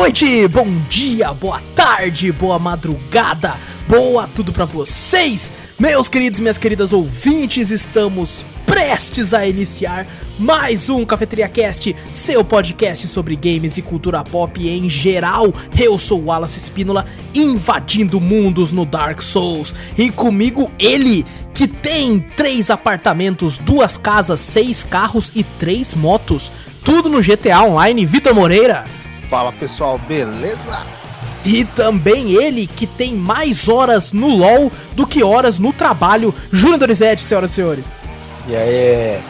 noite, bom dia, boa tarde, boa madrugada, boa tudo pra vocês, meus queridos minhas queridas ouvintes. Estamos prestes a iniciar mais um Cafeteria Cast, seu podcast sobre games e cultura pop em geral. Eu sou Wallace Espínola, invadindo mundos no Dark Souls, e comigo ele que tem três apartamentos, duas casas, seis carros e três motos. Tudo no GTA Online, Vitor Moreira. Fala pessoal, beleza? E também ele que tem mais horas no LoL do que horas no trabalho, Júnior Dorizete, senhoras e senhores. E aí?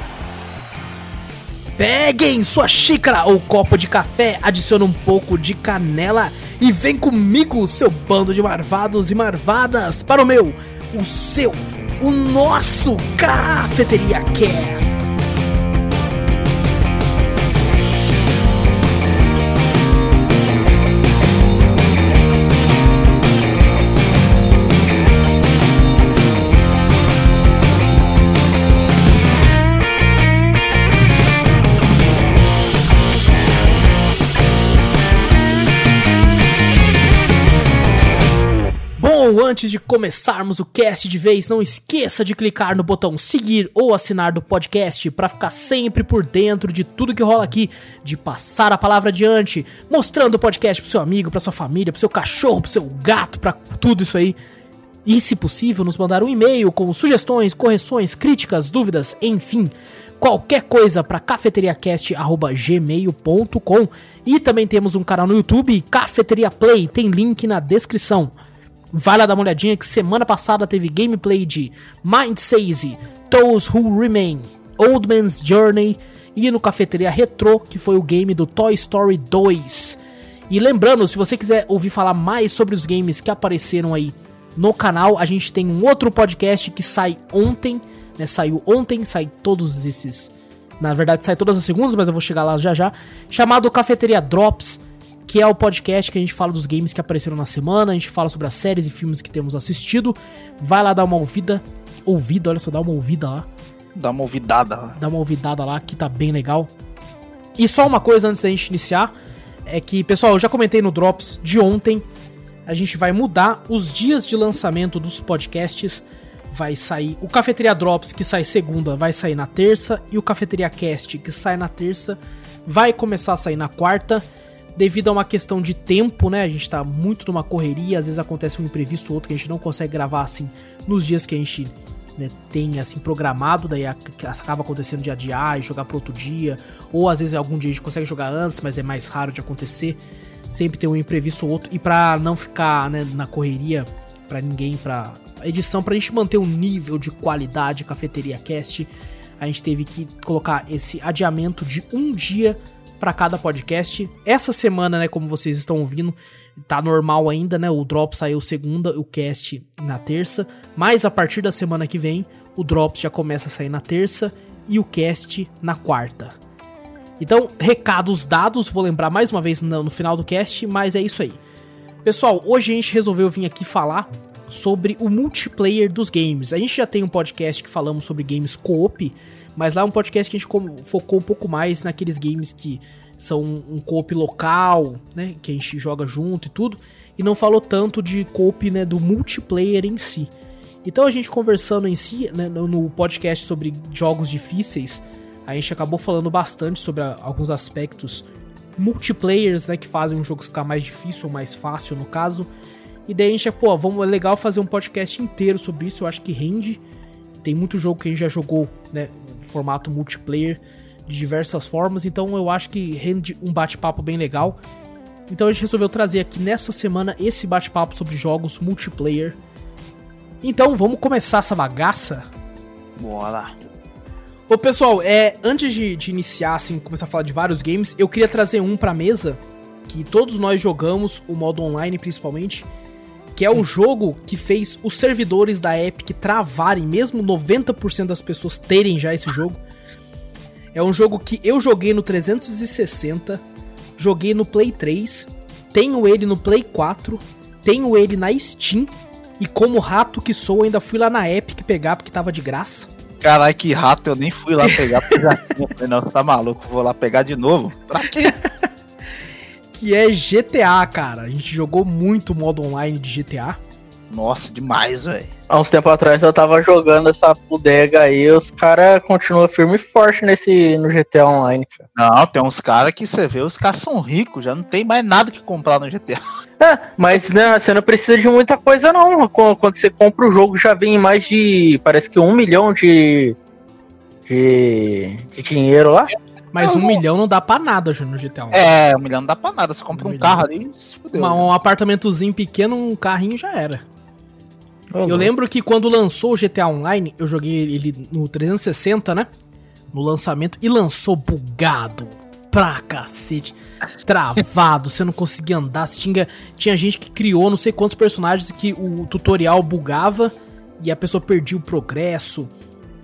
Peguem sua xícara ou copo de café, adicione um pouco de canela e vem comigo, seu bando de marvados e marvadas, para o meu, o seu, o nosso Cafeteria Cast. Bom, antes de começarmos o cast de vez, não esqueça de clicar no botão seguir ou assinar do podcast para ficar sempre por dentro de tudo que rola aqui, de passar a palavra adiante, mostrando o podcast pro seu amigo, pra sua família, pro seu cachorro, pro seu gato, pra tudo isso aí. E, se possível, nos mandar um e-mail com sugestões, correções, críticas, dúvidas, enfim, qualquer coisa para cafeteriacast@gmail.com. E também temos um canal no YouTube, Cafeteria Play, tem link na descrição. Vai lá dar uma olhadinha que semana passada teve gameplay de Mind Saze, Those Who Remain, Old Man's Journey e no Cafeteria Retro, que foi o game do Toy Story 2. E lembrando, se você quiser ouvir falar mais sobre os games que apareceram aí no canal, a gente tem um outro podcast que sai ontem, né? Saiu ontem, sai todos esses. Na verdade, sai todas as segundas, mas eu vou chegar lá já já. Chamado Cafeteria Drops que é o podcast que a gente fala dos games que apareceram na semana, a gente fala sobre as séries e filmes que temos assistido. Vai lá dar uma ouvida, ouvida, olha só, dá uma ouvida lá. Dá uma ouvidada. Dá uma ouvidada lá, que tá bem legal. E só uma coisa antes da gente iniciar, é que, pessoal, eu já comentei no Drops de ontem, a gente vai mudar os dias de lançamento dos podcasts. Vai sair o Cafeteria Drops, que sai segunda, vai sair na terça, e o Cafeteria Cast, que sai na terça, vai começar a sair na quarta devido a uma questão de tempo, né? A gente tá muito numa correria, às vezes acontece um imprevisto ou outro que a gente não consegue gravar assim nos dias que a gente né, tem assim programado, daí acaba acontecendo de adiar e jogar para outro dia, ou às vezes algum dia a gente consegue jogar antes, mas é mais raro de acontecer. Sempre tem um imprevisto ou outro e para não ficar né, na correria para ninguém, para edição, pra gente manter um nível de qualidade cafeteria cast, a gente teve que colocar esse adiamento de um dia para cada podcast. Essa semana, né, como vocês estão ouvindo, tá normal ainda, né? O drop saiu segunda, o cast na terça, mas a partir da semana que vem, o drop já começa a sair na terça e o cast na quarta. Então, recados dados, vou lembrar mais uma vez no final do cast, mas é isso aí. Pessoal, hoje a gente resolveu vir aqui falar sobre o multiplayer dos games. A gente já tem um podcast que falamos sobre games co-op, mas lá é um podcast que a gente focou um pouco mais naqueles games que são um co-op local, né? Que a gente joga junto e tudo. E não falou tanto de co-op, né? Do multiplayer em si. Então a gente conversando em si, né, no podcast sobre jogos difíceis, a gente acabou falando bastante sobre a, alguns aspectos multiplayers, né? Que fazem um jogo ficar mais difícil ou mais fácil, no caso. E daí a gente, pô, vamos, é legal fazer um podcast inteiro sobre isso, eu acho que rende. Tem muito jogo que a gente já jogou, né? Formato multiplayer de diversas formas, então eu acho que rende um bate-papo bem legal. Então a gente resolveu trazer aqui nessa semana esse bate-papo sobre jogos multiplayer. Então vamos começar essa bagaça? Bora lá. Ô pessoal, é, antes de, de iniciar, assim, começar a falar de vários games, eu queria trazer um pra mesa que todos nós jogamos, o modo online principalmente, que é o jogo que fez os servidores da Epic travarem, mesmo 90% das pessoas terem já esse jogo. É um jogo que eu joguei no 360, joguei no Play 3, tenho ele no Play 4, tenho ele na Steam e como rato que sou, ainda fui lá na Epic pegar porque tava de graça. Caralho, que rato, eu nem fui lá pegar porque já tinha. Não, você tá maluco, vou lá pegar de novo? Pra quê? que é GTA, cara. A gente jogou muito modo online de GTA. Nossa, demais, velho. Há uns tempos atrás eu tava jogando essa bodega aí, os caras continuam firme e forte nesse, no GTA Online, cara. Não, tem uns caras que você vê, os caras são ricos, já não tem mais nada que comprar no GTA. É, mas né, você não precisa de muita coisa não. Quando, quando você compra o jogo já vem mais de. Parece que um milhão de. de, de dinheiro lá. Mas Não, um não. milhão não dá pra nada, Júnior, no GTA 1. É, um milhão não dá pra nada. Você compra Um um, carro ali e se fudeu. Uma- um apartamentozinho pequeno, um carrinho já era. Ô, Eu lembro que quando lançou o GTA Online, eu joguei ele no 360, né? No lançamento, e lançou bugado pra cacete. Travado, você não conseguia andar. você Tinha, tinha gente que criou não sei quantos personagens que o tutorial bugava e a pessoa perdia o progresso.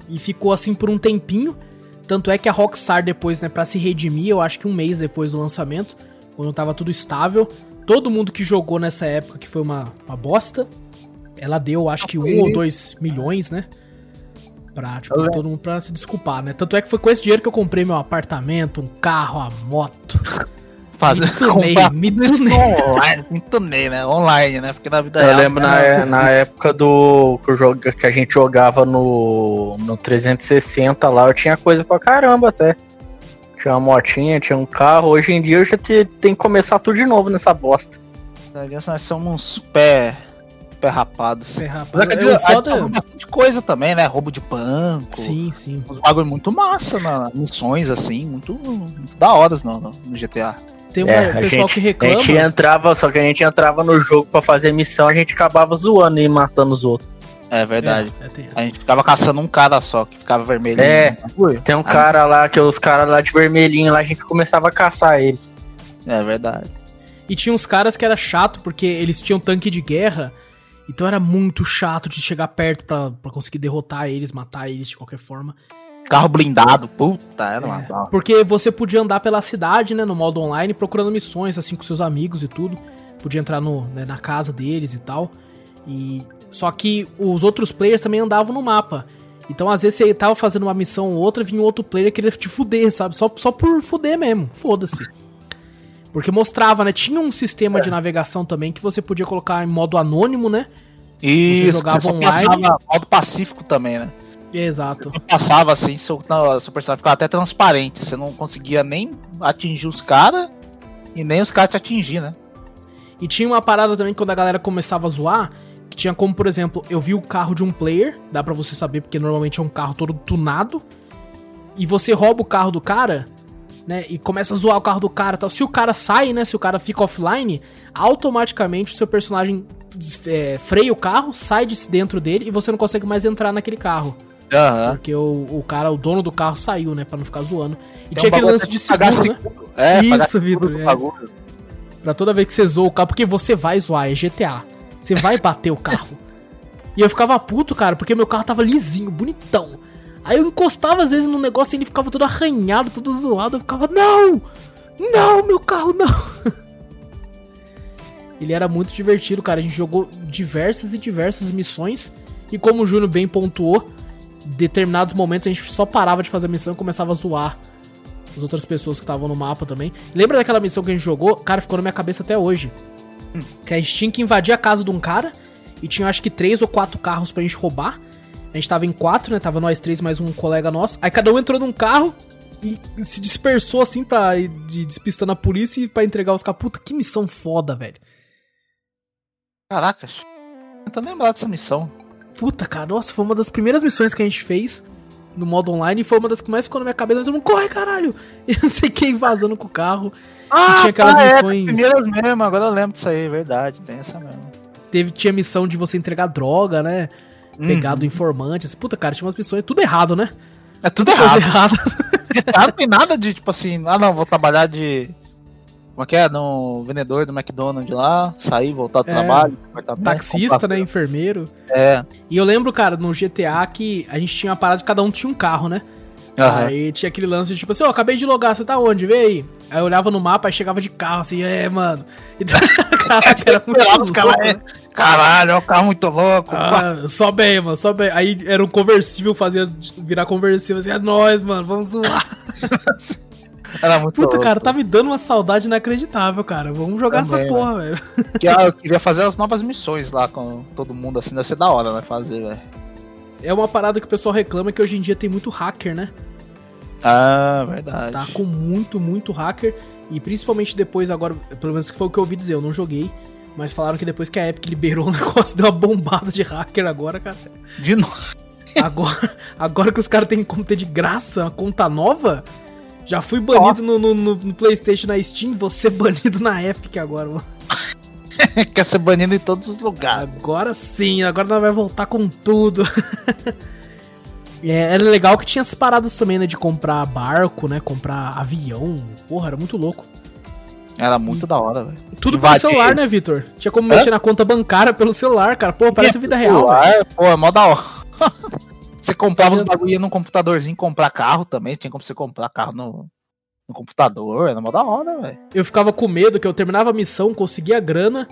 E ficou assim por um tempinho. Tanto é que a Rockstar depois, né, pra se redimir, eu acho que um mês depois do lançamento, quando tava tudo estável, todo mundo que jogou nessa época, que foi uma, uma bosta, ela deu, acho que um ou dois milhões, né? Pra, tipo, lembro. todo mundo pra se desculpar, né? Tanto é que foi com esse dinheiro que eu comprei meu apartamento, um carro, a moto. Fazer me tunei, me tunei. online, me tunei, né? Online, né? Porque na vida Eu real, lembro na, né? na época do que, eu joga- que a gente jogava no, no 360 lá, eu tinha coisa pra caramba até. Tinha uma motinha, tinha um carro. Hoje em dia eu já te- tenho que começar tudo de novo nessa bosta. Nós somos uns pé, pé rapados. É, Mas rapaz, é a- foda... bastante coisa também, né? Roubo de banco. Sim, sim. Uns bagulho muito massa na missões, assim, muito, muito da hora no, no, no GTA. Tem um É, a pessoal gente- que A reclama. gente entrava, só que a gente entrava no jogo pra fazer missão, a gente acabava zoando e matando os outros. É verdade. É, é. A gente ficava caçando um cara só, que ficava vermelho. É. Tem um Aí- cara lá, que os caras lá de vermelhinho lá, a gente começava a caçar eles. É verdade. E tinha uns caras que era chato porque eles tinham tanque de guerra. Então era muito chato de chegar perto pra conseguir derrotar eles, matar eles de qualquer forma. Carro blindado, puta, era uma. É, porque você podia andar pela cidade, né, no modo online, procurando missões, assim, com seus amigos e tudo. Podia entrar no, né, na casa deles e tal. E Só que os outros players também andavam no mapa. Então, às vezes, você tava fazendo uma missão ou outra, vinha um outro player querer te fuder, sabe? Só, só por fuder mesmo. Foda-se. Porque mostrava, né? Tinha um sistema de navegação também que você podia colocar em modo anônimo, né? Isso, jogava você online. modo pacífico também, né? Exato. Você passava assim, seu, seu personagem ficava até transparente. Você não conseguia nem atingir os caras e nem os caras te atingir, né? E tinha uma parada também quando a galera começava a zoar, que tinha como, por exemplo, eu vi o carro de um player, dá pra você saber porque normalmente é um carro todo tunado, e você rouba o carro do cara, né, e começa a zoar o carro do cara, tal. Se o cara sai, né, se o cara fica offline, automaticamente o seu personagem é, freia o carro, sai de dentro dele e você não consegue mais entrar naquele carro. Aham. Porque o, o cara, o dono do carro saiu, né, pra não ficar zoando. E tinha aquele lance de seguro, né? seguro. É, Isso, Vitor, é. bagulho. Pra toda vez que você zoa o carro, porque você vai zoar, é GTA. Você vai bater o carro. E eu ficava puto, cara, porque meu carro tava lisinho, bonitão. Aí eu encostava às vezes no negócio e ele ficava todo arranhado, todo zoado. Eu ficava, não! Não, meu carro não! ele era muito divertido, cara. A gente jogou diversas e diversas missões. E como o Júnior bem pontuou, determinados momentos a gente só parava de fazer a missão e começava a zoar as outras pessoas que estavam no mapa também. Lembra daquela missão que a gente jogou? Cara, ficou na minha cabeça até hoje. Que a gente tinha que invadir a casa de um cara e tinha acho que três ou quatro carros pra gente roubar. A gente tava em quatro, né? Tava nós três mais um colega nosso. Aí cada um entrou num carro e se dispersou assim pra ir de, despistando a polícia e pra entregar os carros. Puta, que missão foda, velho. Caracas. Eu tô lembrado dessa missão. Puta, cara, nossa, foi uma das primeiras missões que a gente fez no modo online e foi uma das que mais ficou na minha cabeça. Todo mundo, corre, caralho! E eu sei quem vazando com o carro. Ah, tinha aquelas é, missões- primeiras mesmo, agora eu lembro disso aí, verdade, tem essa mesmo. Teve, tinha missão de você entregar droga, né? Pegar Uhum. do informante. assim, Puta, cara, tinha umas missões, tudo errado, né? É tudo Coisa errado. errada. não tem nada de, tipo assim, ah não, vou trabalhar de. Como é que é? No vendedor do McDonald's lá, sair, voltar do É. trabalho, Taxista, né? Enfermeiro. É. E eu lembro, cara, no GTA que a gente tinha uma parada de cada um tinha um carro, né? Aham. Aí tinha aquele lance de tipo assim, ó, acabei de logar, você tá onde? Vê aí. Aí eu olhava no mapa e chegava de carro, assim, é, mano. Então, caraca, era muito louco, é, né? Caralho, é um carro muito louco. Ah, sobe aí, mano, sobe aí. Aí era um conversível, fazia virar conversível, assim, é nóis, mano, vamos zoar. Era muito Puta, louco. cara, tá me dando uma saudade inacreditável, cara. Vamos jogar Também, essa porra, velho. Que, ah, eu queria fazer as novas missões lá com todo mundo, assim, deve ser da hora, né? Fazer, velho. É uma parada que o pessoal reclama que hoje em dia tem muito hacker, né? Ah, verdade. Tá com muito, muito hacker. E principalmente depois, agora, pelo menos que foi o que eu ouvi dizer, eu não joguei. Mas falaram que depois que a Epic liberou o negócio, deu uma bombada de hacker agora, cara. De novo. Agora, agora que os caras têm como ter de graça uma conta nova, já fui banido no, no- no- PlayStation na Steam, você banido na Epic agora, mano. Quer ser banido em todos os lugares. Agora sim, agora nós vai voltar com tudo. É, era legal que tinha as paradas também, né? De comprar barco, né? Comprar avião. Porra, era muito louco. Era muito da hora, velho. Tudo pelo Invadir. celular, né, Vitor? Tinha como Hã? mexer na conta bancária pelo celular, cara. Pô, parece vida real. Celular, Pô, é mó da hora. Você comprava os bagulho ia num computadorzinho comprar carro também. Tinha como você comprar carro no, no computador. Era mó da hora, velho. Eu ficava com medo que eu terminava a missão, conseguia a grana.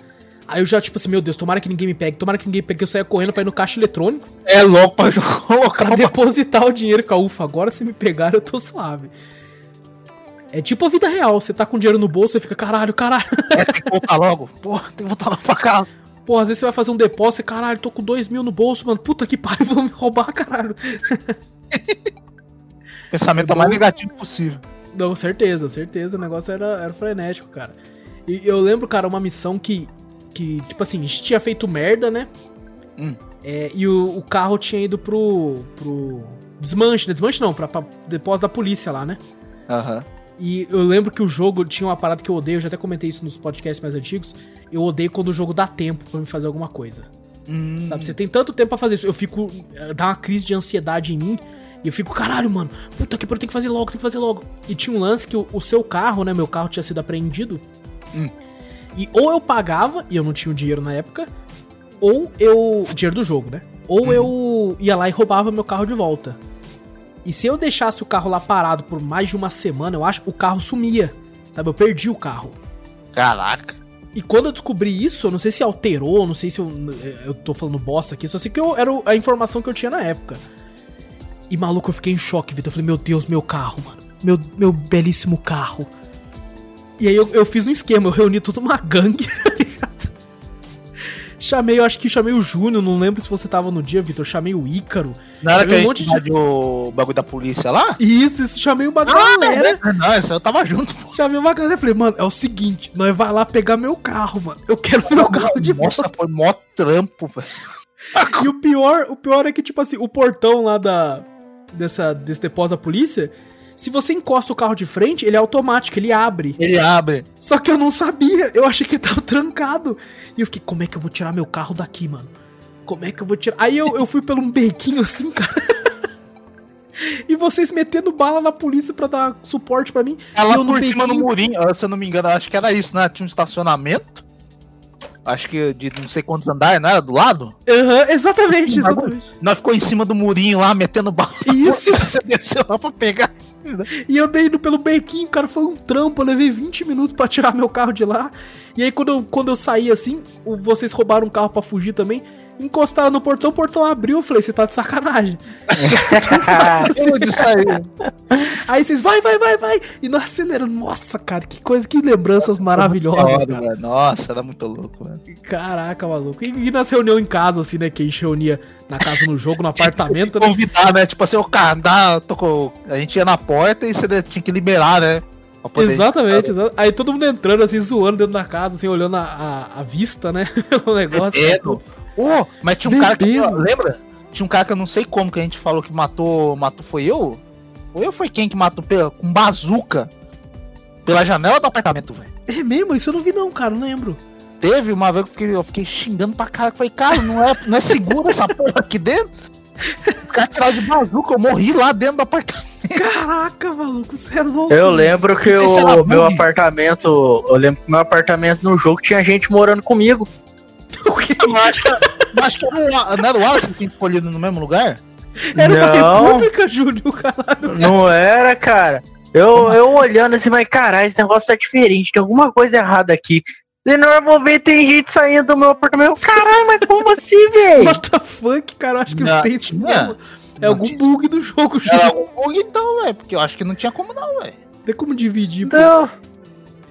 Aí eu já, tipo assim, meu Deus, tomara que ninguém me pegue, tomara que ninguém me pegue, eu saia correndo pra ir no caixa eletrônico. É louco pra colocar Pra depositar o dinheiro e ficar, ufa, agora se me pegar eu tô suave. É tipo a vida real, você tá com dinheiro no bolso, você fica, caralho, caralho. É, tem que voltar logo. Porra, tem que voltar logo pra casa. Pô, às vezes você vai fazer um depósito e, caralho, tô com dois mil no bolso, mano. Puta que pariu, vão me roubar, caralho. Pensamento É mais negativo possível. Não, certeza, certeza. O negócio era, era frenético, cara. E eu lembro, cara, uma missão que, que tipo assim, a gente tinha feito merda, né? Hum. É, e o, o carro tinha ido pro. pro. Desmanche, né? Desmanche não, pra, pra depósito da polícia lá, né? Aham. E eu lembro que o jogo tinha uma parada que eu odeio, eu já até comentei isso nos podcasts mais antigos. Eu odeio quando o jogo dá tempo pra me fazer alguma coisa. Hum, Sabe, você tem tanto tempo pra fazer isso. Eu fico. eh, dá uma crise de ansiedade em mim. E eu fico, caralho, mano, puta que pariu, tem que fazer logo, tem que fazer logo. E tinha um lance que o, o seu carro, né? Meu carro tinha sido apreendido. Hum. E ou eu pagava, e eu não tinha o dinheiro na época, ou eu. o dinheiro do jogo, né? Ou Uhum. eu ia lá e roubava meu carro de volta. E se eu deixasse o carro lá parado por mais de uma semana, eu acho, o carro sumia. Sabe? Eu perdi o carro. Caraca. E quando eu descobri isso, eu não sei se alterou, não sei se eu, eu tô falando bosta aqui, só sei que eu, era a informação que eu tinha na época. E maluco, eu fiquei em choque, Vitor. Eu falei, meu Deus, meu carro, mano. Meu, meu belíssimo carro. E aí eu, eu fiz um esquema, eu reuni toda uma gangue? Chamei, eu acho que chamei o Júnior, não lembro se você tava no dia, Vitor. Chamei o Ícaro. Era Chamei que a um gente monte de- o bagulho da polícia lá? Isso, isso, chamei uma galera. Não, isso eu tava junto. pô. Chamei uma galera e falei, mano, é o seguinte, nós vai lá pegar meu carro, mano. Eu quero meu carro de volta. Nossa, foi mó trampo, velho. E o pior, o pior é que, tipo assim, o portão lá da. Dessa, desse depósito da polícia, se você encosta o carro de frente, ele é automático, ele abre. Ele abre. Só que eu não sabia, eu achei que ele tava trancado. E eu fiquei, como é que eu vou tirar meu carro daqui, mano? Como é que eu vou tirar? Aí eu, eu fui pelo um bequinho assim, cara. E vocês metendo bala na polícia pra dar suporte pra mim. Ela no por cima do bequinho- murinho, ah, se eu não me engano, acho que era isso, né? Tinha um estacionamento. Acho que de não sei quantos andares, não era? Do lado? Aham, exatamente, Um bagulho. exatamente. Nós ficou em cima do murinho lá, metendo bala. Isso. Você desceu lá pra pegar. E eu dei indo pelo bequinho, cara, foi um trampo. Eu levei 20 minutos pra tirar meu carro de lá. E aí, quando eu, quando eu saí assim, vocês roubaram um carro pra fugir também. Encostaram no portão, o portão abriu. Eu falei, você tá de sacanagem. Então, assim. Aí. Vocês, vai, vai, vai, vai. E nós acelerando. Nossa, cara, que coisa, que lembranças maravilhosas, cara. Nossa, era muito louco, velho. Caraca, maluco. E, e nas reuniões em casa, assim, né? Que a gente reunia na casa, no jogo, no apartamento, né? Convidar, né? Tipo assim, o cara, dá, tocou. A gente ia na porta e você tinha que liberar, né? Poder- Exatamente, exa- aí todo mundo entrando assim, zoando dentro da casa, assim, olhando a, a, a vista, né? o negócio. Bebendo. Ô, mas tinha um cara que. Bebendo. Lembra? Tinha um cara que eu não sei como que a gente falou que matou. Matou, foi eu? Foi eu foi quem que matou pela, com bazuca? Pela janela do apartamento, velho. É mesmo? Isso eu não vi não, cara, não lembro. Teve uma vez que eu fiquei, eu fiquei xingando pra cara. Falei, cara, não é, não é seguro essa porra aqui dentro? Os caras tiraram de bazuca, eu morri lá dentro do apartamento. Caraca, maluco, você é louco. Eu lembro que o meu bug. apartamento. Eu lembro que meu apartamento no jogo tinha gente morando comigo. O quê? Eu acho que, eu acho que era o, não era o Wallace que tinha escolhido no mesmo lugar? Era uma Não. república, Júnior, caralho. Não era, cara. Eu, eu olhando assim, mas caralho, esse negócio tá diferente, tem alguma coisa errada aqui. E na hora eu vou ver, tem gente saindo do meu apartamento. Caralho, mas como assim, velho? What the fuck, cara, eu acho que não, Não, tem isso mesmo. É algum tinha. bug do jogo, Era Júnior. algum bug então, velho. Porque eu acho que não tinha como não, velho. Tem como dividir, pô. Não,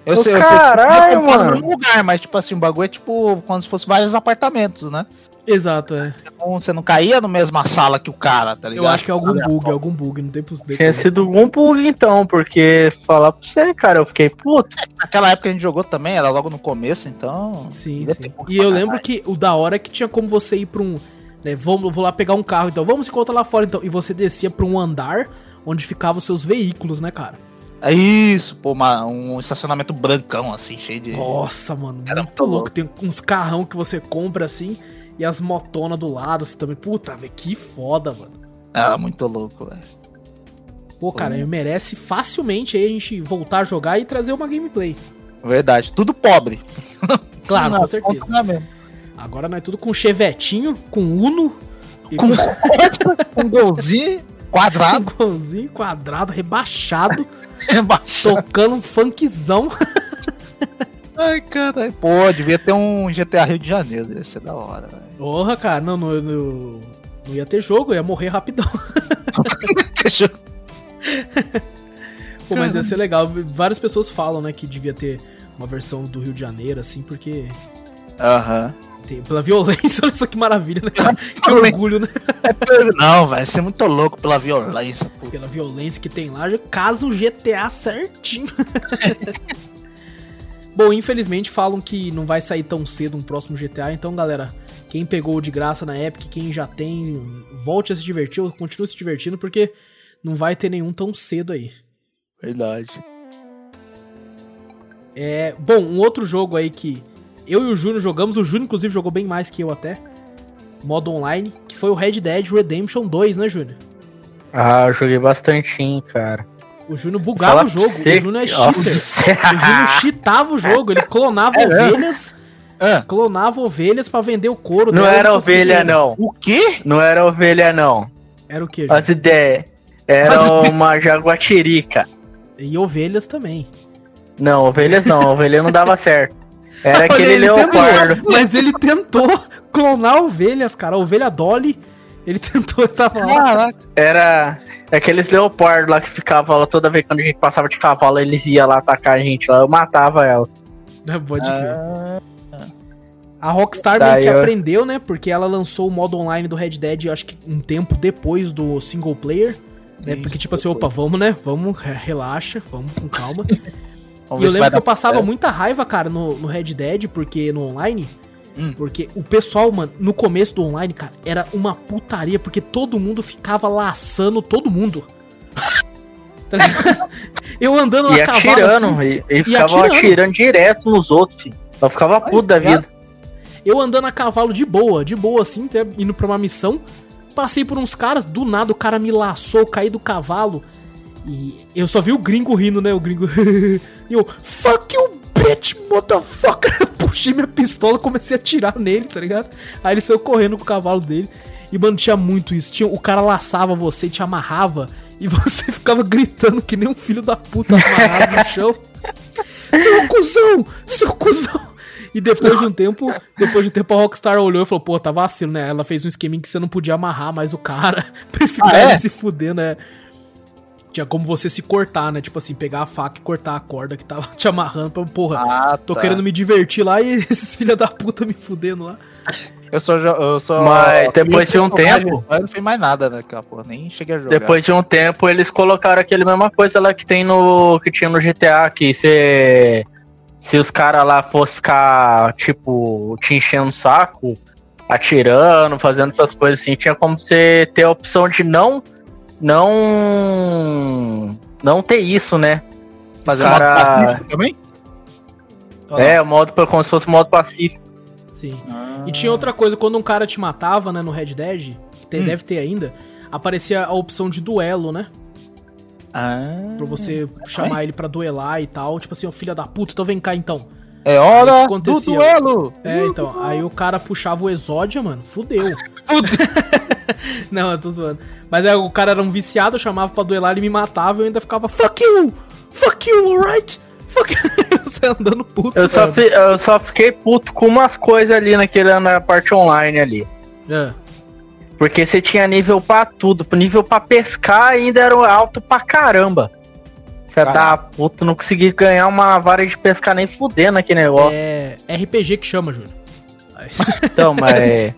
Eu sei, eu sei que você caralho, mano. mesmo lugar, mas tipo assim, o bagulho é tipo como se fosse vários apartamentos, né? Exato, é. Então, você não caía na mesma sala que o cara, tá ligado? Eu acho que é algum Olha, bug, algum bug. Não tem pros tinha sido um bug então, porque falar pra você, cara, eu fiquei puto. Naquela época a gente jogou também, era logo no começo, então. Sim, sim. E eu caralho. lembro que o da hora é que tinha como você ir pra um. Né, vamos, vou lá pegar um carro, então vamos se encontrar lá fora, então. E você descia pra um andar onde ficavam os seus veículos, né, cara? É isso, pô, uma- um estacionamento brancão, assim, cheio de. Nossa, mano, Era muito louco. louco. Tem uns carrão que você compra assim e as motonas do lado assim, também. Puta, velho, que foda, mano. Era muito louco, velho. Pô, cara, Foi. merece facilmente aí a gente voltar a jogar e trazer uma gameplay. Verdade, tudo pobre. Claro, Não, com certeza. É. Agora nós tudo com chevetinho, com Uno Com um golzinho quadrado, com golzinho quadrado, rebaixado, embaixo. tocando um funkzão. Ai, caralho. Pô, devia ter um GTA Rio de Janeiro, devia ser da hora, velho. Porra, cara, não, não, não, não ia ter jogo, eu ia morrer rapidão. Pô, mas ia ser legal. Várias pessoas falam, né, que devia ter uma versão do Rio de Janeiro, assim, porque Aham. Tem, pela violência, olha só que maravilha, né? Que orgulho, né? Não, vai ser muito louco pela violência, pô. Pela violência que tem lá, casa o GTA certinho. Bom, infelizmente falam que não vai sair tão cedo um próximo GTA, então galera, quem pegou de graça na Epic, quem já tem, volte a se divertir, ou continue se divertindo, porque não vai ter nenhum tão cedo aí. Verdade. É, bom, um outro jogo aí que eu e o Júnior jogamos, o Júnior inclusive jogou bem mais que eu até, modo online, que foi o Red Dead Redemption 2, né, Júnior? Ah, eu joguei bastante, cara. O Júnior bugava Fala o jogo, você o Júnior é Nossa. cheater. O Júnior cheatava o jogo, ele clonava É mesmo? ovelhas, Ah, clonava ovelhas pra vender o couro Não era ovelha, não. o quê? Não era ovelha, não. Era o que, Júnior? As ideias. Era As uma jaguatirica. E ovelhas também. Não, ovelhas não. Ovelha não dava certo. Era Olha, aquele ele leopardo. tentou, mas ele tentou clonar ovelhas, cara. A ovelha Dolly, ele tentou, ele tava lá. Caraca. Era aqueles leopardos lá que ficavam lá toda vez quando a gente passava de cavalo, eles iam lá atacar a gente lá. Eu matava elas. Né, Pode crer. Ah, A Rockstar meio que eu- aprendeu, né? Porque ela lançou o modo online do Red Dead, acho que um tempo depois do single player. Né? Porque, tipo assim, opa, vamos, né? Vamos, re- relaxa, vamos com calma. Vamos e eu lembro que eu passava certo. muita raiva, cara, no, no Red Dead, porque no online. Hum. Porque o pessoal, mano, no começo do online, cara, era uma putaria, porque todo mundo ficava laçando todo mundo. Tá eu andando E a cavalo assim, e, e ficava atirando. atirando. direto nos outros, filho. Eu ficava puto da vida. Eu andando a cavalo de boa, de boa assim, até indo pra uma missão. Passei por uns caras, do nada o cara me laçou, caí do cavalo. E eu só vi o gringo rindo, né? O gringo. e eu, fuck you, bitch, motherfucker. Puxei minha pistola e comecei a atirar nele, tá ligado? Aí ele saiu correndo com o cavalo dele. E, mano, tinha muito isso. Tinha, o cara laçava você, te amarrava. E você ficava gritando que nem um filho da puta amarrado no chão. Seu cuzão! Seu cuzão! E depois de um tempo, depois de um tempo a Rockstar olhou e falou, pô, tá vacilo, né? Ela fez um esqueminha que você não podia amarrar mais o cara pra ele ficar Ah, é? se fudendo, né? Tinha como você se cortar, né? Tipo assim, pegar a faca e cortar a corda que tava te amarrando pra, porra, Ah, tô tá. querendo me divertir lá e esses filha da puta me fudendo lá. Eu só. Eu só Mas depois de um tempo- Eu não fiz mais nada naquela porra, nem cheguei a jogar. Depois de um tempo, eles colocaram aquele mesma coisa lá que tem no. que tinha no GTA, que se. Se os caras lá fossem ficar, tipo, te enchendo o saco, atirando, fazendo essas coisas assim, tinha como você ter a opção de não. Não. Não ter isso, né? Fazer Cara- modo pacífico também? Ou não? É, o modo como se fosse modo pacífico. Sim. Ah. E tinha outra coisa, quando um cara te matava, né, no Red Dead, que tem- Hum. deve ter ainda, aparecia a opção de duelo, né? Ah. Pra você chamar ele pra duelar e tal. Tipo assim, ó, filha da puta, então vem cá então. É hora do duelo! É, então, aí o cara puxava o Exódia, mano, fudeu. Não, eu tô zoando. Mas aí o cara era um viciado, eu chamava pra duelar, ele me matava e eu ainda ficava Fuck you! Fuck you, alright? Fuck Você andando puto. Eu só, fi- eu só fiquei puto com umas coisas ali naquele, na parte online ali. É. Porque você tinha nível pra tudo. Nível pra pescar ainda era alto pra caramba. Você da puta, não consegui ganhar uma vara de pescar nem fudendo aqui negócio. É RPG que chama, Júlio. Então, mas.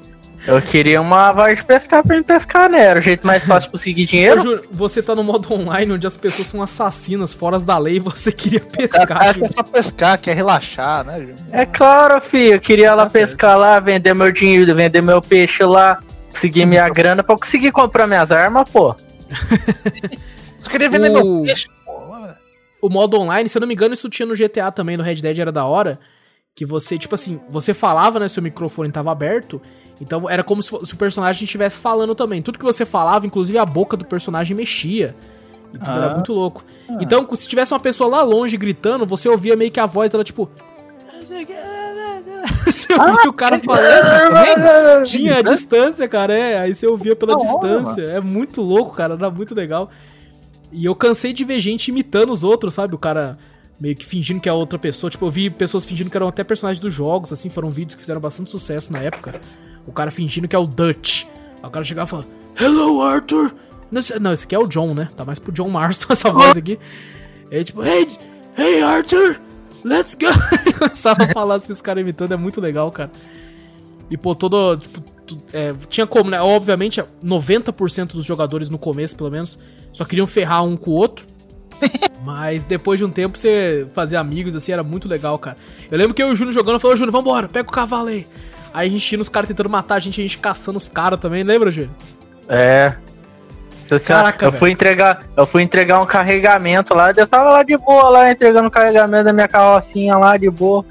Eu queria uma vara de pescar pra me pescar, né? Era o jeito mais fácil de conseguir dinheiro. Ô, Júlio, você tá no modo online onde as pessoas são assassinas, fora da lei, e você queria pescar, Júlio. quer só pescar, quer relaxar, né, Júlio? É claro, filho. Eu queria lá Tá certo. pescar lá, vender meu dinheiro, vender meu peixe lá, conseguir minha grana pra eu conseguir comprar minhas armas, pô. Você queria vender O- meu peixe. O modo online, se eu não me engano, isso tinha no GTA também, no Red Dead era da hora. Que você, tipo assim, você falava, né? Seu microfone tava aberto. Então era como se, se o personagem estivesse falando também. Tudo que você falava, inclusive a boca do personagem mexia. E tudo era Ah. muito louco. Então, se tivesse uma pessoa lá longe gritando, você ouvia meio que a voz dela, tipo. Você ouvia o cara falando. Tinha a distância, cara, é. Aí você ouvia pela distância. É muito louco, cara. Era muito legal. E eu cansei de ver gente imitando os outros, sabe? O cara meio que fingindo que é outra pessoa. Tipo, eu vi pessoas fingindo que eram até personagens dos jogos, assim. Foram vídeos que fizeram bastante sucesso na época. O cara fingindo que é o Dutch. Aí o cara chegava e falava, Hello, Arthur! Não, esse- aqui é o John, né? Tá mais pro John Marston essa voz aqui. Aí, tipo, Hey, hey, Arthur! Let's go! Começava a falar assim, os caras imitando. É muito legal, cara. E, pô, todo. Tipo, é, tinha como, né? Obviamente, 90% dos jogadores no começo, pelo menos, só queriam ferrar um com o outro. Mas depois de um tempo você fazer amigos, assim, era muito legal, cara. Eu lembro que eu e o Júnior jogando, falou, Júnior, vambora, pega o cavalo aí. Aí a gente ia nos caras tentando matar a gente, a gente caçando os caras também, lembra, Júnior? É. Caraca, eu fui entregar, eu fui entregar um carregamento lá, eu tava lá de boa lá entregando o carregamento da minha carrocinha lá de boa.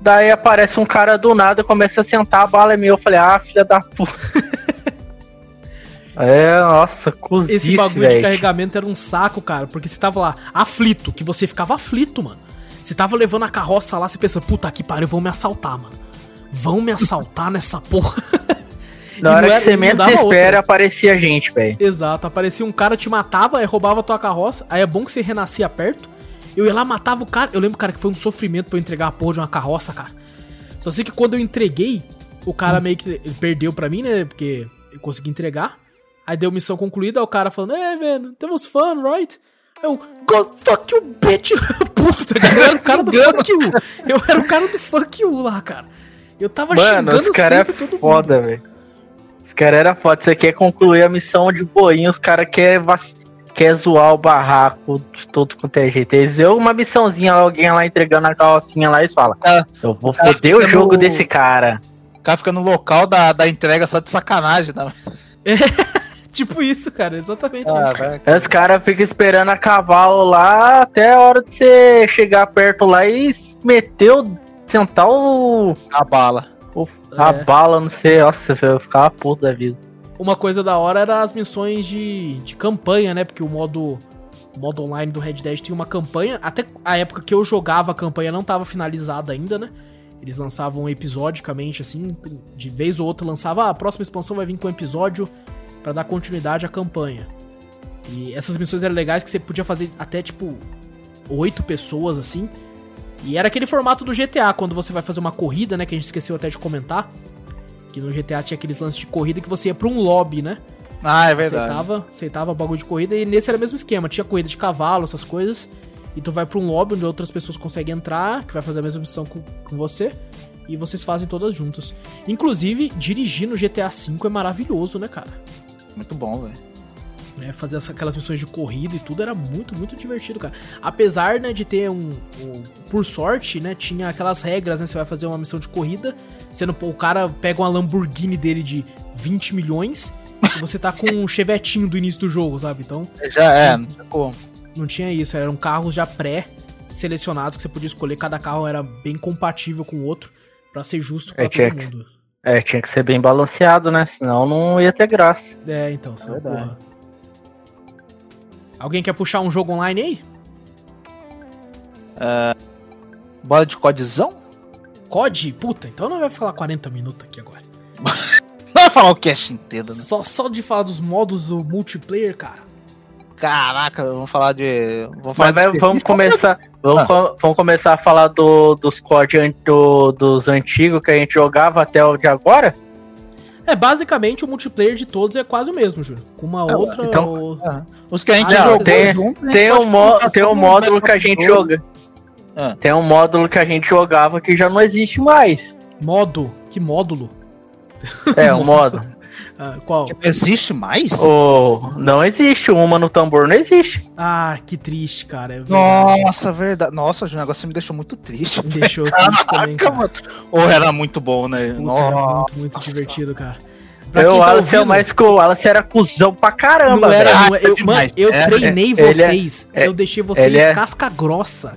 Daí aparece um cara do nada, começa a sentar a bala é minha. Eu falei, ah, filha da puta. é, nossa, cozice, Esse bagulho de velho. carregamento era um saco, cara, porque você tava lá aflito, que você ficava aflito, mano. Você tava levando a carroça lá, você pensa, puta que pariu, vão me assaltar, mano. Vão me assaltar nessa porra. Na não hora era- que você menos outra. espera, aparecia gente, velho. Exato, aparecia um cara, te matava, aí roubava a tua carroça, aí é bom que você renascia perto. Eu ia lá, matava o cara. Eu lembro, cara, que foi um sofrimento pra eu entregar a porra de uma carroça, cara. Só sei que quando eu entreguei, o cara meio que ele perdeu pra mim, né? Porque eu consegui entregar. Aí deu missão concluída, aí o cara falando, é, mano, temos fun, right? Eu, God, fuck you, bitch! Puta, tá ligado? Eu era o cara do fuck you! Eu era o cara do fuck you lá, cara. Eu tava Mano, os xingando caras é sempre todo mundo. foda, velho. Os caras era foda. Você quer concluir a missão de boinha, os caras querem vac... quer zoar o barraco de todo quanto é jeito. Eles vê uma missãozinha, alguém lá entregando a carrocinha lá e eles falam: Cara, Eu vou cara foder o jogo no- desse cara. O cara fica no local da, da entrega só de sacanagem, tá? Tipo isso, cara, exatamente Ah, isso. Aí os caras ficam esperando a cavalo lá até a hora de você chegar perto lá e meter o. sentar o. A bala. o- a É. bala, não sei. Nossa, eu ficava puto da vida. Uma coisa da hora era as missões de, de campanha, né? Porque o modo, modo online do Red Dead tinha uma campanha. Até a época que eu jogava a campanha não tava finalizada ainda, né? Eles lançavam episodicamente, assim, de vez ou outra lançava, ah, a próxima expansão vai vir com um episódio pra dar continuidade à campanha. E essas missões eram legais que você podia fazer até, tipo, oito pessoas, assim. E era aquele formato do GTA, quando você vai fazer uma corrida, né? Que a gente esqueceu até de comentar. Que no GTA tinha aqueles lances de corrida que você ia pra um lobby, né? Ah, é verdade. Aceitava, aceitava bagulho de corrida e nesse era o mesmo esquema. Tinha corrida de cavalo, essas coisas. E tu vai pra um lobby onde outras pessoas conseguem entrar, que vai fazer a mesma missão com, com você. E vocês fazem todas juntas. Inclusive, dirigir no GTA V é maravilhoso, né, cara? Muito bom, velho. Né, fazer essa- aquelas missões de corrida e tudo era muito, muito divertido, cara. Apesar, né, de ter um, um- Por sorte, né, tinha aquelas regras, né? Você vai fazer uma missão de corrida, sendo o cara pega uma Lamborghini dele de 20 milhões e você tá com um chevetinho do início do jogo, sabe? Então, Já é, não tinha como. não tinha isso, eram carros já pré-selecionados que você podia escolher, cada carro era bem compatível com o outro pra ser justo pra É, todo tinha que- mundo. É, tinha que ser bem balanceado, né? Senão não ia ter graça. É, então, senão, Verdade. porra. Alguém quer puxar um jogo online aí? Bola de codizão? COD? Puta, então não vai falar 40 minutos aqui agora. Não vai falar o cast inteiro, né? Só, só de falar dos modos do multiplayer, cara. Caraca, vamos falar de. Vamos falar Mas de vamos começar. Vamos, Ah. vamos começar a falar do, dos COD do- dos antigos que a gente jogava até o de agora? É, basicamente o multiplayer de todos é quase o mesmo, Júlio. Com uma É, outra. então- É. Os que a gente Ah, jogou tem- junto, gente Tem um, mo tem todo um módulo no que a gente computador. joga. Ah. Tem um módulo que a gente jogava que já não existe mais. Modo. Que módulo? É, o Nossa. modo. Ah, qual? Não existe mais? O... Não existe. Uma no tambor não existe. Ah, que triste, cara. É verdade. Nossa, verdade. Nossa, o negócio me deixou muito triste. Me deixou triste também, cara. Ou era muito bom, né? Puta, Nossa. era muito, muito divertido, cara. Pra Eu, tá Wallace é ouvindo, mais que o Wallace era cuzão pra caramba, não era, velho. não eu, É mano, eu É, treinei é, é- vocês. é- eu deixei vocês é- casca grossa.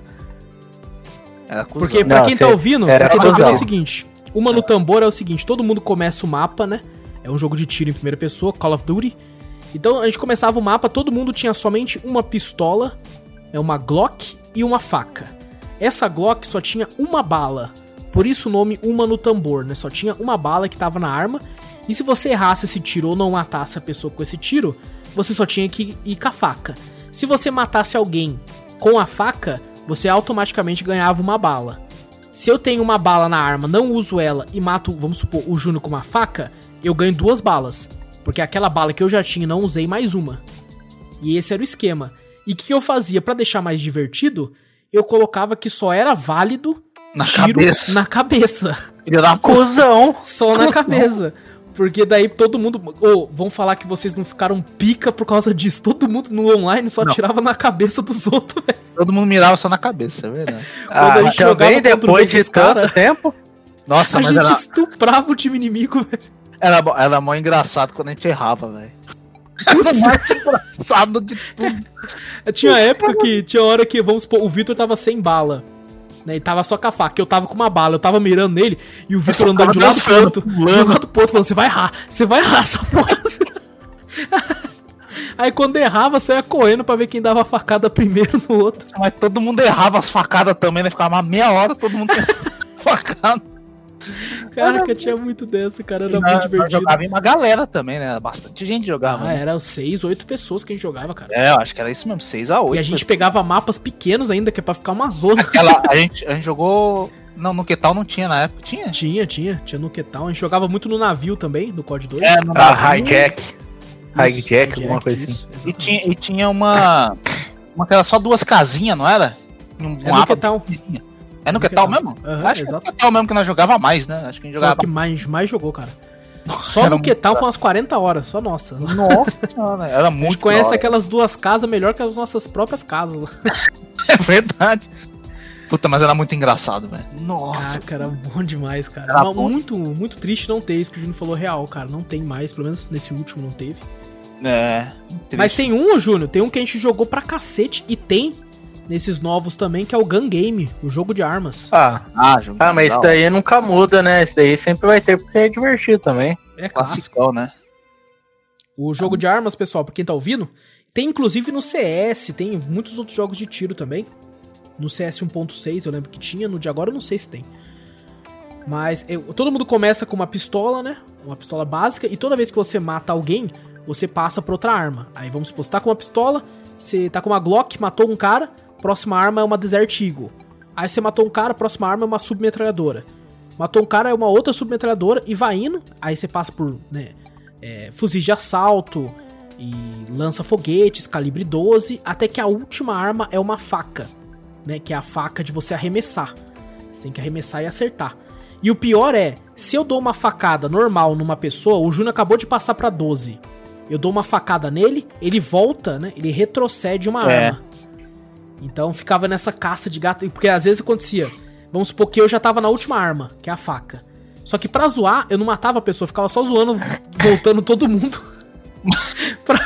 Era cuzão. Porque pra Não, quem tá ouvindo, pra quem tá ouvindo é o seguinte: uma no tambor é o seguinte, todo mundo começa o mapa, né? É um jogo de tiro em primeira pessoa, Call of Duty. Então a gente começava o mapa, todo mundo tinha somente uma pistola, é uma Glock e uma faca. Essa Glock só tinha uma bala. Por isso o nome uma no tambor, né? Só tinha uma bala que tava na arma. E se você errasse esse tiro ou não matasse a pessoa com esse tiro, você só tinha que ir com a faca. Se você matasse alguém com a faca, você automaticamente ganhava uma bala. Se eu tenho uma bala na arma, não uso ela e mato, vamos supor, o Júnior com uma faca, eu ganho duas balas. Porque aquela bala que eu já tinha, não usei mais uma. E esse era o esquema. E o que eu fazia pra deixar mais divertido? Eu colocava que só era válido Na tiro cabeça. na cabeça. Filha da. Cuzão. Só na cabeça. Porque daí todo mundo. Ô, vão falar que vocês não ficaram pica por causa disso. Todo mundo no online só Não. tirava na cabeça dos outros, velho. Todo mundo mirava só na cabeça, é verdade. Ah, a gente jogava depois de tanto cara- tempo. Nossa, A mas gente era, estuprava o time inimigo, velho. Era, era mó engraçado quando a gente errava, velho. Era mais engraçado de tudo. Tinha época que tinha hora que, vamos supor, o Vitor tava sem bala. Né, e tava só com a faca, eu tava com uma bala, eu tava mirando nele e o Vitor andando de um lado pro outro, de um lado pro outro, falando: você vai errar, você vai errar essa porra. Aí quando errava, você ia correndo pra ver quem dava a facada primeiro no outro. Mas todo mundo errava as facadas também, né? Ficava uma meia hora todo mundo facada. Caraca, tinha muito dessa, cara, era E muito nós divertido. jogava em uma galera também, né? Era bastante gente jogava. Ah, né? era seis, oito pessoas que a gente jogava, cara. É, eu acho que era isso mesmo, 6 a 8 E a gente pegava mapas pequenos ainda, que é pra ficar uma zona. Aquela, a, gente, a gente jogou. Não, no que tal não tinha na época. Tinha? Tinha, tinha, tinha no que tal. A gente jogava muito no navio também, do COD 2. É, no Ah, navio. hijack. Isso, Hijack, alguma coisa assim. isso, E exatamente. tinha, e tinha uma. Uma que era só duas casinhas, não era? Um, É no que tal. É no no que que tal tal. mesmo? Aham, acho que é exato. no que tal mesmo que nós jogava mais, né? Acho que a gente Foi o jogava. que mais, mais jogou, cara. Só Era no que tal foi umas 40 horas, só nossa. A Nossa senhora, era gente muito. conhece da hora. aquelas duas casas melhor que as nossas próprias casas. É verdade. Puta, mas era muito engraçado, velho. Nossa. Caraca, era bom demais, cara. Mas bom. muito, muito triste não ter isso que o Júnior falou real, cara. Não tem mais, pelo menos nesse último não teve. É. Mas triste. tem um, Júnior, tem um que a gente jogou pra cacete e tem nesses novos também, que é o Gun Game, o jogo de armas. Ah, Ah, jogo ah, mas isso daí nunca muda, né? Isso daí sempre vai ter porque é divertido também. É clássico. Classicão, né? O jogo de armas, pessoal, pra quem tá ouvindo, tem inclusive no CS, tem muitos outros jogos de tiro também. No CS 1.6 eu lembro que tinha, no de agora eu não sei se tem. Mas eu- todo mundo começa com uma pistola, né? Uma pistola básica, e toda vez que você mata alguém, você passa pra outra arma. Aí vamos supor, você tá com uma pistola, você tá com uma Glock, matou um cara, próxima arma é uma Desert Eagle. Aí você matou um cara, próxima arma é uma submetralhadora. Matou um cara, é uma outra submetralhadora e vai indo. Aí você passa por, né, é, fuzis de assalto e lança foguetes, calibre 12, até que a última arma é uma faca, né? Que é a faca de você arremessar. Você tem que arremessar e acertar. E o pior é, se eu dou uma facada normal numa pessoa, o Júnior acabou de passar pra 12. Eu dou uma facada nele, ele volta, né? Ele retrocede uma É. arma. Então ficava nessa caça de gato, porque às vezes acontecia. Vamos supor que eu já tava na última arma, que é a faca. Só que pra zoar, eu não matava a pessoa, ficava só zoando, voltando todo mundo pra,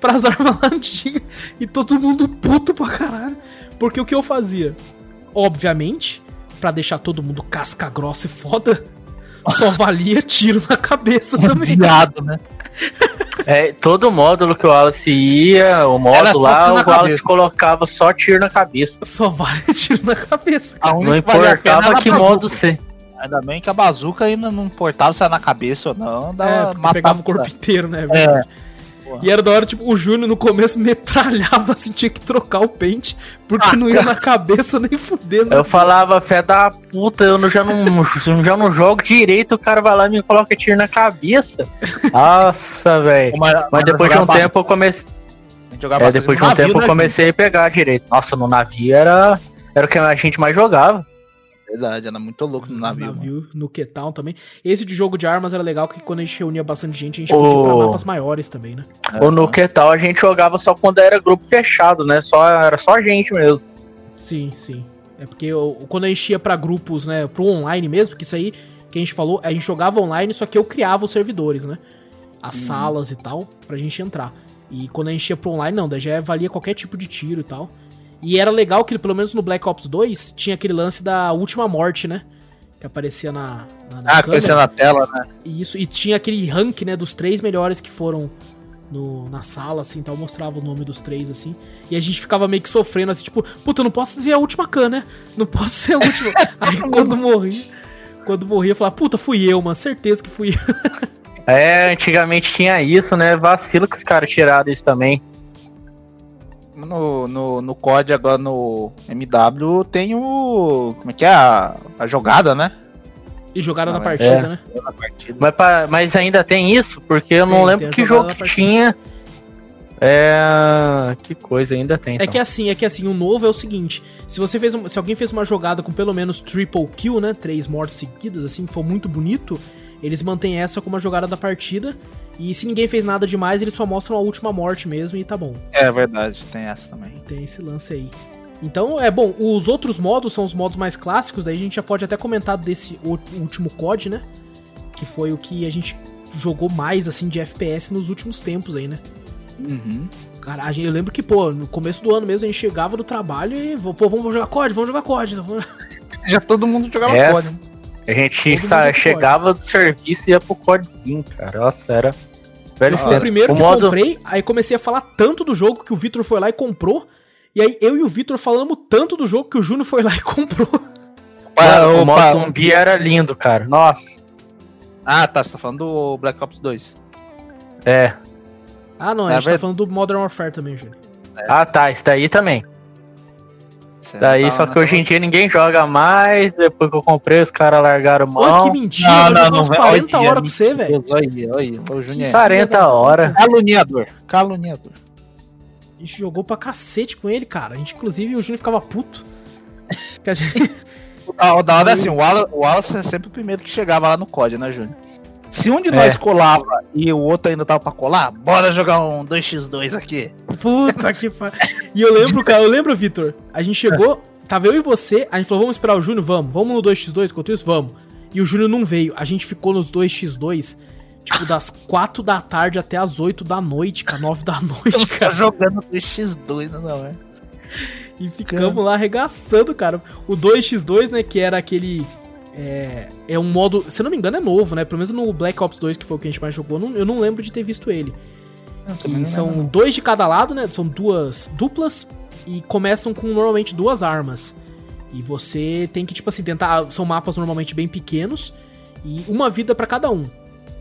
pras armas lá antigas. E todo mundo puto pra caralho. Porque o que eu fazia? Obviamente, pra deixar todo mundo casca grossa e foda, só valia tiro na cabeça também. Viado, né? É, todo módulo que o Wallace ia, o módulo lá, o Wallace cabeça. colocava só tiro na cabeça. Só vale tiro na cabeça. A Não importava que modo ser. Ainda bem que a bazuca ainda não importava se era na cabeça ou não. É, Dava, porque pegava o corpo inteiro, né? velho? E era da hora, tipo, o Júnior no começo metralhava assim, tinha que trocar o pente, porque não ia na cabeça nem fudendo. Eu falava, fé da puta, eu não, já, não, já não jogo direito, o cara vai lá e me coloca tiro na cabeça. Nossa, velho. Mas, mas depois de um tempo eu comecei. É, depois de um tempo eu né, comecei a pegar direito. Nossa, no navio era, era o que a gente mais jogava. Verdade, era muito louco no navio. No navio, no Quetown também. Esse de jogo de armas era legal, que quando a gente reunia bastante gente, a gente podia pra mapas maiores também, né? Ou no Quetown a gente jogava só quando era grupo fechado, né? Só, era só a gente mesmo. Sim, sim. É porque eu, quando a gente ia pra grupos, né, pro online mesmo, que isso aí que a gente falou, a gente jogava online, só que eu criava os servidores, né? As hum. salas e tal, pra gente entrar. E quando a gente ia pro online, não, daí já valia qualquer tipo de tiro e tal. E era legal que, pelo menos no Black Ops 2, tinha aquele lance da última morte, né? Que aparecia na. na, na ah, aparecia na tela, né? Isso, e tinha aquele rank, né, dos três melhores que foram no, na sala, assim, tal, mostrava o nome dos três, assim. E a gente ficava meio que sofrendo, assim, tipo, puta, eu não posso ser a última can, né? Não posso ser a última. Aí quando morria, quando morria, eu falava, puta, fui eu, mano, certeza que fui eu. é, antigamente tinha isso, né? Vacilo que os caras tiraram isso também no, no, no COD, agora no MW, tem o. Como é que é? A, a jogada, né? E jogada não, na partida, é. né? Mas, pra, mas ainda tem isso? Porque eu tem, não lembro que jogo que tinha. É. Que coisa, ainda tem. Então. É que assim, é que assim, o novo é o seguinte: se você fez. Se alguém fez uma jogada com pelo menos triple kill, né? Três mortes seguidas, assim, for muito bonito, eles mantêm essa como a jogada da partida. E se ninguém fez nada demais, eles só mostram a última morte mesmo e tá bom. É verdade, tem essa também. Tem esse lance aí. Então, é bom, os outros modos são os modos mais clássicos, aí a gente já pode até comentar desse último COD, né? Que foi o que a gente jogou mais, assim, de FPS nos últimos tempos aí, né? Uhum. Cara, eu lembro que, pô, no começo do ano mesmo, a gente chegava do trabalho e, pô, vamos jogar COD, vamos jogar COD. Já todo mundo jogava é, COD. A gente está, chegava do serviço e ia pro CODzinho, cara. Nossa, era. Velho, foi o primeiro o que modo... comprei, aí comecei a falar tanto do jogo que o Vitor foi lá e comprou. E aí eu e o Vitor falamos tanto do jogo que o Júnior foi lá e comprou. Mano, o modo zumbi era lindo, cara. Nossa. Ah, tá. Você tá falando do Black Ops 2. É. Ah, não. A gente é tá falando do Modern Warfare também, Júnior. É. Ah, tá. Isso daí também. Daí, só que hoje em dia ninguém joga mais. Depois que eu comprei, os caras largaram mão. Olha que mentira, não, não, não, 40 horas com você, velho. Olha aí, olha 40 horas. Caluniador, caluniador. A gente jogou pra cacete com ele, cara. A gente, inclusive, o Júnior ficava puto. Que a gente... o da hora é assim, o Wallace, o Wallace é sempre o primeiro que chegava lá no COD, né, Júnior? Se um de é. nós colava e o outro ainda tava pra colar, bora jogar um 2x2 aqui. Puta que pariu. E eu lembro, cara, eu lembro, Vitor. A gente chegou, tava eu e você, a gente falou, vamos esperar o Júnior? Vamos. Vamos no 2x2 enquanto isso? Vamos. E o Júnior não veio. A gente ficou nos 2x2, tipo, das 4 da tarde até as 8 da noite, cara, 9 da noite, cara. jogando 2x2, não é? E ficamos lá arregaçando, cara. O 2x2, né, que era aquele é, é um modo, se não me engano, é novo, né? Pelo menos no Black Ops 2, que foi o que a gente mais jogou, eu não, eu não lembro de ter visto ele. Que são dois de cada lado, né? São duas duplas e começam com normalmente duas armas. E você tem que, tipo assim, tentar. São mapas normalmente bem pequenos e uma vida para cada um.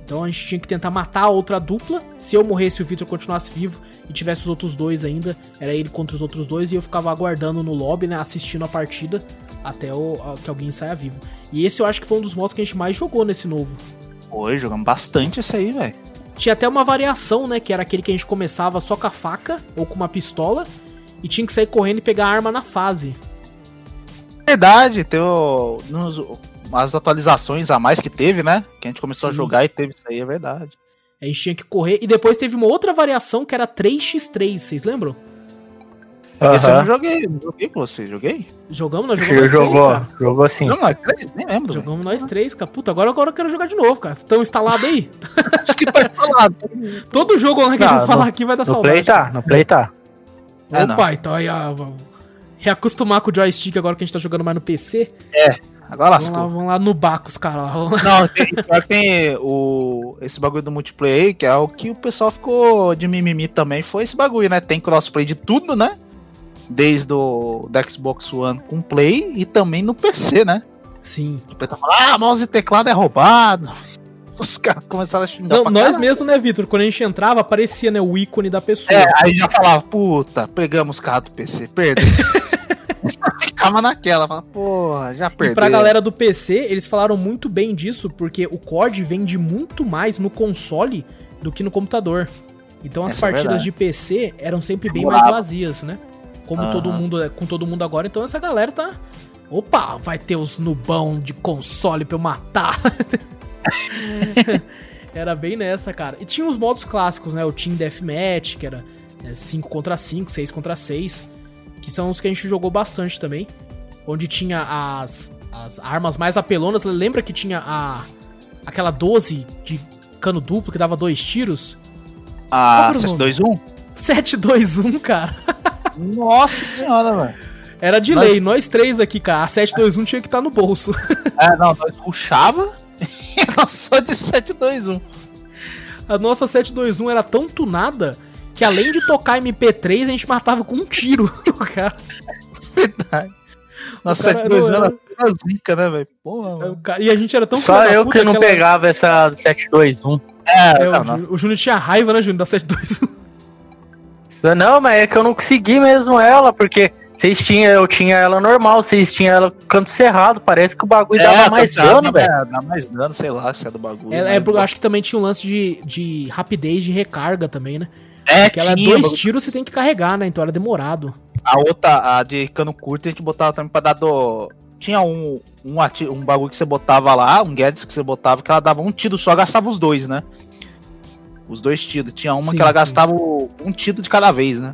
Então a gente tinha que tentar matar a outra dupla. Se eu morresse e o Victor continuasse vivo e tivesse os outros dois ainda, era ele contra os outros dois e eu ficava aguardando no lobby, né? Assistindo a partida até o, que alguém saia vivo. E esse eu acho que foi um dos modos que a gente mais jogou nesse novo. Foi, jogamos bastante esse aí, velho. Tinha até uma variação, né? Que era aquele que a gente começava só com a faca ou com uma pistola e tinha que sair correndo e pegar a arma na fase. Verdade, tem nos, as atualizações a mais que teve, né? Que a gente começou Sim. a jogar e teve isso aí, é verdade. A gente tinha que correr. E depois teve uma outra variação que era 3x3, vocês lembram? Uhum. Esse eu não joguei, não joguei com você, joguei? Jogamos, nós jogamos nós jogou, três, cara. Jogou sim. Jogamos nós três? Nem lembro. Jogamos nós três, cara. Puta, agora, agora eu quero jogar de novo, cara. Vocês estão instalados aí? Acho que tá instalado. Todo jogo online que a gente falar aqui vai dar no saudade. Play tá, no Play tá. É, Opa, não. então aí, ó, vamos reacostumar com o joystick agora que a gente tá jogando mais no PC. É, agora lascou. Vamos lá, vamos lá no Bacos, cara. Não, tem, tem o, esse bagulho do multiplayer, que é o que o pessoal ficou de mimimi também, foi esse bagulho, né? Tem crossplay de tudo, né? Desde o da Xbox One com Play e também no PC, né? Sim. O pessoal fala, ah, mouse e teclado é roubado. Os caras começaram a xingar Não, nós mesmo, né, Vitor? Quando a gente entrava, aparecia, né, o ícone da pessoa. É, aí já falava, puta, pegamos o carro do PC, perdeu. Ficava naquela, falava, porra, já E perdeu. pra galera do PC, eles falaram muito bem disso, porque o COD vende muito mais no console do que no computador. Então as Essa é partidas verdade. de PC eram sempre bem mais vazias, né? Como Aham. todo mundo, com todo mundo agora, então essa galera tá. Opa, vai ter os nubão de console pra eu matar. era bem nessa, cara. E tinha os modos clássicos, né? O Team Deathmatch, que era 5 contra 5, 6 contra 6. Que são os que a gente jogou bastante também. Onde tinha as, as armas mais apelonas. Lembra que tinha a aquela 12 de cano duplo que dava dois tiros? Ah, Qual era o 721? 721, cara. Nossa senhora, velho. Era de Mas- lei, nós três aqui, cara. A 721 tinha que estar no bolso. É, não, nós ruxava e nós só de 721. A nossa 721 era tão tunada que além de tocar MP3, a gente matava com um tiro. cara. Verdade. Nossa, cara 721 não era era- toda zica, né, velho? Porra, mano. E a gente era tão Só eu puta que não aquela- pegava essa do 721. É, É, não, o, não. O Júnior tinha raiva, né, Júnior, da 721. Não, mas é que eu não consegui mesmo ela, porque vocês tinham, eu tinha ela normal, vocês tinham ela canto cerrado, parece que o bagulho dava É, mais tá, dano, dá- velho. Dá mais dano, sei lá, se é do bagulho. É, né? é, porque eu acho que também tinha um lance de, de rapidez de recarga também, né? É, Porque ela é tinha, dois bagulho. tiros você tem que carregar, né? Então era demorado. A outra, a de cano curto, a gente botava também pra dar do. Tinha um, um, ati- um bagulho que você botava lá, um Guedes que você botava, que ela dava um tiro só, gastava os dois, né? Os dois tiros. Tinha uma Sim, que ela sim. gastava um tiro de cada vez, né?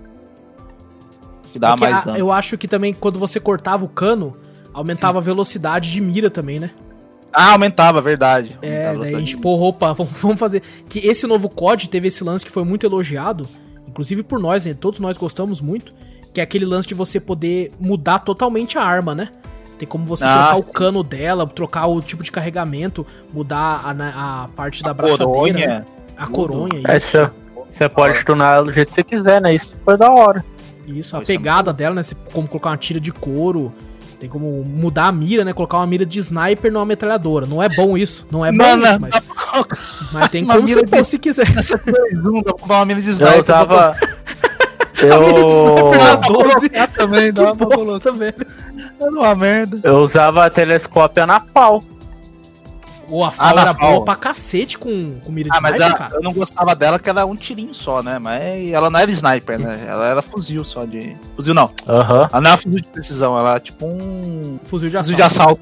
Que dava Porque mais a- dano. eu acho que também quando você cortava o cano, aumentava a velocidade de mira também, né? Ah, aumentava, verdade. É, Aumentava daí pô, opa, vamos, fazer. Que esse novo COD teve esse lance que foi muito elogiado, inclusive por nós, né? Todos nós gostamos muito, que é aquele lance de você poder mudar totalmente a arma, né? Tem como você Ah, trocar sim. o cano dela, trocar o tipo de carregamento, mudar a, a parte da A braçadeira, coronha. né? A coronha, É, isso. você, você pode tunar ela do jeito que você quiser, né? Isso foi da hora. Isso, a Isso é pegada dela, né? Você, como colocar uma tira de couro. Tem como mudar a mira, né? Colocar uma mira de sniper numa metralhadora. Não é bom isso. Não é bom Não, não, isso, mas, mas tem Uma como mira você de- pôr se quiser. Essa 2-1, dá pra comprar uma mina de Eu sniper. Eu, 12. dá também, Que dá pra colocar. bosta, velho. Era uma merda. eu usava telescópio na FAL. Ô, a FAL na era FAL. boa pra cacete com, com mira de Ah, mas sniper, ela- cara. eu não gostava dela que ela era um tirinho só, né? Mas ela não era sniper, né? Ela era fuzil só de. Fuzil não. Aham. Ela não era fuzil de precisão, ela era tipo um. Fuzil de Fuzil assalto. de assalto.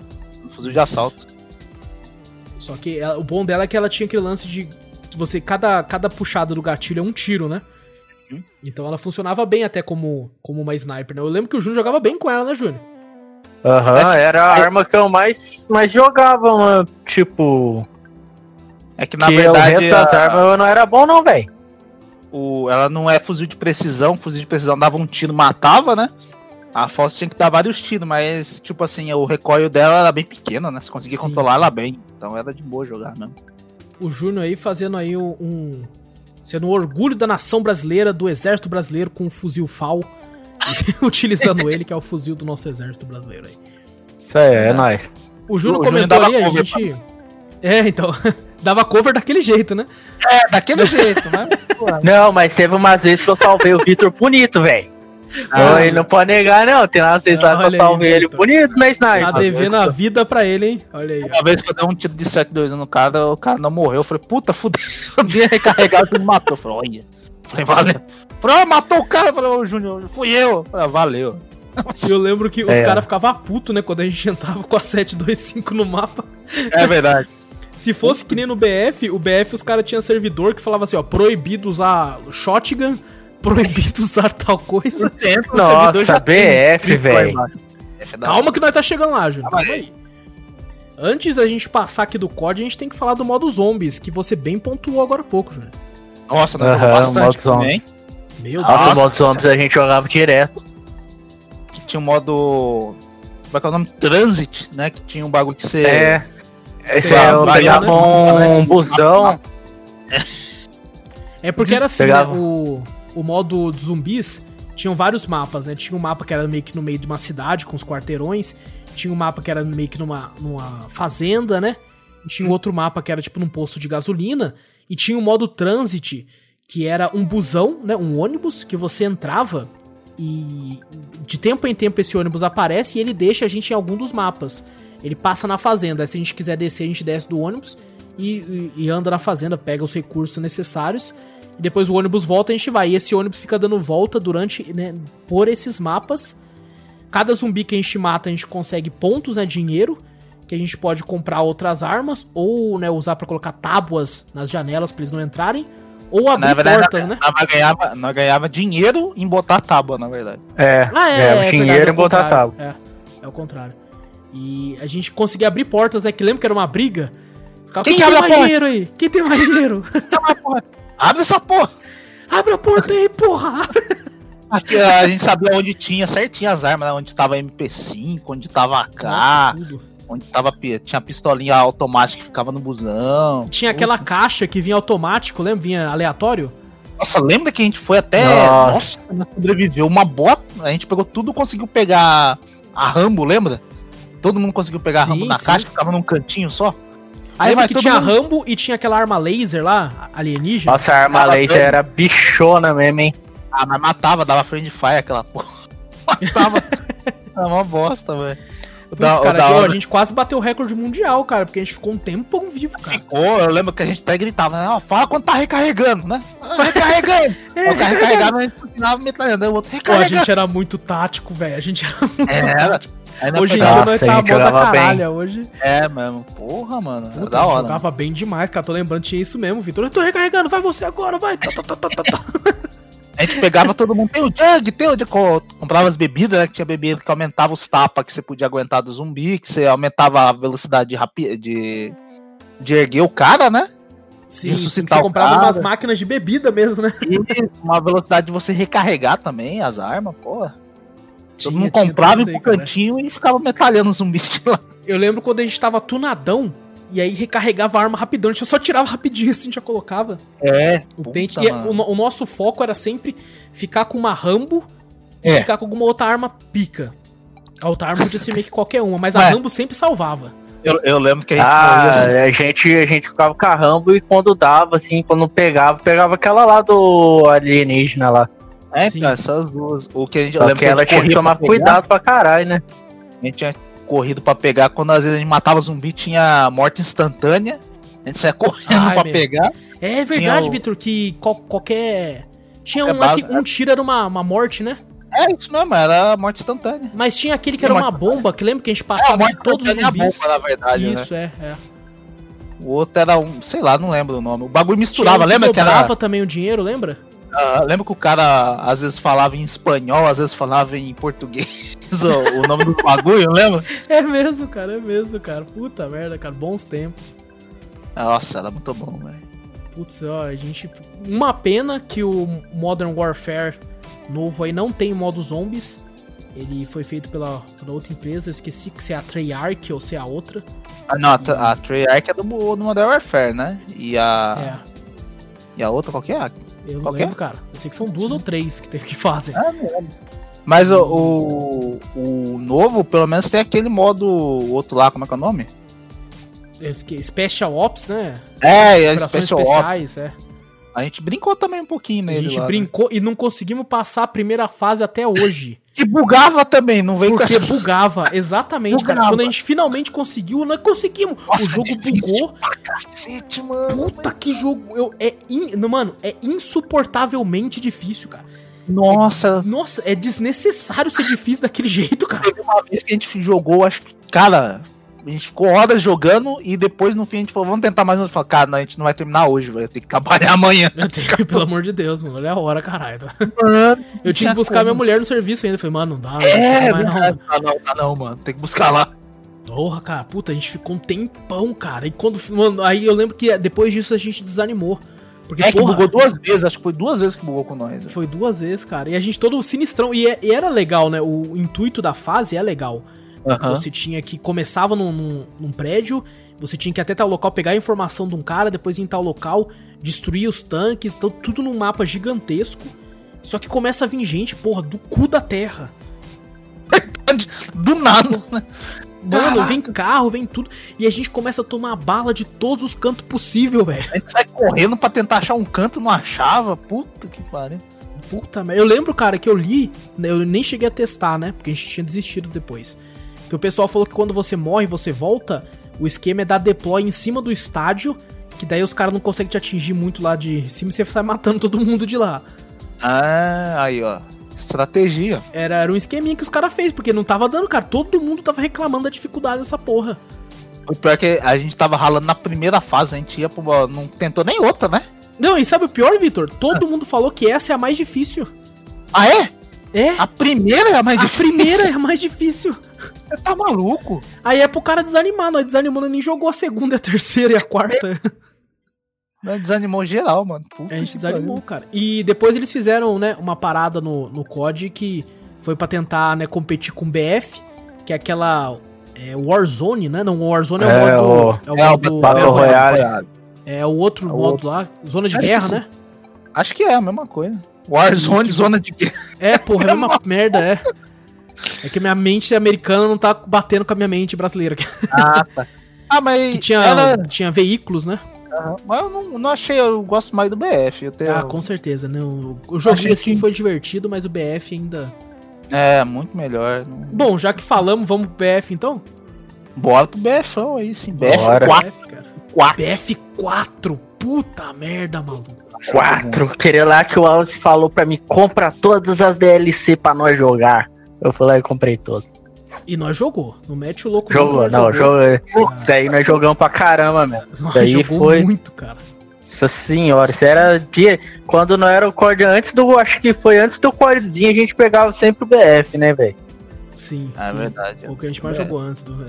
Fuzil de assalto. Só que ela- o bom dela é que ela tinha aquele lance de você cada, cada puxada do gatilho é um tiro, né? Uhum. Então ela funcionava bem até como, como uma sniper, né? Eu lembro que o Júnior jogava bem com ela, né, Júnior? Aham, era a arma que eu mais, mais jogava, mano. Tipo. É que na que o verdade resto das a- armas eu não era bom, não, velho. o, ela não é fuzil de precisão. Fuzil de precisão dava um tiro, matava, né? A Fossa tinha que dar vários tiros, mas, tipo assim, o recoil dela era bem pequeno, né? Você conseguia Sim. controlar ela bem. Então era de boa jogar mesmo. O Júnior aí fazendo aí um, um- sendo um orgulho da nação brasileira, do exército brasileiro com o fuzil FAL. utilizando ele, que é o fuzil do nosso exército brasileiro aí. Isso aí, é nóis. O Júnior comentou ali, a gente. É, então. dava cover daquele jeito, né? É, daquele jeito, né? Pô, Não, mas teve umas vezes que eu salvei o Vitor bonito, velho. Ah. ele não pode negar, não. Tem umas vezes lá que eu salvei ele bonito na Tá sniper. devendo a vida pra ele, hein? Olha aí. ó. Uma vez que eu dei um tiro de 7-2 no cara, o cara não morreu. Eu falei, puta, fudeu. Eu dei recarregado e me matou. Eu falei, olha. Falei, valeu. Ah, matou o cara. Eu Falei, ô Júnior, fui eu. Eu Falei, ah, valeu. E eu lembro que os É. caras ficavam putos, né? Quando a gente entrava com a 725 no mapa. É verdade. Se fosse que nem no BF, o BF os caras tinham servidor que falava assim, ó, proibido usar shotgun, proibido usar tal coisa. No Nossa, BF, velho. Calma que nós tá chegando lá, Júnior. Calma aí. Antes da gente passar aqui do COD, a gente tem que falar do modo zombies, que você bem pontuou agora há pouco, Júnior. Nossa, nós Aham, jogamos modo bastante também. Meu Nossa, Deus. o modo zombies a gente jogava direto. Que tinha um modo. Como é que é o nome? Transit, né? Que tinha um bagulho que você. É. Esse é, eu um pegava busão, né? um busão. É porque era assim, Pegava. né? O, o modo de zumbis tinham vários mapas, né? Tinha um mapa que era meio que no meio de uma cidade com os quarteirões. Tinha um mapa que era meio que numa, numa fazenda, né? tinha um outro mapa que era tipo num posto de gasolina, e tinha o modo transit, que era um busão, né, um ônibus que você entrava e de tempo em tempo esse ônibus aparece e ele deixa a gente em algum dos mapas. Ele passa na fazenda, aí se a gente quiser descer, a gente desce do ônibus e, e, e anda na fazenda, pega os recursos necessários e depois o ônibus volta e a gente vai. E esse ônibus fica dando volta durante, né, por esses mapas. Cada zumbi que a gente mata, a gente consegue pontos, né, dinheiro, que a gente pode comprar outras armas ou, né, usar para colocar tábuas nas janelas para eles não entrarem. Ou abrir Na verdade, portas, né? nós ganhava, nós ganhava dinheiro em botar tábua, na verdade. É, Ah, é, é, o é dinheiro verdade, é e o botar tábua. É, é o contrário. E a gente conseguia abrir portas, né? Que lembra que era uma briga? Ficava, Quem Quem, que tem abre a mais porta?" dinheiro aí? Quem tem mais dinheiro? Abre essa porra! Abre a porta aí, porra! Aqui a gente sabia onde tinha certinho as armas, né? onde tava MP5, onde tava AK, Nossa, tudo. Onde tava tinha pistolinha automática que ficava no busão. Tinha aquela caixa que vinha automático, lembra? Vinha aleatório? Nossa, lembra que a gente foi até. Nossa. Nossa, sobreviveu uma bota. A gente pegou tudo conseguiu pegar a Rambo, lembra? Todo mundo conseguiu pegar a Sim, Rambo na sim. caixa, que ficava num cantinho só. Aí lembra vai que tinha mundo- Rambo e tinha aquela arma laser lá, alienígena? Nossa, a arma laser dando. era bichona mesmo, hein? Ah, mas matava, dava friend fire aquela porra. Matava. Era uma bosta, velho. Putz, da- cara, da a gente quase bateu o recorde mundial, cara, porque a gente ficou um tempão vivo, cara. Ficou, eu lembro que a gente até gritava, né? Fala quando tá recarregando, né? Ah, Recarregando! Aí o cara recarregava, a gente continuava metralhando, o outro Pô, a recarregando. gente era muito tático, velho. A gente era muito Era. Aí nós Hoje em dia nós Nossa, tá a a gente moda jogava bem. caralha. Hoje. É mesmo. Porra, mano. Era Puta, da hora. jogava bem demais, cara. Tô lembrando, tinha isso mesmo, Vitor. Eu tô recarregando, vai você agora, vai. Tá, tá, tá, tá, tá, tá. A gente pegava todo mundo, tem o Jug, tem o Jug, co- comprava as bebidas, né? Que tinha bebida que aumentava os tapas que você podia aguentar do zumbi, que você aumentava a velocidade de, rapi- de, de erguer o cara, né? Sim, sim, você comprava cara. umas máquinas de bebida mesmo, né? E uma velocidade de você recarregar também as armas, porra. Todo mundo comprava e pro cantinho e ficava metralhando os zumbis de lá. Eu lembro quando a gente tava tunadão, e aí recarregava a arma rapidão. A gente só tirava rapidinho assim, já colocava É, o pente. E o, o nosso foco era sempre ficar com uma Rambo e É. ficar com alguma outra arma pica. A outra arma podia ser meio que qualquer uma, mas a Ué. Rambo sempre salvava. Eu, eu lembro que a gente Ah, assim. a gente, a gente ficava com a Rambo e quando dava, assim, quando pegava, pegava aquela lá do alienígena lá. É, Sim. cara, essas duas. O que a gente eu lembro que a ela tinha que tomar pra cuidado pra caralho, né? A gente tinha corrido pra pegar. Quando às vezes a gente matava zumbi, tinha morte instantânea. A gente saia correndo meu. pegar. É verdade, o- Vitor, que qual- qualquer. Tinha Qualquer um lá que bala- um tiro era uma, uma morte, né? É isso mesmo, era morte instantânea. Mas tinha aquele que Tinha era uma bomba, que lembra que a gente É, a passava em todos os é zumbis. bomba, na verdade. né? Isso, é, é. O outro era um, sei lá, não lembro o nome. O bagulho Tinha misturava, um lembra que era. dobrava também o dinheiro, lembra? Ah, lembra que o cara às vezes falava em espanhol, às vezes falava em português o, o nome do bagulho, lembra? É mesmo, cara, é mesmo, cara. Puta merda, cara, bons tempos. Nossa, era muito bom, velho. Putz, ó, a gente. Uma pena que o Modern Warfare novo aí não tem modo zombies. Ele foi feito pela, pela outra empresa, eu esqueci se é a Treyarch ou se é a outra. Ah, não, a, a Treyarch é do, do Modern Warfare, né? E a, É, e a outra qual que é? Eu não que é? lembro, cara. Eu sei que são duas ou três que, tem, que fazem. Ah, lembro. Mas o, o, o novo, pelo menos tem aquele modo outro lá, como é que é o nome? Special Ops, né? É, é Special Ops. especiais, é. A gente brincou também um pouquinho A nele gente lá, né? brincou e não conseguimos passar a primeira fase até hoje. Que bugava também, não vem Porque com essa... bugava, exatamente, cara. Bugava. Quando a gente finalmente conseguiu, nós conseguimos. o Nossa, jogo difícil bugou. cacete, mano. Puta que jogo. Eu, é in- mano, é insuportavelmente difícil, cara. Nossa, Nossa, é desnecessário ser difícil daquele jeito, cara. teve uma vez que a gente jogou, acho que, cara, a gente ficou horas jogando e depois no fim a gente falou, vamos tentar mais um. Falei, cara, não, a gente não vai terminar hoje, vai ter que trabalhar amanhã. Tenho- Pelo amor de Deus, mano. Olha a hora, caralho. Mano, Eu tinha que buscar minha mulher no serviço ainda. Falei, mano, não dá, não É, dá mais não. Ah, não, tá não, mano. Tem que buscar lá. Porra, cara, puta, a gente ficou um tempão, cara. E quando. Mano, aí eu lembro que depois disso a gente desanimou. Porque, É que porra, bugou duas vezes, acho que foi duas vezes que bugou com nós. né? Foi duas vezes, cara. E a gente todo sinistrão. E, é- e era legal, né? O intuito da fase é legal. Aham. Você tinha que. Começava num, num- num prédio, você tinha que ir até tal local pegar a informação de um cara, depois ir em tal local, destruir os tanques, então, tudo num mapa gigantesco. Só que começa a vir gente, porra, do cu da terra. Do nada, né? Mano, Caraca. vem carro, vem tudo. E a gente começa a tomar bala de todos os cantos possível, velho. A gente sai correndo pra tentar achar um canto, não achava. Puta que pariu. Puta merda. Eu lembro, cara, que eu li, né, eu nem cheguei a testar, né? Porque a gente tinha desistido depois. Que o pessoal falou que quando você morre você volta, o esquema é dar deploy em cima do estádio, que daí os caras não conseguem te atingir muito lá de cima e você sai matando todo mundo de lá. Ah, aí, ó. Estratégia. Era, era um esqueminha que os caras fez, porque não tava dando, cara. Todo mundo tava reclamando da dificuldade dessa porra. O pior é que a gente tava ralando na primeira fase, a gente ia pro. Não tentou nem outra, né? Não, e sabe o pior, Vitor? Todo mundo falou que essa é a mais difícil. Ah, é? É, A primeira é a mais a difícil. primeira é a mais difícil. Você tá maluco? Aí é pro cara desanimar, nós desanimando, nem jogou a segunda, a terceira e a quarta. Não, Desanimou geral, mano. Puta A gente desanimou, cara. E depois eles fizeram, né, uma parada no, no COD que foi pra tentar, né, competir com o BF, que é aquela é, Warzone, né? Não, o Warzone é, É, o modo... o- é É, o modo Battle Royale. É o outro É o modo outro. lá, Zona de Acho Guerra, né? Acho que é a mesma coisa. Warzone, zona de guerra. É, porra, é a mesma merda, é. É que minha mente americana não tá batendo com a minha mente brasileira. Que Ah, tá. Ah, mas tinha, ela- tinha veículos, né? Mas eu não, não achei, eu gosto mais do BF. Eu tenho... Ah, com certeza, né? O, o joguinho assim que- foi divertido, mas o BF ainda. É, muito melhor. Não- Bom, já que falamos, vamos pro BF então? Bora pro BFão aí, sim. BF Bora. 4. BF, cara. 4. BF4, puta merda, maluco. Quatro. Queria lá que o Wallace falou pra mim, compra todas as DLC pra nós jogar. Eu fui lá e comprei todas. E nós jogou, não mete o louco Jogou, não, jogou. jogou. Daí nós jogamos pra caramba, mesmo. Nós daí jogou foi- muito, cara. Nossa senhora, isso era dia. Quando não era o COD antes do. Acho que foi antes do CODzinho, a gente pegava sempre o BF, né, velho? Sim, É sim. verdade. O que a gente mais É. jogou antes do. é.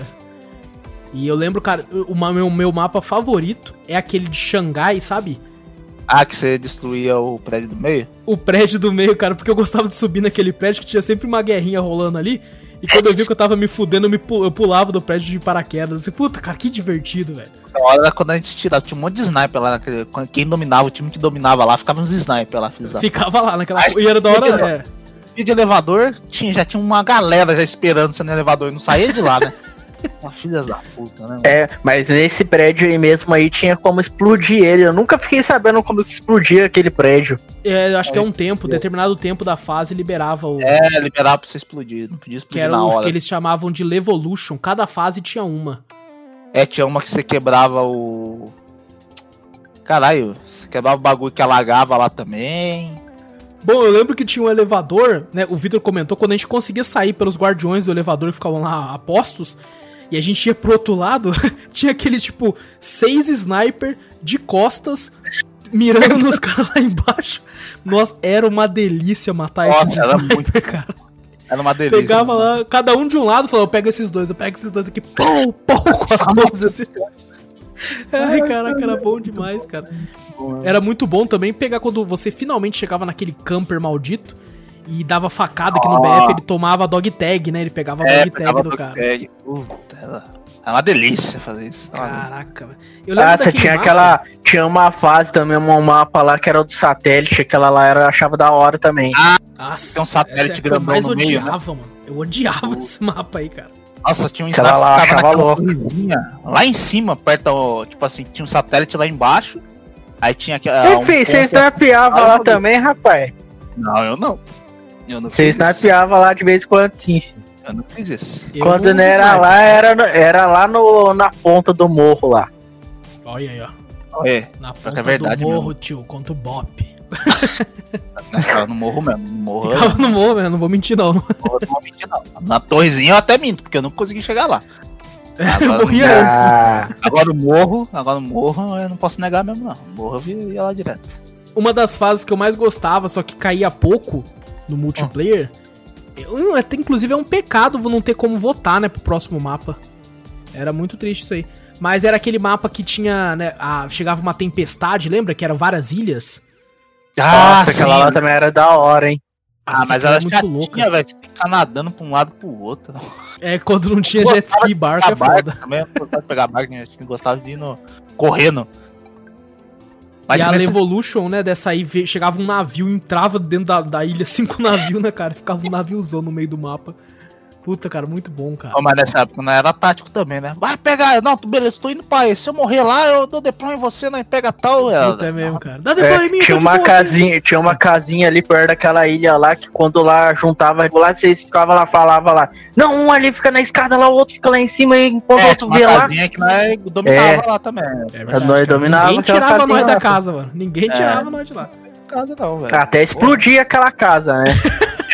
E eu lembro, cara, o meu, meu mapa favorito é aquele de Xangai, sabe? Ah, que você destruía o prédio do meio? O prédio do meio, cara, porque eu gostava de subir naquele prédio que tinha sempre uma guerrinha rolando ali. E quando eu vi que eu tava me fudendo, eu, me pu- eu pulava do prédio de paraquedas. Assim, puta, cara, que divertido, velho. Na hora quando a gente tirava, tinha um monte de sniper lá. naquele- Quem dominava, o time que dominava lá, ficava uns sniper lá. Fiz lá. Ficava lá naquela. E era da hora, é. Via de elevador, tinha, já tinha uma galera já esperando você no elevador e não saía de lá, né? Filhas da puta, né? mano? É, mas nesse prédio aí mesmo aí tinha como explodir ele. Eu nunca fiquei sabendo como explodir aquele prédio. É, eu acho que é um tempo, determinado tempo da fase liberava o. É, liberava pra você explodir. Não podia que explodir era na o que eles chamavam de Levolution. Cada fase tinha uma. É, tinha uma que você quebrava o. Caralho, você quebrava o bagulho que alagava lá também. Bom, eu lembro que tinha um elevador, né? O Vitor comentou quando a gente conseguia sair pelos guardiões do elevador que ficavam lá a postos. E a gente ia pro outro lado, tinha aquele tipo seis sniper de costas mirando nos caras lá embaixo. Nossa, era uma delícia matar Nossa, esses era sniper, muito- cara. Era uma delícia. Pegava lá, cada um de um lado, falava, eu pego esses dois, eu pego esses dois aqui, pau, pau, com a 12, assim. Ai, caraca, era bom demais, cara. Era muito bom também pegar quando você finalmente chegava naquele camper maldito e dava facada que no Ah. BF ele tomava a dog tag, né? Ele pegava a É, dog tag do dog cara. tag. Puta, era, era uma delícia fazer isso. Delícia. Caraca, velho. Eu lembro Ah, você tinha mapa- aquela. Tinha uma fase também, um mapa lá que era o do satélite, aquela lá era, eu achava da hora também. Nossa, Tem um satélite essa é eu grandão mais no meio, né? odiava, mano. Eu odiava esse mapa aí, cara. Nossa, tinha um Aquela sniper lá, achava louco. Lá em cima, perto, do- tipo assim, tinha um satélite lá embaixo. Aí tinha aqui. O ah, que fez? Você ponto- snapeava Ah, lá eu- também, rapaz? Não, eu não. Eu não Você fiz isso. snapeava lá de vez em quando sim. filho. Eu não fiz isso. Eu Quando não não era sniper. lá, era, era lá no, na ponta do morro lá. Olha aí, ó. É, Na que é ponta verdade do morro, mesmo. tio, contra o Bop. eu ficava no morro mesmo. No morro, eu no morro, velho, não vou mentir não. não vou mentir, não. Na torrezinha eu até minto, porque eu não consegui chegar lá. Eu Agora, morria antes. Ah, agora no morro, agora no morro eu não posso negar mesmo, não. No morro eu ia lá direto. Uma das fases que eu mais gostava, só que caía pouco no multiplayer. eu- até inclusive é um pecado não ter como votar, né, pro próximo mapa. Era muito triste isso aí. Mas era aquele mapa que tinha, né, a- chegava uma tempestade, lembra? Que eram várias ilhas. nossa, aquela lá também era da hora, hein? Ah, mas ela já louca. tinha, velho. Ficar nadando pra um lado pro outro. É quando não tinha jet ski e barco, é foda. também, eu gostava de pegar barco, né? a gente gostava de ir no... correndo. Mas e a nesse- Evolution, né, dessa aí, chegava um navio, entrava dentro da, da ilha, cinco navios, né, cara? Ficava um naviozão no meio do mapa. Puta, cara, muito bom, cara. Mas nessa época não era tático também, né? Vai pegar, não, tu- beleza, tô indo pra esse. Se eu morrer lá, eu dou deploy em você, não pega tal. Puta, é mesmo, cara. Dá depois É, em mim, tinha de uma boa. casinha, tinha uma casinha ali perto daquela ilha lá que quando lá juntava lá, vocês ficavam lá, falava lá. Não, um ali fica na escada lá, o outro fica lá em cima e enquanto o É, outro uma via lá. casinha que nós dominava É. lá também. É verdade, Nós cara. dominava Ninguém tirava casinha nós da lá. casa, mano. Ninguém É. tirava nós de lá. Casa não, velho. Até explodia aquela casa, né?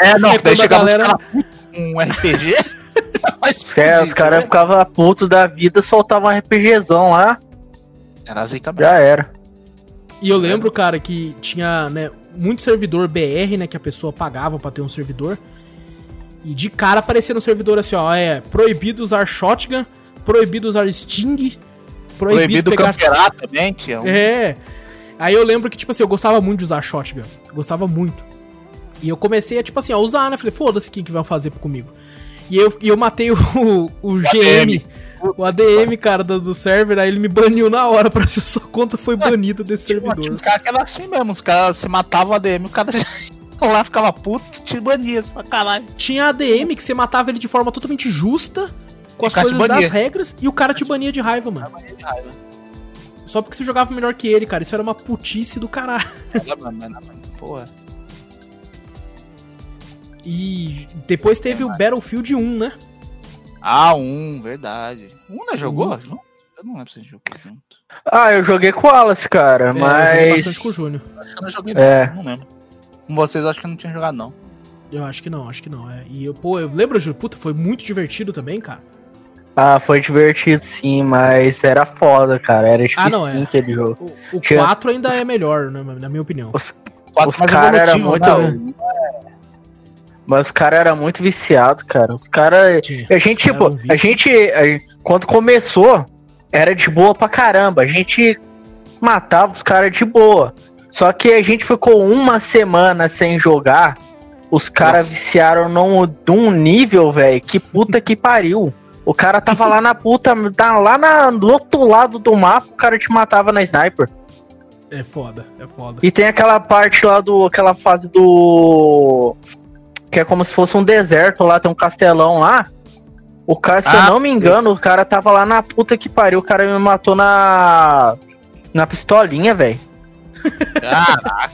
É, não, daí quando a chegava galera- galera... um RPG. Mas Os caras caras ficavam putos da vida, soltavam um RPGzão lá, Era zica mesmo. já era. E eu lembro, cara, que tinha, né, muito servidor BR, né, que a pessoa pagava pra ter um servidor. E de cara aparecia no servidor assim, ó, é proibido usar shotgun, proibido usar sting, proibido, Proibido pegar... também, tinha um. É. Aí eu lembro que, tipo assim, eu gostava muito de usar shotgun. Gostava muito. E eu comecei a, tipo assim, a usar, né? Falei, foda-se quem que vai fazer comigo. E eu, e eu matei o, o, GM, o ADM, cara, do, do server, aí ele me baniu na hora pra se sua conta foi banida desse servidor. uns caras que era assim mesmo, os caras se matavam ADM, o cara já lá ficava puto, te bania pra caralho. Tinha ADM que você matava ele de forma totalmente justa, com as o coisas das regras, e o cara te bania de raiva, mano. Bania de raiva. Só porque você jogava melhor que ele, cara. Isso era uma putice do caralho. Era, mano, mas, mas, Porra. E depois teve o Battlefield 1, né? Ah, um, verdade. Um não jogou Um. junto? Eu não lembro se a gente jogou junto. Ah, eu joguei com o Wallace, cara, É, eu joguei mas. bastante com o Júnior. Acho que eu não joguei, É. não. Não lembro. Com vocês, eu acho que eu não tinha jogado, não. Eu acho que não, acho que não. É. E eu, pô, eu lembro, Júlio, puta, foi muito divertido também, cara. Ah, foi divertido sim, mas era foda, cara. Era difícil Ah, não, é. aquele jogo. O, o Tinha- 4 ainda é melhor, né, na minha opinião. Quatro Os mais cara era evolutivo, muito- né? Mas os caras eram muito viciados, cara. Os caras. A gente, tipo, a gente, a gente- Quando começou, era de boa pra caramba. A gente matava os caras de boa. Só que a gente ficou uma semana sem jogar. Os caras viciaram num, num nível, velho, que puta que pariu. O cara tava lá na puta, tá lá na, do outro lado do mapa, o cara te matava na sniper. É foda, é foda. E tem aquela parte lá do. aquela fase do. Que é como se fosse um deserto lá, tem um castelão lá. O cara, se Ah, eu não me engano, o cara tava lá na puta que pariu, o cara me matou na. Na pistolinha, velho.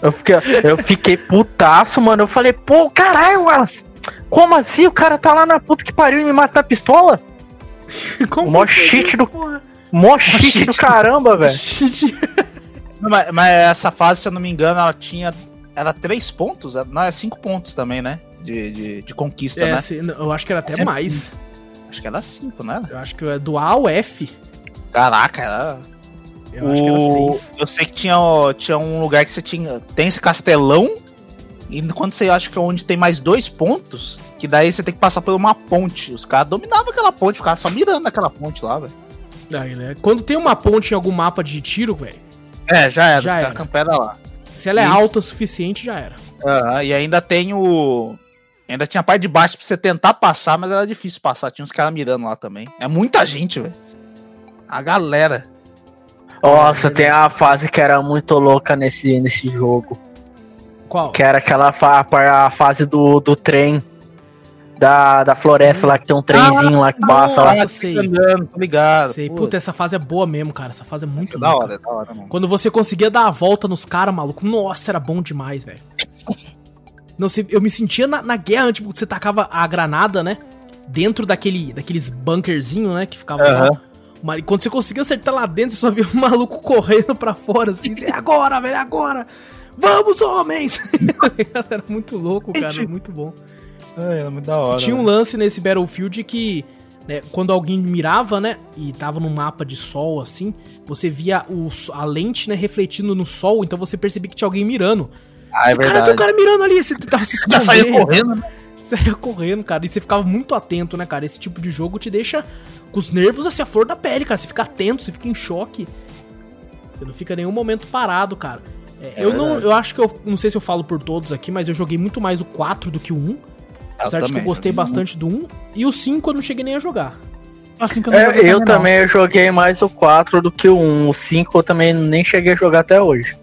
Eu fiquei, eu fiquei putaço, mano. Eu falei, pô, caralho, Wallace. Como assim? O cara tá lá na puta que pariu e me mata na pistola? Como mó cheat isso, do- porra? Mó shit do caramba, velho. Mas, mas essa fase, se eu não me engano, ela tinha. Era três pontos? Não, é cinco pontos também, né? De, de, de conquista, É, né? se- não, eu acho que era até Sempre- mais. Acho que era cinco, né? Eu acho que é do A ao F. Caraca, era. Eu acho que era O- 6. Eu sei que tinha, tinha um lugar que você tinha. Tem esse castelão. E quando você acha que é onde tem mais dois pontos, que daí você tem que passar por uma ponte. Os caras dominavam aquela ponte, ficavam só mirando aquela ponte lá, velho. Aí, né? Quando tem uma ponte em algum mapa de tiro, velho, É, já era, Já os caras camperam lá. se ela é Isso. alta o suficiente, já era. Aham, e ainda tem o. Ainda tinha a parte de baixo pra você tentar passar, mas era difícil passar. Tinha uns caras mirando lá também. É muita gente, velho. A galera. Nossa, tem a fase que era muito louca nesse, nesse jogo. Qual? Que era aquela fa a fase do, do trem. Da, da floresta lá, que tem um trenzinho lá que passa lá. nossa. Ah, sei. fica andando, tô ligado. Sei, puta, essa fase é boa mesmo, cara. Essa fase é muito isso é da hora, é da hora, mano. Quando você conseguia dar a volta nos caras, maluco, nossa, era bom demais, velho. Não sei, eu me sentia na, na guerra, tipo, você tacava a granada, né? Dentro daquele, daqueles bunkerzinho, né? Que ficava Aham. só. Mas quando você conseguia acertar lá dentro, você só via o maluco correndo pra fora, assim. É agora, velho, agora! Vamos, homens! era muito louco, cara, muito bom. É, é muito da hora. Tinha um lance nesse Battlefield que, né, quando alguém mirava, né, e tava num mapa de sol, assim, você via o, a lente, né, refletindo no sol, então você percebia que tinha alguém mirando. Ah, é cara, tem um cara mirando ali, você tentava se Já saiu esconder. correndo, né? Você saía correndo, cara, e você ficava muito atento, né, cara, esse tipo de jogo te deixa com os nervos, assim, a flor da pele, cara, você fica atento, você fica em choque. Você não fica nenhum momento parado, cara. É, É eu não, eu acho que eu, não sei se eu falo por todos aqui, mas eu joguei muito mais o 4 do que o 1. Apesar de que eu gostei bastante do 1. E o 5 eu não cheguei nem a jogar. Assim que É, eu não. também joguei mais o 4 do que o 1. O 5 eu também nem cheguei a jogar até hoje.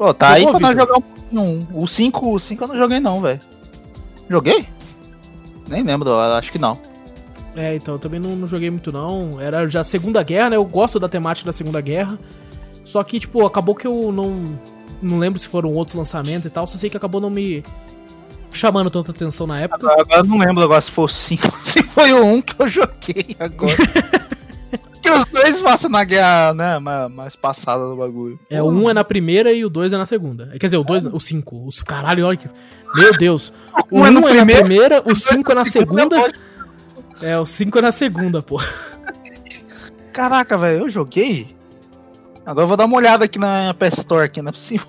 Pô, tá aí pra nós jogar um pouquinho. um. O 5, o 5 eu não joguei não, velho. Joguei? Nem lembro, acho que não. É, então eu também não, não joguei muito não. Era já Segunda Guerra, né? Eu gosto da temática da Segunda Guerra. Só que, tipo, acabou que eu não. Não lembro se foram outros lançamentos e tal, só sei que acabou não me chamando tanta atenção na época. Agora, agora eu não lembro agora se foi o 5 se foi o 1 que eu joguei agora. que os dois passam na guerra, né? Mais, passada do bagulho. É, o 1 é na primeira e o 2 é na segunda. Quer dizer, o 2, o 5. O caralho, olha que. Meu Deus. O 1 é, no é na primeira, o 5 é na segunda. É, o 5 é na segunda, pô. Caraca, velho, eu joguei. Agora eu vou dar uma olhada aqui na PS Store, aqui, não é possível.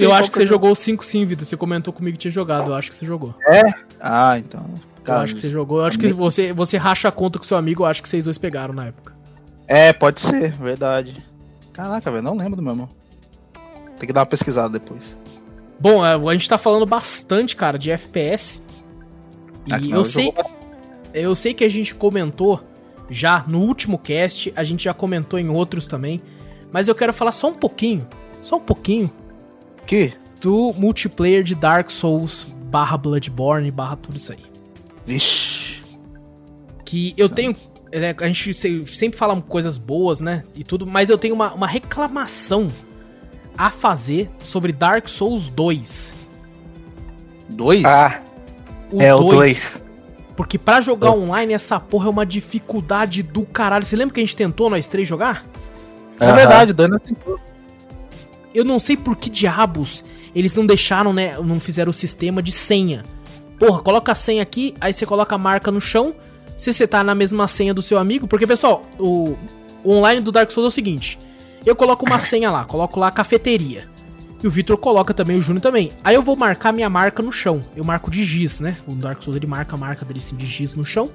eu acho que você jogou o 5 sim, Vitor. Você comentou comigo que tinha jogado. Eu acho que você jogou. É? Ah, então. eu acho que você jogou. Eu acho que você, você racha a conta com seu amigo. Eu acho que vocês dois pegaram na época. É, pode ser, verdade. Caraca, velho, não lembro mesmo. Tem que dar uma pesquisada depois. Bom, é, a gente tá falando bastante, cara, de FPS. E eu sei. Eu sei que a gente comentou já no último cast, a gente já comentou em outros também. Mas eu quero falar só um pouquinho. Só um pouquinho que? Do multiplayer de Dark Souls barra Bloodborne barra tudo isso aí. Vixe. Que eu tenho. É, a gente sempre fala coisas boas, né? E tudo, mas eu tenho uma, uma reclamação a fazer sobre Dark Souls 2. 2? Ah. O é 2. o 2. Porque para jogar oh. online essa porra é uma dificuldade do caralho. Você lembra que a gente tentou nós três jogar? É verdade, o Dana tentou eu não sei por que diabos eles não deixaram, né? Não fizeram o sistema de senha. Porra, coloca a senha aqui, aí você coloca a marca no chão. Se você tá na mesma senha do seu amigo. Porque, pessoal, o, o online do Dark Souls é o seguinte: eu coloco uma senha lá, coloco lá cafeteria. E o Victor coloca também, o Júnior também. Aí eu vou marcar minha marca no chão. Eu marco de giz, né? O Dark Souls ele marca a marca dele assim, de giz no chão.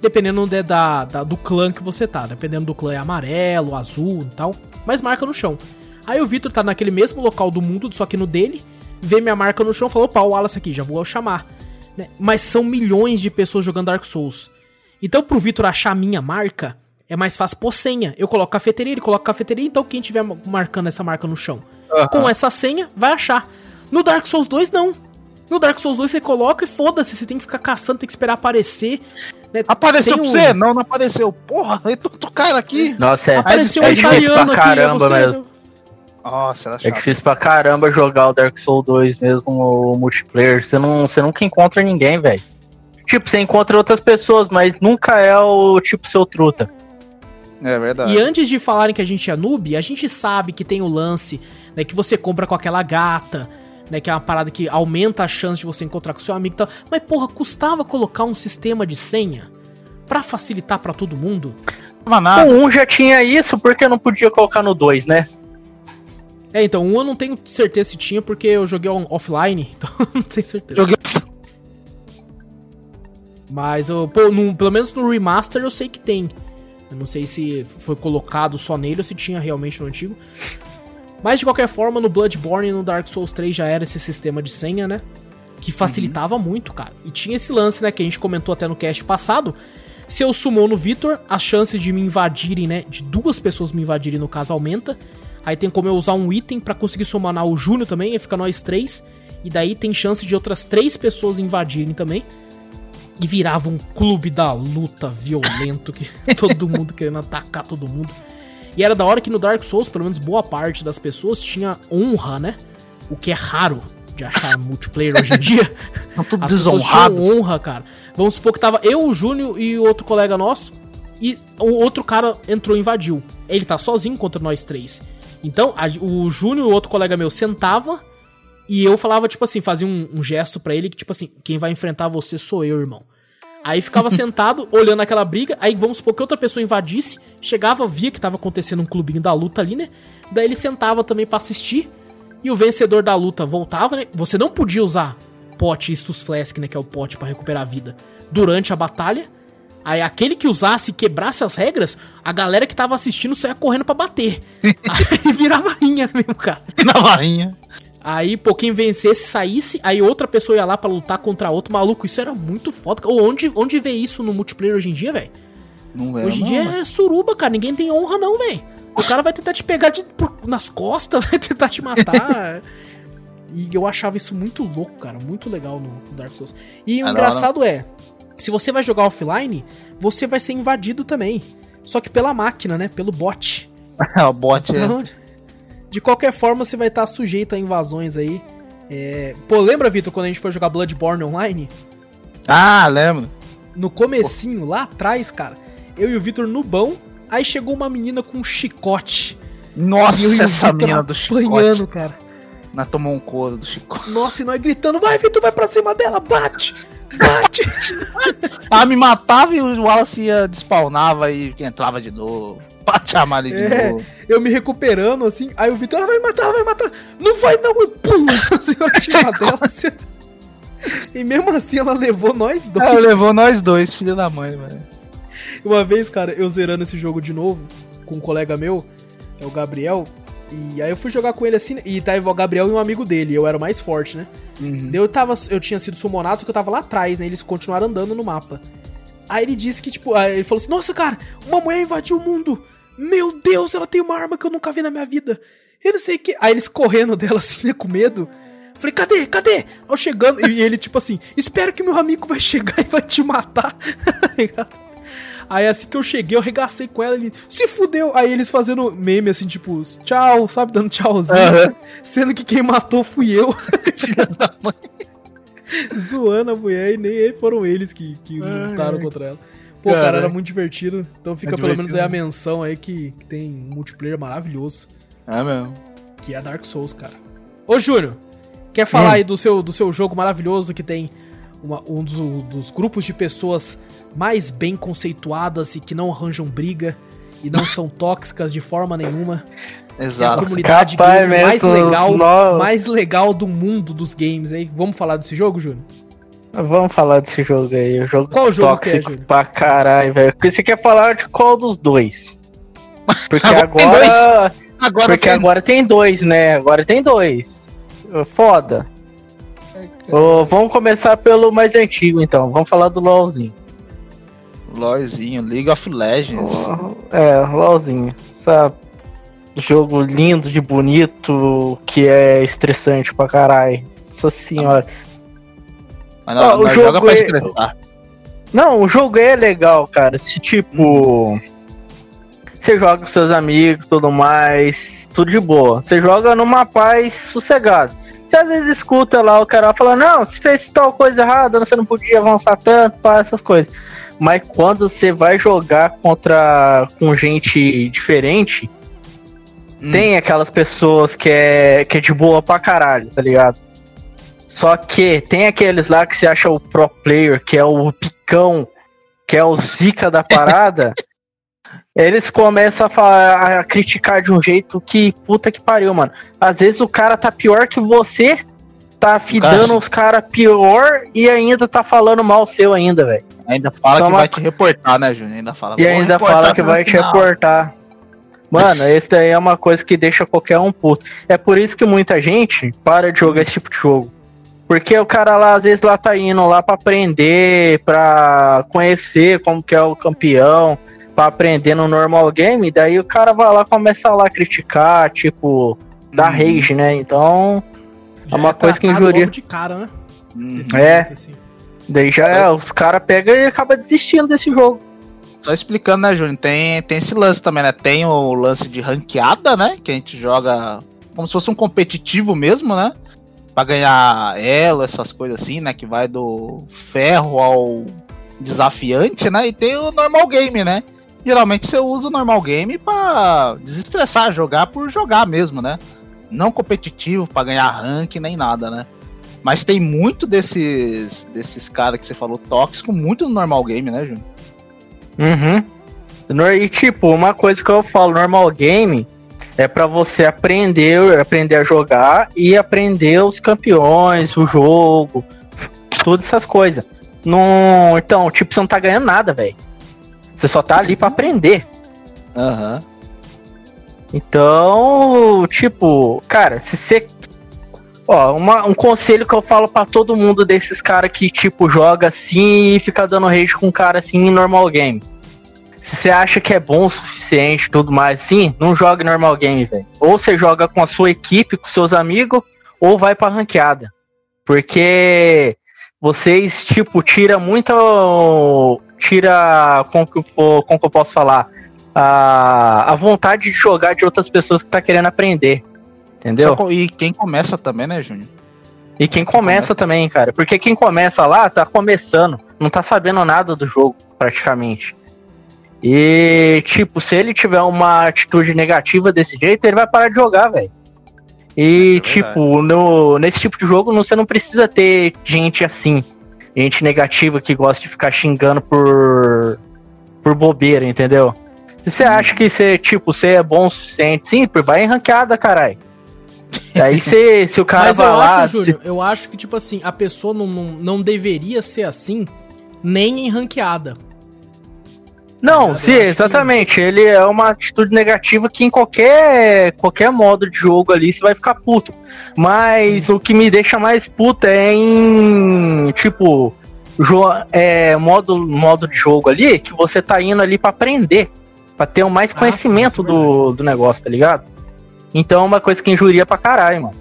Dependendo de, da, da, do clã que você tá. Dependendo do clã é amarelo, azul e tal. Mas marca no chão. Aí o Vitor tá naquele mesmo local do mundo, só que no dele, vê minha marca no chão e falou: opa, o Wallace aqui, já vou chamar. Né? Mas são milhões de pessoas jogando Dark Souls. Então pro Vitor achar a minha marca, é mais fácil pôr senha. Eu coloco cafeteria, ele coloca cafeteria, então quem tiver marcando essa marca no chão uhum. com essa senha, vai achar. No Dark Souls 2, não. No Dark Souls 2 você coloca e foda-se, você tem que ficar caçando, tem que esperar aparecer. Né? Apareceu tem pra um... você? Não, não apareceu. Porra, eu tô cara aqui. Nossa, é, apareceu é, um italiano aqui. Caramba, você, mesmo. Nossa, é difícil pra caramba jogar o Dark Souls 2 mesmo, o multiplayer. Você, não, você nunca encontra ninguém, velho. Tipo, você encontra outras pessoas, mas nunca é o tipo seu truta. É verdade. E antes de falarem que a gente é noob, a gente sabe que tem o lance, né, que você compra com aquela gata, né, que é uma parada que aumenta a chance de você encontrar com seu amigo e tal. Mas porra, custava colocar um sistema de senha para facilitar para todo mundo? O 1 já tinha isso, porque não podia colocar no 2, né? É, então, um eu não tenho certeza se tinha, porque eu joguei offline, então não tenho certeza. Joguei. Mas, eu, pô, no, pelo menos no remaster eu sei que tem. Eu não sei se foi colocado só nele ou se tinha realmente no antigo. Mas de qualquer forma, no Bloodborne e no Dark Souls 3 já era esse sistema de senha, né? Que facilitava uhum. muito, cara. E tinha esse lance, né, que a gente comentou até no cast passado. Se eu sumou no Victor, as chances de me invadirem, né? De duas pessoas me invadirem, no caso, aumenta. Aí tem como eu usar um item para conseguir summonar o Júnior também, aí fica nós três. E daí tem chance de outras três pessoas invadirem também. E virava um clube da luta violento, que todo mundo querendo atacar todo mundo. E era da hora que no Dark Souls, pelo menos boa parte das pessoas tinha honra, né? O que é raro de achar multiplayer hoje em dia. tudo As desonrado. honra, cara. Vamos supor que tava eu, o Júnior e outro colega nosso. E o outro cara entrou e invadiu. Ele tá sozinho contra nós três. Então, a, o Júnior e outro colega meu sentava e eu falava, tipo assim, fazia um, um gesto para ele que, tipo assim, quem vai enfrentar você sou eu, irmão. Aí ficava sentado, olhando aquela briga, aí vamos supor que outra pessoa invadisse, chegava, via que tava acontecendo um clubinho da luta ali, né? Daí ele sentava também para assistir, e o vencedor da luta voltava, né? Você não podia usar pote Istus Flask, né? Que é o pote para recuperar a vida, durante a batalha. Aí aquele que usasse e quebrasse as regras, a galera que tava assistindo saia correndo para bater. aí virava rinha mesmo, cara. Na rinha. Aí, pô, quem vencesse, saísse, aí outra pessoa ia lá para lutar contra outro. Maluco, isso era muito foda. Onde, onde vê isso no multiplayer hoje em dia, velho? Hoje em dia é suruba, cara. Ninguém tem honra, não, velho. O cara vai tentar te pegar de, por, nas costas, vai tentar te matar. e eu achava isso muito louco, cara. Muito legal no Dark Souls. E o ah, engraçado não, não. é se você vai jogar offline, você vai ser invadido também. Só que pela máquina, né? Pelo bot. o bot é. De qualquer forma, você vai estar sujeito a invasões aí. É... Pô, lembra, Vitor, quando a gente foi jogar Bloodborne online? Ah, lembro. No comecinho, lá atrás, cara, eu e o Vitor no bão, aí chegou uma menina com um chicote. Nossa, eu essa mina do chicote. apanhando, cara. Nós tomou um couro do chicote. Nossa, e nós gritando, vai, Vitor, vai pra cima dela, bate! Bate! Ela me matava e o Wallace ia despawnava e entrava de novo. Bate a Mari de É. novo. eu me recuperando, assim, aí o Vitor, ela vai matar, ela vai matar! Não vai não, eu pulo assim, cima dela, assim. E mesmo assim ela levou nós dois. Ela levou nós dois, filho da mãe, velho. Uma vez, cara, eu zerando esse jogo de novo, com um colega meu, é o Gabriel, e aí eu fui jogar com ele assim, e tava o Gabriel e um amigo dele, eu era o mais forte, né? Uhum. Eu, tava, eu tinha sido summonado, só que eu tava lá atrás, né? Eles continuaram andando no mapa. Aí ele disse que, tipo, aí ele falou assim: Nossa, cara, uma mulher invadiu o mundo! Meu Deus, ela tem uma arma que eu nunca vi na minha vida! Eu não sei o que. Aí eles correndo dela assim, né, com medo. Falei, cadê? Cadê? Aí eu chegando, e ele, tipo assim, espero que meu amigo vai chegar e vai te matar. Aí assim que eu cheguei, eu regacei com ela, ele se fudeu. Aí eles fazendo meme assim, tipo, tchau, sabe, dando tchauzinho. Aham. Sendo que quem matou fui eu. Filha da mãe. zoando a mulher e nem foram eles que, que Ai, lutaram ai. contra ela. Pô, cara, Caralho. era muito divertido. Então fica É pelo menos aí a menção aí que, que tem um multiplayer maravilhoso, É mesmo. que é Dark Souls, cara. Ô, Júnior, quer falar Hum. aí do seu, do seu jogo maravilhoso que tem uma- um dos, dos grupos de pessoas mais bem conceituadas e que não arranjam briga e não são tóxicas de forma nenhuma? Que é a Exato. comunidade Capaz gamer mais legal, nossa. mais legal do mundo dos games aí. Vamos falar desse jogo, Júnior? Vamos falar desse jogo aí. O jogo Qual jogo que é, tóxico Júnior? pra caralho, velho. Porque você quer falar de qual dos dois? Porque Agora tem agora. Agora Porque tem- agora tem dois, né? Agora tem dois. Foda. Ô, vamos começar pelo mais antigo, então. Vamos falar do LOLzinho. LOLzinho, League of Legends. É, LOLzinho. Essa jogo lindo, de bonito, que é estressante pra caralho. Nossa senhora. Mas não, Ah, o nós jogo joga pra é- estressar. Não, o jogo é legal, cara. Se tipo. Você joga com seus amigos tudo mais, tudo de boa. Você joga numa paz sossegada. Você às vezes escuta lá o cara falar, não, se fez tal coisa errada, você não podia avançar tanto, pá, essas coisas. Mas quando você vai jogar contra com gente diferente, Hum. tem aquelas pessoas que é, que é de boa pra caralho, tá ligado? Só que tem aqueles lá que você acha o pro player, que é o picão, que é o zica da parada. eles começam a, falar- a criticar de um jeito que puta que pariu, mano. Às vezes o cara tá pior que você, tá fidando os caras pior e ainda tá falando mal seu ainda, velho. Ainda fala Só que vai te reportar, né, Júnior? Ainda fala. E "Vou ainda fala que vai te final." reportar. Mano, esse daí é uma coisa que deixa qualquer um puto. É por isso que muita gente para de jogar esse tipo de jogo. Porque o cara lá, às vezes, lá tá indo lá pra aprender, pra conhecer como que é o campeão, pra aprender no normal game, daí o cara vai lá começa lá a criticar, tipo, dar Hum. rage, né? Então, Já uma coisa que injuria. de cara, né? Hum. É. jeito, assim. daí já é, os caras pegam e acabam desistindo desse jogo. Só explicando, né, Júnior? Tem, tem esse lance também, né? Tem o lance de ranqueada, né? Que a gente joga como se fosse um competitivo mesmo, né? Pra ganhar elo, essas coisas assim, né? Que vai do ferro ao desafiante, né? E tem o normal game, né? Geralmente você usa o normal game pra desestressar, jogar por jogar mesmo, né? Não competitivo pra ganhar rank nem nada, né? Mas tem muito desses desses caras que você falou tóxico, muito no normal game, né, Júnior? Uhum. E tipo, uma coisa que eu falo, normal game é pra você aprender, aprender a jogar e aprender os campeões, o jogo, todas essas coisas. Não, então, tipo, você não tá ganhando nada, velho. Você só tá ali pra aprender. Aham. Então, tipo, cara, se você. Ó, uma- um conselho que eu falo pra todo mundo desses caras que, tipo, joga assim e fica dando rage com um cara assim em normal game. Se você acha que é bom o suficiente tudo mais assim, não joga normal game, velho. Ou você joga com a sua equipe, com seus amigos, ou vai pra ranqueada. Porque vocês, tipo, tira muito. Tira. Como que, como que eu posso falar? A, a vontade de jogar de outras pessoas que tá querendo aprender. Entendeu? Só- E quem começa também, né, Júnior? E quem começa também, cara. Porque quem começa lá tá começando, não tá sabendo nada do jogo, praticamente. E, tipo, se ele tiver uma atitude negativa desse jeito, ele vai parar de jogar, velho. E, é tipo, no, nesse tipo de jogo você não precisa ter gente assim. Gente negativa que gosta de ficar xingando por, por bobeira, entendeu? Se você acha que você, tipo, você é bom o suficiente, sim, vai em ranqueada, caralho. Aí você, se o cara Mas vai eu lá. acho, Júlio, eu acho que, tipo assim, a pessoa não, não, não deveria ser assim, nem em ranqueada. Não, ligado? sim, acho que- exatamente. Ele é uma atitude negativa que em qualquer, qualquer modo de jogo ali você vai ficar puto. Mas o que me deixa mais puto é em, tipo, jo é, modo, modo de jogo ali que você tá indo ali pra aprender, pra ter um mais Ah, conhecimento sim, isso é do, do negócio, tá ligado? Então é uma coisa que injuria pra caralho, mano.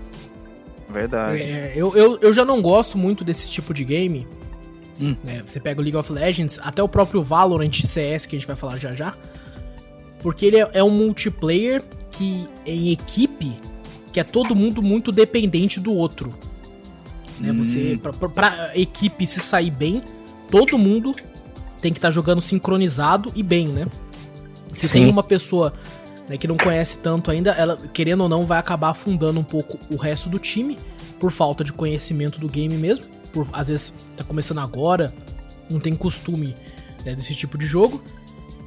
Verdade. É, eu, eu, eu já não gosto muito desse tipo de game. Hum. né? Você pega o League of Legends, até o próprio Valorant CS, que a gente vai falar já já. Porque ele é, é um multiplayer que é em equipe, que é todo mundo muito dependente do outro. Né? Você, pra, pra- pra equipe se sair bem, todo mundo tem que estar jogando sincronizado e bem, né? Se Sim. tem uma pessoa né, que não conhece tanto ainda, ela, querendo ou não, vai acabar afundando um pouco o resto do time, por falta de conhecimento do game mesmo. Por, às vezes tá começando agora, não tem costume né, desse tipo de jogo.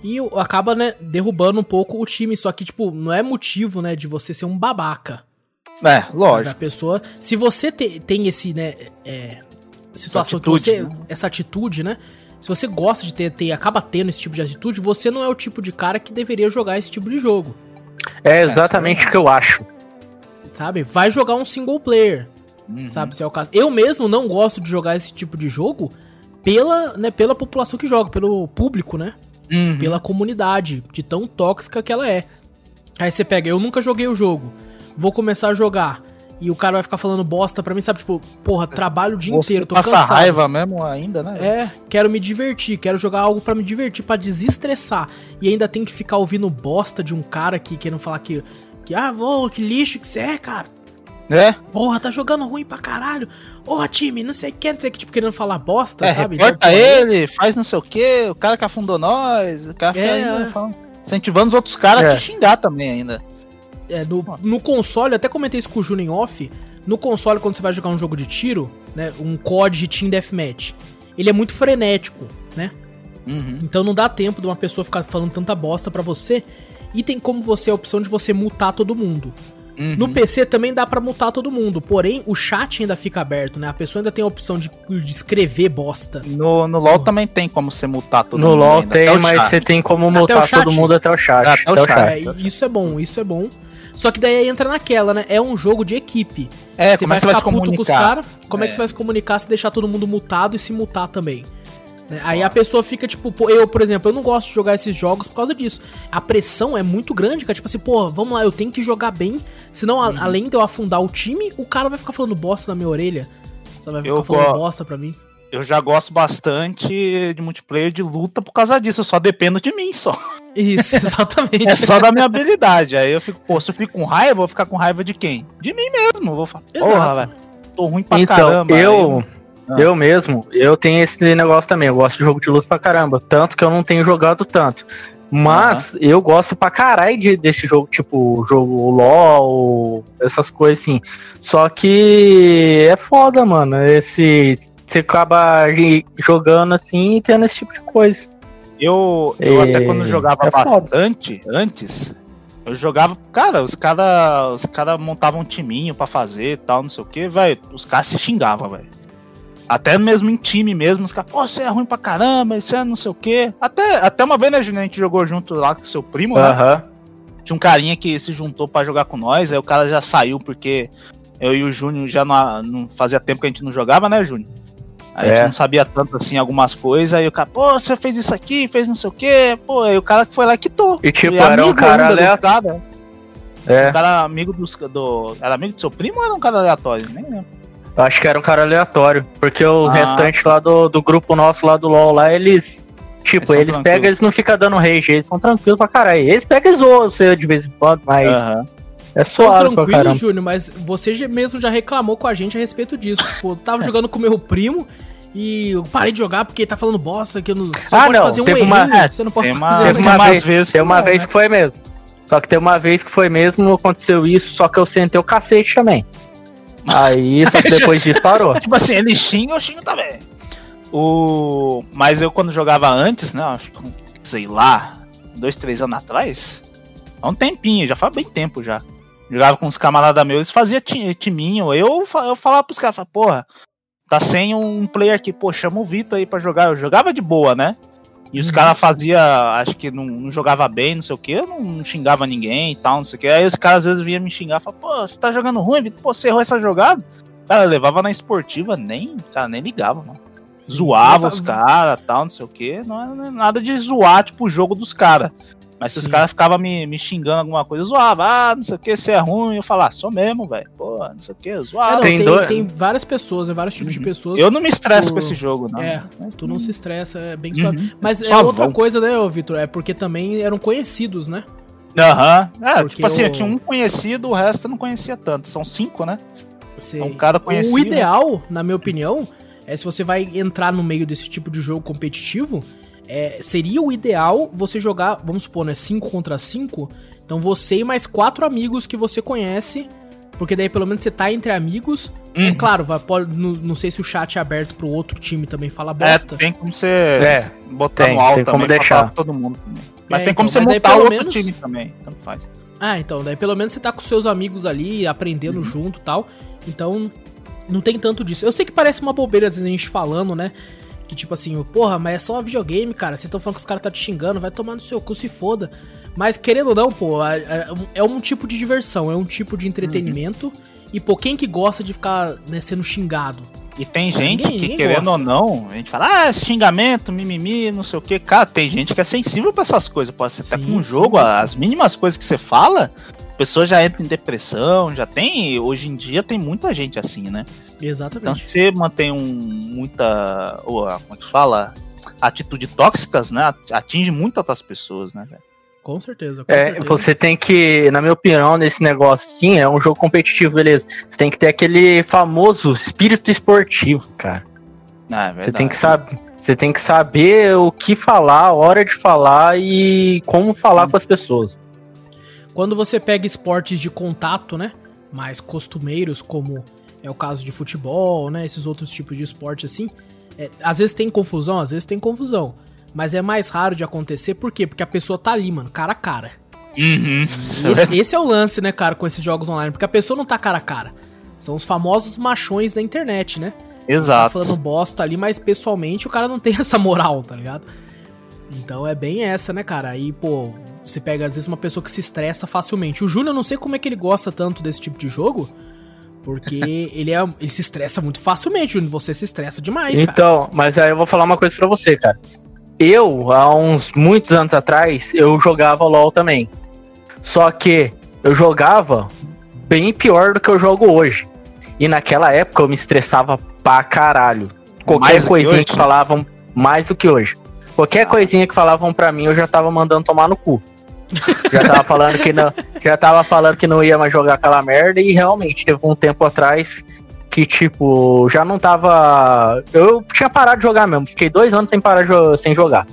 E acaba, né, derrubando um pouco o time. Só que, tipo, não é motivo, né, de você ser um babaca. É, Da lógico. pessoa. Se você te- tem esse, né, é, situação Essa atitude, que você. né? Essa atitude, né? Se você gosta de ter, ter, acaba tendo esse tipo de atitude, você não é o tipo de cara que deveria jogar esse tipo de jogo. É exatamente o que eu acho. Sabe? Vai jogar um single player. Uhum. Sabe, se é o caso. Eu mesmo não gosto de jogar esse tipo de jogo pela, né, pela população que joga, pelo público, né? Uhum. Pela comunidade, de tão tóxica que ela é. Aí você pega, eu nunca joguei o jogo, vou começar a jogar. E o cara vai ficar falando bosta pra mim, sabe? Tipo, porra, trabalho o dia Você inteiro, tô passa cansado. raiva mesmo ainda, né? É, quero me divertir, quero jogar algo pra me divertir, pra desestressar. E ainda tem que ficar ouvindo bosta de um cara que querendo falar que, que ah, vô, que lixo que você é, cara. É, Porra, tá jogando ruim pra caralho. Ô, time, não sei o que, não sei o que, tipo, querendo falar bosta, é sabe? Então, pô, ele, faz não sei o que, o cara que afundou nós, o cara fica É, ainda é. falando- incentivando os outros caras É. a te xingar também ainda. É, no, no console, eu até comentei isso com o em off. No console, quando você vai jogar um jogo de tiro, né? Um COD de Team Deathmatch, ele é muito frenético, né? Uhum. Então não dá tempo de uma pessoa ficar falando tanta bosta pra você. E tem como você a opção de você mutar todo mundo. Uhum. No PC também dá pra mutar todo mundo, porém o chat ainda fica aberto, né? A pessoa ainda tem a opção de, de escrever bosta. No, no LoL também tem como você mutar todo no mundo. LoL ainda, tem, mas você tem como mutar todo mundo até o chat. Até o chat. É, isso é bom, isso é bom. Só que daí entra naquela, né? É um jogo de equipe. É, você como vai é que você vai ficar se puto com os caras. Como é. que É. você vai se comunicar se deixar todo mundo mutado e se mutar também? Né? Aí a pessoa fica, tipo, pô, eu, por exemplo, eu não gosto de jogar esses jogos por causa disso. A pressão é muito grande, cara. Tipo assim, pô, vamos lá, eu tenho que jogar bem. Senão, a- Uhum. além de eu afundar o time, o cara vai ficar falando bosta na minha orelha. Só vai ficar Eu falando go- bosta pra mim. Eu já gosto bastante de multiplayer de luta por causa disso. Eu só dependo de mim só. Isso, exatamente. É só da minha habilidade. Aí eu fico, pô, se eu fico com raiva, eu vou ficar com raiva de quem? De mim mesmo. Eu vou falar, porra, Exato. velho. Tô ruim pra Então, caramba. eu, Ah. eu mesmo, eu tenho esse negócio também. Eu gosto de jogo de luz pra caramba. Tanto que eu não tenho jogado tanto. Mas eu gosto pra caralho de, desse jogo, tipo, jogo LOL, essas coisas assim. Só que é foda, mano. Esse. Você acaba jogando assim e tendo esse tipo de coisa. Eu, eu É, até quando jogava é foda. bastante, antes, eu jogava. Cara, os caras os cara montavam um timinho pra fazer e tal, não sei o que, velho. Os caras se xingavam, velho. Até mesmo em time mesmo, os caras, pô, você é ruim pra caramba, isso é não sei o que. Até, até uma vez, né, Júnior, a gente jogou junto lá com seu primo, né? Aham. Tinha um carinha que se juntou pra jogar com nós, aí o cara já saiu porque eu e o Júnior já não, não fazia tempo que a gente não jogava, né, Júnior? Aí a É. gente não sabia tanto assim algumas coisas, aí o cara, pô, você fez isso aqui, fez não sei o quê, pô, aí o cara que foi lá e quitou. E tipo, E era um cara aleatório. cara. É. O cara amigo dos, do. Era amigo do seu primo ou era um cara aleatório? Nem lembro. Eu acho que era um cara aleatório, porque o Ah. restante lá do, do grupo nosso lá do LoL lá, eles. Tipo, Eles eles, pegam, eles não ficam dando rage, eles são tranquilos pra caralho. Eles pegam e zoam você de vez em quando, mas Aham. É suave tranquilo. Júnior, mas você mesmo já reclamou com a gente a respeito disso. Tipo, eu tava jogando com meu primo e eu parei de jogar porque ele tá falando bosta que eu não, você Ah, pode não, fazer um errinho, uma- você não pode Tem uma, fazer Teve tem uma vez- vezes Tem que uma não, vez né? que foi mesmo. Só que tem uma vez que foi mesmo, aconteceu isso, só que eu sentei o cacete também. Aí, só que depois disso parou. Tipo assim, ele xinga, eu xingo também. O... Mas eu quando jogava antes, né? Acho que, sei lá, dois, três anos atrás. Há um tempinho, já faz bem tempo já. Jogava com uns camaradas meus, eles faziam ti- timinho. Eu, eu falava pros caras, porra, tá sem um player aqui, pô, chama o Vitor aí pra jogar. Eu jogava de boa, né? E os Uhum. caras faziam, acho que não, não jogava bem, não sei o que, eu não, não xingava ninguém e tal, não sei o que. Aí os caras às vezes vinham me xingar, falavam, pô, você tá jogando ruim, Vitor? Pô, você errou essa jogada? Cara, levava na esportiva, nem, cara, nem ligava, mano. Sim, Zoava os caras tal, não sei o que. Não é não é nada de zoar, tipo, o jogo dos caras. Mas se os Sim. caras ficavam me, me xingando alguma coisa, eu zoava, ah, não sei o que, você é ruim. Eu falava, ah, sou mesmo, velho. Pô, não sei o que, eu É, zoava. não, Tem tem, dois- tem várias pessoas, né, vários tipos de Uhum. pessoas. eu não me estresso tu- com esse jogo, não. É, Mas, Tu não se estressa, é bem suave. Uhum. Mas é Suavão. outra coisa, né, Vitor? É porque também eram conhecidos, né? Aham. É, Porque tipo assim, eu tinha um conhecido, o resto eu não conhecia tanto. São cinco, né? Sei. É um cara conhecido. O ideal, na minha opinião, é se você vai entrar no meio desse tipo de jogo competitivo, é, seria o ideal você jogar, vamos supor, né, 5 contra 5. Então você e mais quatro amigos que você conhece, porque daí pelo menos você tá entre amigos. É Uhum. claro, vai, pode, não, não sei se o chat é aberto pro outro time também falar É, bosta. tem como você É, botar tem, no alto tem como também pra deixar. todo mundo. Também. Mas É, tem como então, você montar pelo outro menos- time também. Tanto faz. Ah, então, daí pelo menos você tá com seus amigos ali, aprendendo Uhum. junto e tal. Então, não tem tanto disso. Eu sei que parece uma bobeira às vezes a gente falando, né? Que tipo assim, porra, mas é só videogame, cara. Vocês estão falando que os caras tá te xingando, vai tomar no seu cu, se foda. Mas querendo ou não, pô, a- é um tipo de diversão, é um tipo de entretenimento. Uhum. E, pô, quem que gosta de ficar né, sendo xingado? E tem gente Ninguém- que, ninguém querendo gosta. ou não, a gente fala, ah, xingamento, mimimi, não sei o que. Cara, tem gente que é sensível pra essas coisas. Pode ser até Sim, com um sim. jogo, as mínimas coisas que você fala, a pessoa já entra em depressão, já tem. Hoje em dia tem muita gente assim, né? Então, Exatamente. se você mantém um, muita. ou, ah, como é que fala? Atitude tóxicas, né? Atinge muito outras pessoas, né, velho? Com certeza, com É, certeza. você tem que, na minha opinião, nesse negócio, sim, é um jogo competitivo, beleza. Você tem que ter aquele famoso espírito esportivo, cara. Ah, é Você verdade. tem que saber. Você tem que saber o que falar, a hora de falar e como falar com as pessoas. Quando você pega esportes de contato, né? Mais costumeiros, como é o caso de futebol, né? Esses outros tipos de esporte assim. é, às vezes tem confusão, às vezes tem confusão. Mas é mais raro de acontecer, por quê? Porque a pessoa tá ali, mano, cara a cara. Uhum. Esse, esse é o lance, né, cara, com esses jogos online. Porque a pessoa não tá cara a cara. São os famosos machões da internet, né? Tá Exato. falando bosta ali, mas pessoalmente o cara não tem essa moral, tá ligado? Então é bem essa, né, cara? Aí, pô, você pega às vezes uma pessoa que se estressa facilmente. O Júnior, eu não sei como é que ele gosta tanto desse tipo de jogo, porque ele, é, ele se estressa muito facilmente. Você se estressa demais, cara. Então, mas aí eu vou falar uma coisa pra você, cara. Eu, há uns muitos anos atrás, eu jogava LOL também. Só que eu jogava bem pior do que eu jogo hoje. E naquela época eu me estressava pra caralho. Qualquer Mais do que coisinha hoje? que, falavam, mais do que hoje. Qualquer coisinha que falavam pra mim, eu já tava mandando tomar no cu. Já tava falando que não, já tava falando que não ia mais jogar aquela merda e realmente teve um tempo atrás que tipo, já não tava, eu tinha parado de jogar mesmo, fiquei dois anos sem parar jo- sem jogar.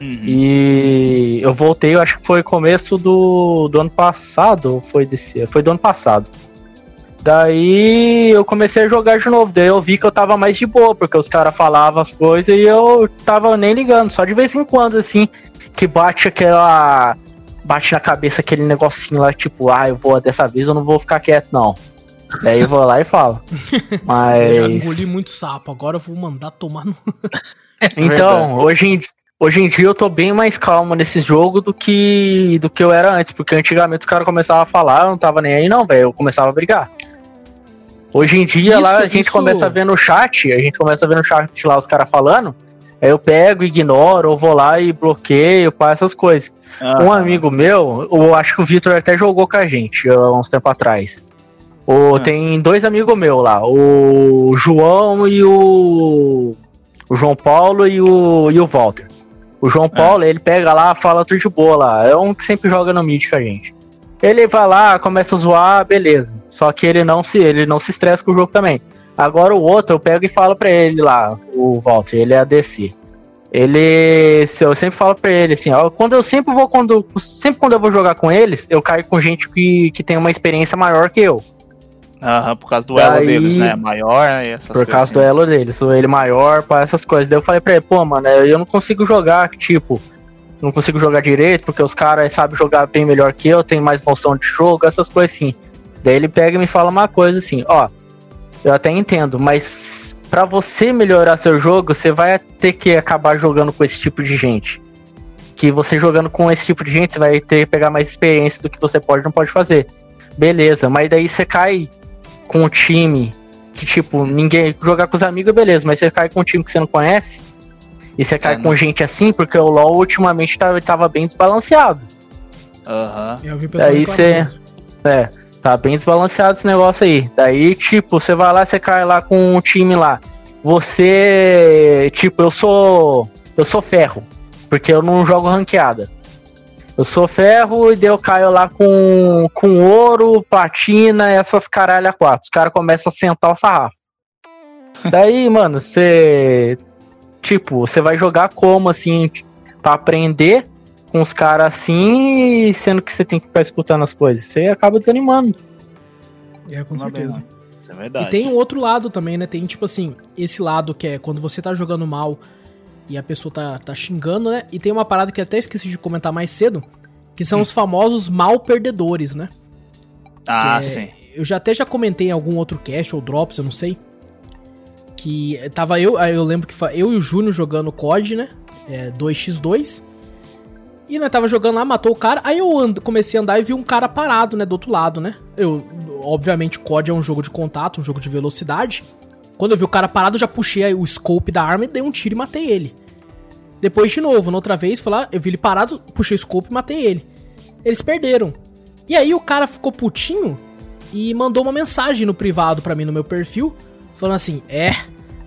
Uhum. E eu voltei, eu acho que foi começo do, do ano passado, foi desse, foi do ano passado. Daí eu comecei a jogar de novo, daí eu vi que eu tava mais de boa, porque os caras falavam as coisas e eu tava nem ligando, só de vez em quando, assim, que bate aquela. Bate na cabeça aquele negocinho lá, tipo, ah, eu vou dessa vez eu não vou ficar quieto, não. Daí eu vou lá e falo. Eu já Mas. engoli muito sapo, agora eu vou mandar tomar no. Então, hoje em, hoje em dia eu tô bem mais calmo nesse jogo do que do que eu era antes, porque antigamente os caras começavam a falar, eu não tava nem aí não, velho, eu começava a brigar. Hoje em dia Isso- lá a gente isso- começa a ver no chat, a gente começa a ver no chat lá os caras falando, aí eu pego, ignoro, ou vou lá e bloqueio, pá, essas coisas. Ah, Um amigo meu, eu acho que o Vitor até jogou com a gente há uns tempo atrás. O, Ah. Tem dois amigos meus lá, o João e o. O João Paulo e o, e o Walter. O João Paulo, ele pega lá, fala tudo de boa lá. É um que sempre joga no mid com a gente. Ele vai lá, começa a zoar, beleza. Só que ele não se, ele não se estressa com o jogo também. Agora o outro, eu pego e falo pra ele lá, o Walter, ele é ADC. Ele. Eu sempre falo pra ele assim, ó, quando eu sempre vou, quando. Sempre quando eu vou jogar com eles, eu caio com gente que, que tem uma experiência maior que eu. Aham, por causa do elo Daí- deles, né? Maior e essas por causa do assim. elo dele, sou ele maior, para essas coisas. Daí eu falei pra ele, pô, mano, eu não consigo jogar, tipo, não consigo jogar direito, porque os caras sabem jogar bem melhor que eu, tem mais noção de jogo, essas coisas assim. Daí ele pega e me fala uma coisa assim, ó, eu até entendo, mas pra você melhorar seu jogo, você vai ter que acabar jogando com esse tipo de gente. Que você jogando com esse tipo de gente, você vai ter que pegar mais experiência do que você pode e não pode fazer. Beleza, mas daí você cai com um time que, tipo, ninguém. Jogar com os amigos, beleza, mas você cai com um time que você não conhece. E você cai É, com não. gente assim, porque o LoL ultimamente tava, tava bem desbalanceado. Aham. Eu vi pessoal Daí reclamando. cê- É, tá bem desbalanceado esse negócio aí. Daí, tipo, você vai lá, você cai lá com um time lá. Você. Tipo, eu sou. Eu sou ferro. Porque eu não jogo ranqueada. Eu sou ferro e daí eu caio lá com, com ouro, platina, essas caralho a quatro. Os caras começam a sentar o sarrafo. Daí, mano, você. Tipo, você vai jogar como assim, pra aprender com os caras assim, e sendo que você tem que ficar escutando as coisas. Você acaba desanimando. É, com certeza. Isso é verdade. E tem um outro lado também, né? Tem, tipo assim, esse lado que é quando você tá jogando mal e a pessoa tá, tá xingando, né? E tem uma parada que eu até esqueci de comentar mais cedo, que são os famosos mal perdedores, né? Ah, é- sim. Eu já até já comentei em algum outro cast ou drops, eu não sei. Que tava eu, aí eu lembro que eu e o Júnior jogando COD, né? É, 2x2. E nós tava jogando lá, matou o cara. Aí eu and- comecei a andar e vi um cara parado, né? Do outro lado, né? Eu, obviamente, COD é um jogo de contato, um jogo de velocidade. Quando eu vi o cara parado, eu já puxei o scope da arma e dei um tiro e matei ele. Depois, de novo, na outra vez, foi lá, eu vi ele parado, puxei o scope e matei ele. Eles perderam. E aí o cara ficou putinho e mandou uma mensagem no privado pra mim no meu perfil, falando assim: "É,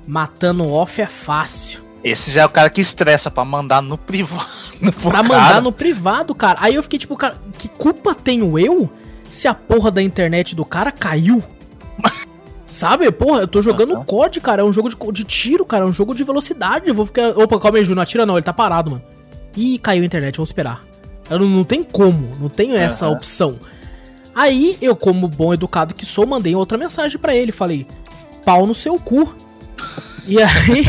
matando off é fácil". Esse já é o cara que estressa pra mandar no privado. Pra cara. mandar no privado, cara. Aí eu fiquei tipo, cara, que culpa tenho eu se a porra da internet do cara caiu? Sabe, porra, eu tô jogando Aham. COD, cara. É um jogo de, de tiro, cara. É um jogo de velocidade. Eu vou ficar. Opa, calma aí, Ju, não atira não, ele tá parado, mano. Ih, caiu a internet, vamos esperar. Eu não, não tem como, não tenho essa Aham. opção. Aí, eu, como bom educado que sou, mandei outra mensagem pra ele. Falei, pau no seu cu. E aí,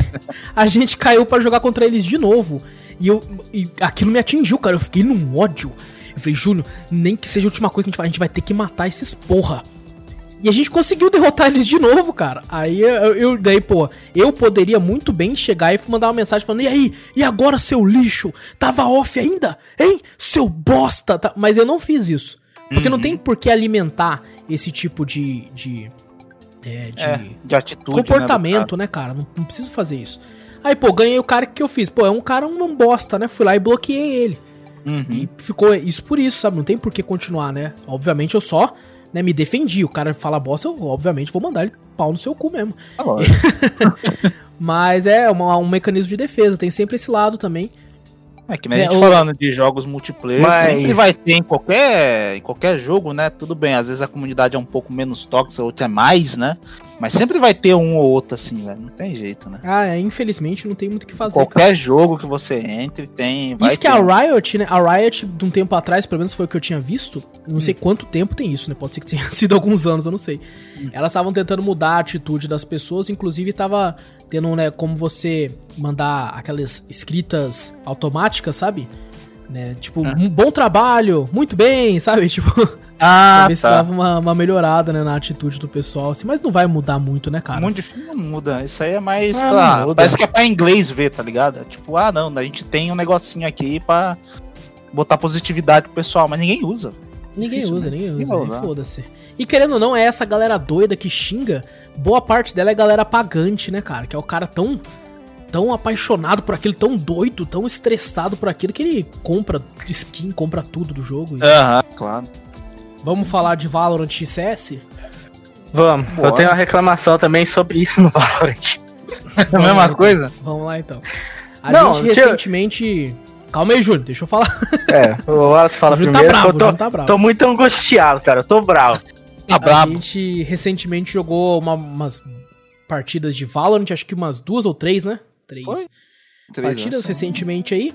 a gente caiu pra jogar contra eles de novo. E, eu, e aquilo me atingiu, cara. Eu fiquei num ódio. Eu falei, Júnior, nem que seja a última coisa que a gente faz, a gente vai ter que matar esses porra. E a gente conseguiu derrotar eles de novo, cara. Aí eu, eu- daí, pô, eu poderia muito bem chegar e mandar uma mensagem falando: E aí, e agora, seu lixo? Tava off ainda? Hein? Seu bosta! Tá- Mas eu não fiz isso. Porque não tem por que alimentar esse tipo de. de. É, de É, de atitude. né, comportamento, né, cara? Não, não preciso fazer isso. Aí, pô, ganhei o cara que eu fiz. Pô, é um cara um não bosta, né? Fui lá e bloqueei ele. Uhum. E ficou isso por isso, sabe? Não tem por que continuar, né? Obviamente eu só né, me defendi. O cara fala bosta, eu obviamente vou mandar ele pau no seu cu mesmo. Tá. Mas é um mecanismo de defesa, tem sempre esse lado também. É que nem É, a gente o- falando de jogos multiplayer, Mas- sempre vai ter em qualquer, em qualquer jogo, né? Tudo bem, às vezes a comunidade é um pouco menos tóxica, outra é mais, né? Mas sempre vai ter um ou outro assim, velho. Não tem jeito, né? Ah, é, infelizmente não tem muito o que fazer. cara. Qualquer jogo que você entre, tem. Vai Isso que ter. a Riot, né? A Riot, de um tempo atrás, pelo menos foi o que eu tinha visto. Não Hum. sei quanto tempo tem isso, né? Pode ser que tenha sido alguns anos, eu não sei. Hum. Elas estavam tentando mudar a atitude das pessoas, inclusive tava tendo, né, como você mandar aquelas escritas automáticas, sabe? Né? Tipo, um bom trabalho, muito bem, sabe? Tipo, Ah, pra ver se tá. dava uma, uma melhorada, né, na atitude do pessoal, assim, mas não vai mudar muito, né, cara? Muito difícil não muda. Isso aí é mais. Ah, pra- parece que é pra inglês ver, tá ligado? É Tipo, ah, não, a gente tem um negocinho aqui pra botar positividade pro pessoal, mas ninguém usa. Ninguém Difícil, usa, né? ninguém Ninguém usa, usar. foda-se. E querendo ou não, é essa galera doida que xinga, boa parte dela é galera pagante, né, cara? Que é o cara tão tão apaixonado por aquilo, tão doido, tão estressado por aquilo que ele compra skin, compra tudo do jogo. Aham, claro. Vamos falar de Valorant e CS? Vamos. Bora. Eu tenho uma reclamação também sobre isso no Valorant. É a mesma coisa? Vamos lá então. A Não, gente eu- recentemente. Calma aí, Júnior, deixa eu falar. É, o Wallace fala O Júnior tá primeiro. bravo, que o eu tô, tá bravo. tô muito angustiado, cara. Eu tô bravo. Tá A gente recentemente jogou uma- umas partidas de Valorant, acho que umas duas ou três, né? Três. Foi? Três partidas recentemente aí.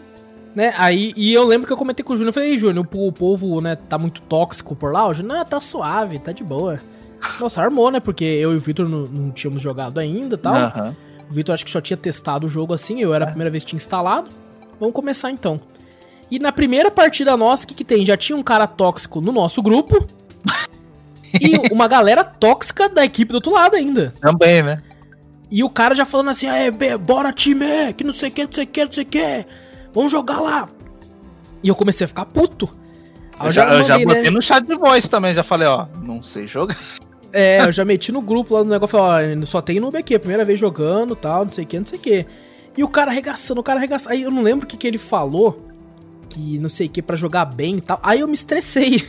Né? Aí, e eu lembro que eu comentei com o Júnior, eu falei, "Ei, Júnior, o, povo, né, tá muito tóxico por lá. O Júnior, não, tá suave, tá de boa. Nossa, armou, né? Porque eu e o Vitor não, não tínhamos jogado ainda e tal. Aham. O Vitor acho que só tinha testado o jogo assim, eu era a primeira vez que tinha instalado. Vamos começar então. E na primeira partida nossa, o que, que tem? Já tinha um cara tóxico no nosso grupo. e uma galera tóxica da equipe do outro lado ainda. Também, né? E o cara já falando assim, é, bora time, que não sei o que, não sei o que, não sei o que. Vamos jogar lá. E eu comecei a ficar puto. Aí Eu já, eu já mandei, né? botei no chat de voz também, já falei, ó, não sei jogar. É, eu já meti no grupo lá no negócio, falei, ó, só tem noob aqui, é primeira vez jogando, tal, não sei o que, não sei o que. E o cara arregaçando, o cara arregaçando. Aí eu não lembro o que, que ele falou, que não sei o que, pra jogar bem e tal. Aí eu me estressei.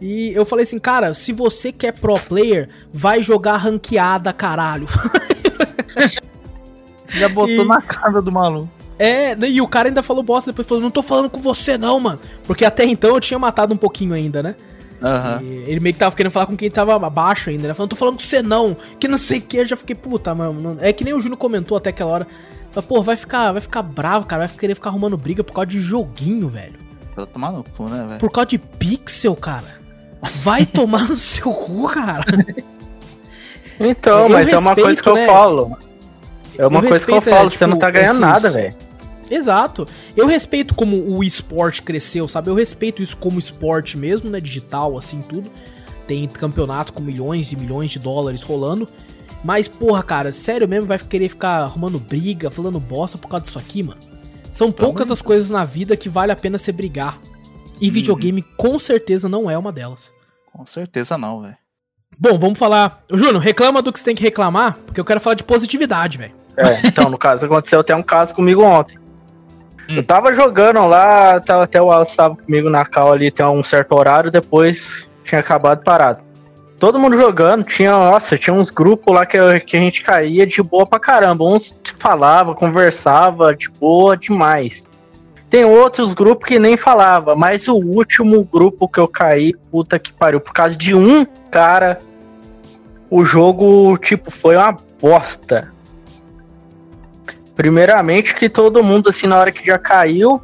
E eu falei assim, cara, se você quer pro player, vai jogar ranqueada, caralho. Já botou E- na cara do maluco. É, né, e o cara ainda falou bosta depois, falou, não tô falando com você não, mano. Porque até então eu tinha matado um pouquinho ainda, né? Aham. E ele meio que tava querendo falar com quem tava abaixo ainda, né? Falando, tô falando com você não, que não sei o que. Eu já fiquei, puta, mano. não- É que nem o Júnior comentou até aquela hora. Mas, pô, vai ficar, vai ficar bravo, cara. Vai querer ficar arrumando briga por causa de joguinho, velho. Pra tomar no cu, né, velho? Por causa de pixel, cara. Vai tomar no seu cu, cara. Então, Eu mas é uma respeito, coisa que eu né? falo. É uma Eu coisa que eu respeito, é, falo, você não tipo, tá ganhando esses- nada, velho. Exato. Eu respeito como o esporte cresceu, sabe? Eu respeito isso como esporte mesmo, né? Digital, assim, tudo. Tem campeonatos com milhões e milhões de dólares rolando. Mas, porra, cara, sério mesmo, vai querer ficar arrumando briga, falando bosta por causa disso aqui, mano? São poucas as coisas na vida que vale a pena você brigar. E videogame, com certeza, não é uma delas. Com certeza não, velho. Bom, vamos falar. Júnior, reclama do que você tem que reclamar, porque eu quero falar de positividade, velho. É, então, no caso, aconteceu até um caso comigo ontem. Hum. Eu tava jogando lá, tava, até o Wallace tava comigo na cal ali até um certo horário, depois tinha acabado parado. Todo mundo jogando, tinha, nossa, tinha uns grupos lá que, que a gente caía de boa pra caramba. Uns falava, conversava de boa demais. Tem outros grupos que nem falava, mas o último grupo que eu caí, puta que pariu, por causa de um cara, o jogo, tipo, foi uma bosta. Primeiramente que todo mundo, assim, na hora que já caiu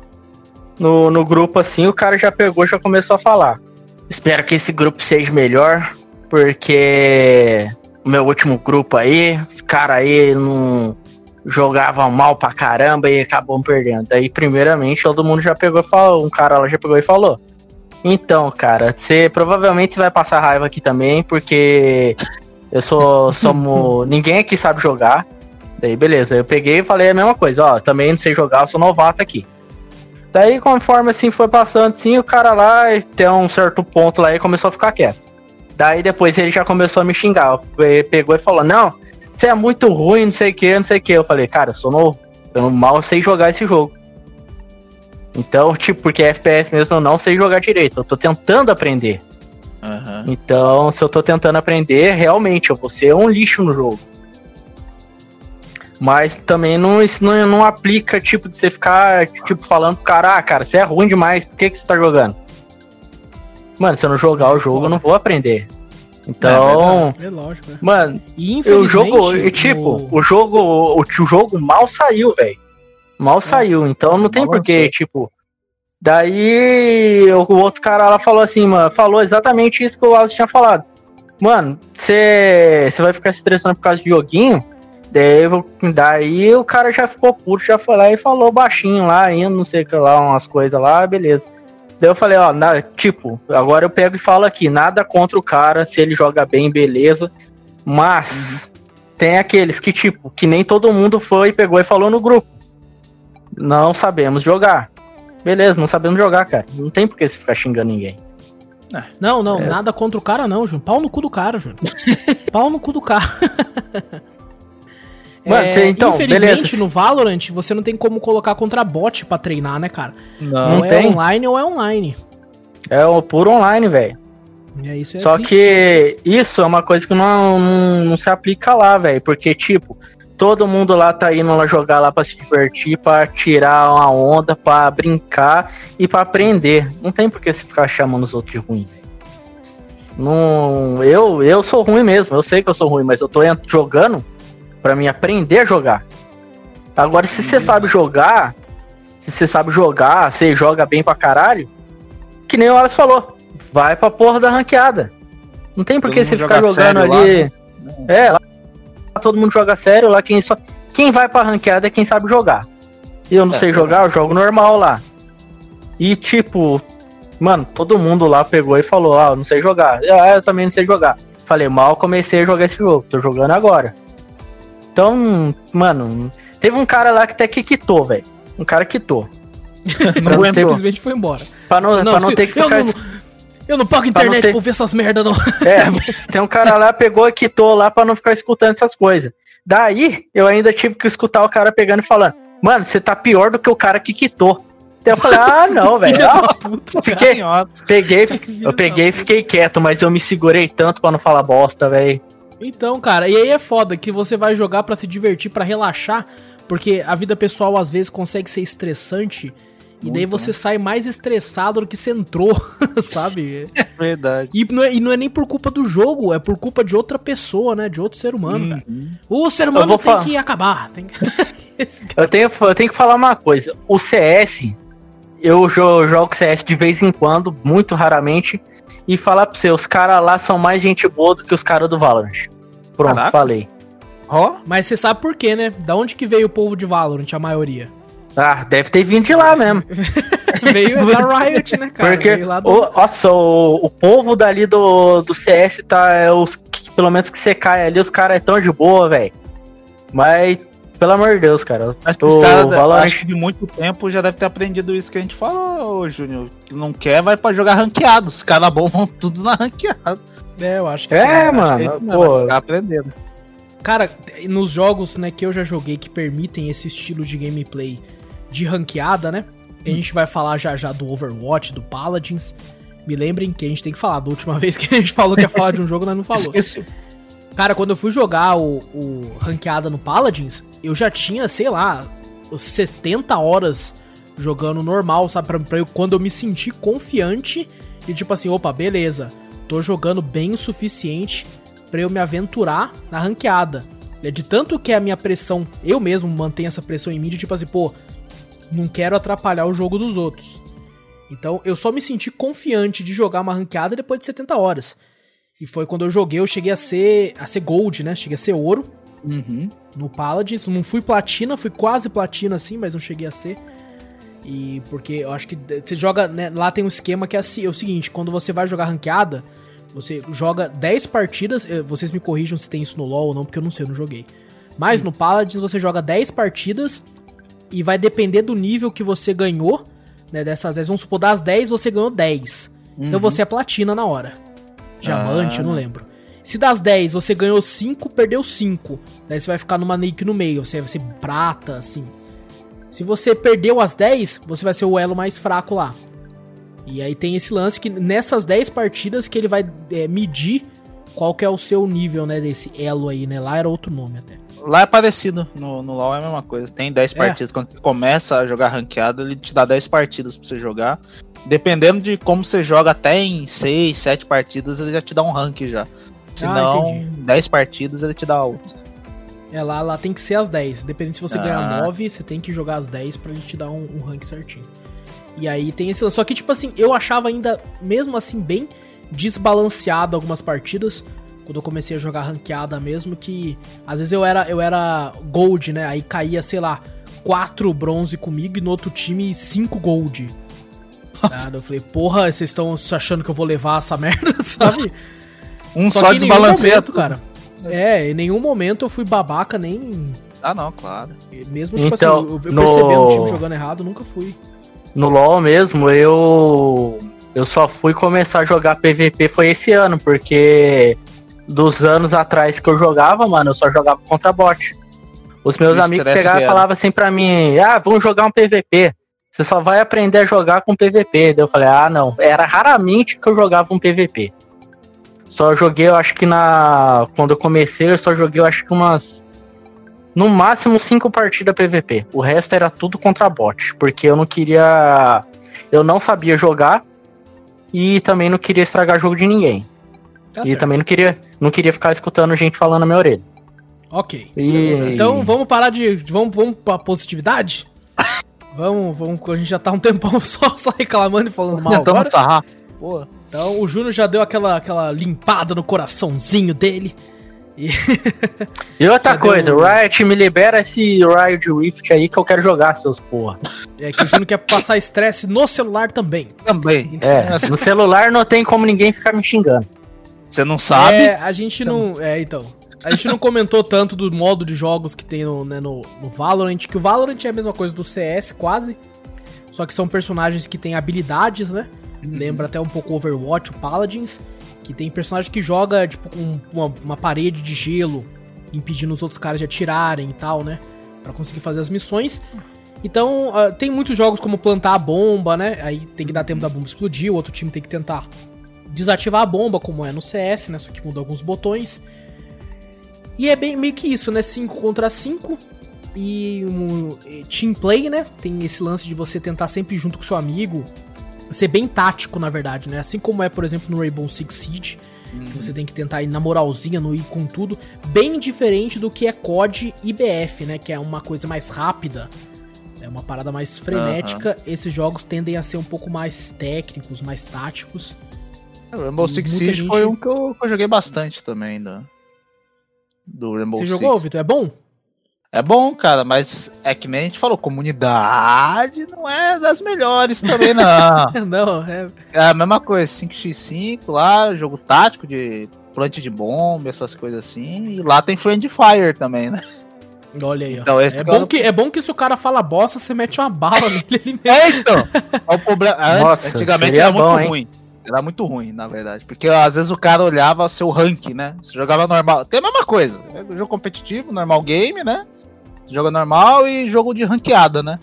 no, no grupo, assim, o cara já pegou já começou a falar. Espero que esse grupo seja melhor, porque o meu último grupo aí, os caras aí não jogavam mal pra caramba e acabam perdendo. Daí, primeiramente, todo mundo já pegou e falou, um cara lá já pegou e falou. Então, cara, você provavelmente vai passar raiva aqui também, porque eu sou. Somos, ninguém aqui sabe jogar. Daí, beleza, eu peguei e falei a mesma coisa, ó, também não sei jogar, eu sou novato aqui. Daí, conforme assim foi passando, assim, o cara lá tem um certo ponto lá e começou a ficar quieto. Daí depois ele já começou a me xingar. Ele pegou e falou, não, você é muito ruim, não sei o que, não sei o que. Eu falei, cara, eu sou novo, eu mal sei jogar esse jogo. Então, tipo, porque FPS mesmo eu não sei jogar direito, eu tô tentando aprender. Aham. Então, se eu tô tentando aprender, realmente eu vou ser um lixo no jogo. Mas também não, isso não, não aplica, tipo, de você ficar, tipo, falando pro cara, ah, cara, você é ruim demais, por que, que você tá jogando? Mano, se eu não jogar o jogo, eu não vou aprender. Então, É lógico, né? mano, E o infelizmente. jogo, e, tipo, o jogo, o, o jogo mal saiu, velho. Mal saiu, então não tem porquê, tipo. Daí o, o outro cara lá falou assim, mano, falou exatamente isso que o Wallace tinha falado. Mano, você vai ficar se estressando por causa de joguinho? Daí, eu- daí o cara já ficou puto, já foi lá e falou baixinho lá, ainda, não sei o que lá, umas coisas lá, beleza. Daí eu falei, ó, na- tipo, agora eu pego e falo aqui, nada contra o cara, se ele joga bem, beleza. Mas tem aqueles que, tipo, que nem todo mundo foi, pegou e falou no grupo. Não sabemos jogar. Beleza, não sabemos jogar, cara. Não tem por que você ficar xingando ninguém. Não, não, É. nada contra o cara, não, Júnior. Pau no cu do cara, Júnior. Pau no cu do cara. Mano, É, então, infelizmente, beleza. no Valorant, você não tem como colocar contra bot pra treinar, né, cara? Não. Ou é tem. online ou é online. É o puro online, velho. É, isso é Só triste. que isso é uma coisa que não, não, não se aplica lá, velho. Porque, tipo, todo mundo lá tá indo lá jogar lá pra se divertir, pra tirar uma onda, pra brincar e pra aprender. Não tem por que você ficar chamando os outros de ruim. Não, eu, eu sou ruim mesmo, eu sei que eu sou ruim, mas eu tô jogando pra mim aprender a jogar. Agora, se você sabe jogar, se você sabe jogar, você joga bem pra caralho, que nem o Alex falou, vai pra porra da ranqueada. Não tem por que você ficar joga jogando sério lá, ali. né? É, lá todo mundo joga sério, lá quem só. Quem vai pra ranqueada é quem sabe jogar. Eu não É, sei é. jogar, eu jogo normal lá. E tipo, mano, todo mundo lá pegou e falou, ah, eu não sei jogar. Ah, eu também não sei jogar. Falei, mal comecei a jogar esse jogo, tô jogando agora. Então, mano, teve um cara lá que até que quitou, velho. Um cara quitou. Não Eu. Simplesmente foi embora. Pra não, pra não se- ter que eu, ficar. não, eu não pago Pra não internet ter- pra ver essas merda, não. É, tem um cara lá, pegou e quitou lá pra não ficar escutando essas coisas. Daí, eu ainda tive que escutar o cara pegando e falando, mano, você tá pior do que o cara que quitou. Daí eu falei, ah, não, velho. Ah. Fiquei, peguei, eu peguei e fiquei quieto, mas eu me segurei tanto pra não falar bosta, velho. Então, cara, e aí é foda que você vai jogar pra se divertir, pra relaxar, porque a vida pessoal às vezes consegue ser estressante. E daí Muito, você sai mais estressado do que você entrou, sabe? Verdade. E não, é, e não é nem por culpa do jogo, é por culpa de outra pessoa, né? De outro ser humano, cara. Uhum. O ser humano tem falar. que acabar. Tem Eu tenho, eu tenho que falar uma coisa. O CS, eu jo- jogo CS de vez em quando, muito raramente. E falar pra você, os caras lá são mais gente boa do que os caras do Valorant. Pronto, Caraca. falei. Ó, Mas você sabe por quê, né? Da onde que veio o povo de Valorant, a maioria? Ah, deve ter vindo de lá mesmo. veio da Riot, né, cara? Porque, Veio lá do... o, nossa, o, o povo dali do, do CS tá. É os, que- pelo menos que você cai ali, os caras é tão de boa, velho. Mas, pelo amor de Deus, cara. Mas tô- os caras, Valorant- acho que de muito tempo já deve ter aprendido isso que a gente falou, ô, Júnior. Que não quer, vai pra jogar ranqueado. Os caras bons vão tudo na ranqueada. É, eu acho que É, sim. Acho que mano, mesmo, vai pô. ficar aprendendo. Cara, nos jogos né, que eu já joguei que permitem esse estilo de gameplay de ranqueada, né? A gente vai falar já já do Overwatch, do Paladins. Me lembrem que a gente tem que falar. Da última vez que a gente falou que ia falar de um jogo, nós não falou. Esqueci. Cara, quando eu fui jogar o, o ranqueada no Paladins, eu já tinha, sei lá, os 70 horas jogando normal, sabe? Pra, pra eu, quando eu me senti confiante e tipo assim, opa, beleza, tô jogando bem o suficiente pra eu me aventurar na ranqueada. É de tanto que a minha pressão, eu mesmo mantenho essa pressão em mim de tipo assim, pô, não quero atrapalhar o jogo dos outros. Então eu só me senti confiante de jogar uma ranqueada depois de 70 horas. E foi quando eu joguei, eu cheguei a ser a ser gold, né? Cheguei a ser ouro Uhum. no Paladins. Não fui platina, fui quase platina assim, mas não cheguei a ser. E porque eu acho que você joga, né, lá tem um esquema que é, assim, é o seguinte, quando você vai jogar ranqueada, você joga 10 partidas, eh, vocês me corrijam se tem isso no LoL ou não, porque eu não sei, eu não joguei. Mas no Paladins você joga 10 partidas e vai depender do nível que você ganhou, né, dessas 10. Vamos supor, das 10 você ganhou 10. Então você é platina na hora. Diamante, Ah. eu não lembro. Se das 10 você ganhou 5, perdeu 5. Daí você vai ficar numa nick no meio, você vai ser prata, assim. Se você perdeu as 10, você vai ser o elo mais fraco lá. E aí tem esse lance que nessas 10 partidas que ele vai é, medir qual que é o seu nível, né, desse elo aí, né? Lá era outro nome até. Lá é parecido, no, no LoL é a mesma coisa. Tem 10 É. partidas. Quando você começa a jogar ranqueado, ele te dá 10 partidas pra você jogar. Dependendo de como você joga, até em 6, 7 partidas, ele já te dá um rank já. Se Ah, não, entendi. 10 partidas ele te dá outro. É, lá, lá tem que ser as 10. Dependendo se você Ah. ganhar 9, você tem que jogar as 10 pra ele te dar um, um rank certinho. E aí tem esse lance. Só que, tipo assim, eu achava ainda, mesmo assim, bem desbalanceado algumas partidas. Quando eu comecei a jogar ranqueada mesmo, que às vezes eu era, eu era gold, né? Aí caía, sei lá, 4 bronze comigo e no outro time 5 gold. Nada, eu falei, porra, vocês estão achando que eu vou levar essa merda, sabe? Um Só só, que em nenhum desbalanceia momento, tudo. cara. É, em nenhum momento eu fui babaca, nem. Ah, não, claro. Mesmo, tipo Então, assim, eu, eu no- percebendo o time jogando errado, nunca fui. No LoL mesmo, eu. Eu só fui começar a jogar PVP foi esse ano, porque dos anos atrás que eu jogava, mano, eu só jogava contra bot. Os meus O amigos pegavam e falavam assim pra mim, ah, vamos jogar um PVP. Você só vai aprender a jogar com PVP. Daí eu falei, ah, não. Era raramente que eu jogava um PVP. Só joguei, eu acho que na. Quando eu comecei, eu só joguei, eu acho que umas. No máximo cinco partidas PVP. O resto era tudo contra bot. Porque eu não queria. Eu não sabia jogar. E também não queria estragar jogo de ninguém. Tá e certo. também não queria, não queria ficar escutando gente falando na minha orelha. Ok. E- Então vamos parar de. Vamos, vamos pra positividade? vamos, vamos. A gente já tá um tempão só, só reclamando e falando mal Tentando agora. sarrar. Pô. Então o Júnior já deu aquela, aquela limpada no coraçãozinho dele. E E outra Cadê coisa, o- Riot, me libera esse Riot Rift aí que eu quero jogar, seus porra. é que o Júnior quer passar estresse no celular também. Também. É, no celular não tem como ninguém ficar me xingando. Você não sabe. É, a gente não. É, então. A gente não comentou tanto do modo de jogos que tem no, né, no, no Valorant, que o Valorant é a mesma coisa do CS, quase. Só que são personagens que têm habilidades, né? Lembra até um pouco Overwatch, o Paladins. Que tem personagem que joga, tipo, uma, uma parede de gelo, impedindo os outros caras de atirarem e tal, né? Pra conseguir fazer as missões. Então, ah, tem muitos jogos como plantar a bomba, né? Aí tem que dar tempo da bomba explodir, o outro time tem que tentar desativar a bomba, como é no CS, né? Só que muda alguns botões. E é bem meio que isso, né? 5 contra 5. E um team play, né? Tem esse lance de você tentar sempre junto com seu amigo. Ser bem tático, na verdade, né? Assim como é, por exemplo, no Rainbow Six Siege. Que você tem que tentar ir na moralzinha, no ir com tudo. Bem diferente do que é COD e BF, né? Que é uma coisa mais rápida. É uma parada mais frenética. Esses jogos tendem a ser um pouco mais técnicos, mais táticos. O Rainbow Six Siege gente- foi um que eu, que eu joguei bastante também. Do, do Rainbow Você Six. jogou, Vitor? É bom? É bom, cara, mas é que nem a gente falou, comunidade não é das melhores também, não. Não, é. é a mesma coisa, 5x5 lá, jogo tático de plante de bomba, essas coisas assim. E lá tem Friend Fire também, né? Olha aí, ó. Então, esse é, eu- bom que, é bom que se o cara fala bosta, você mete uma bala nele. É, então. É o problema. Antes- Nossa, antigamente era bom, muito hein? ruim. Era muito ruim, na verdade. Porque às vezes o cara olhava seu rank, né? Você jogava normal. Tem a mesma coisa. É jogo competitivo, normal game, né? Você joga normal e jogo de ranqueada, né?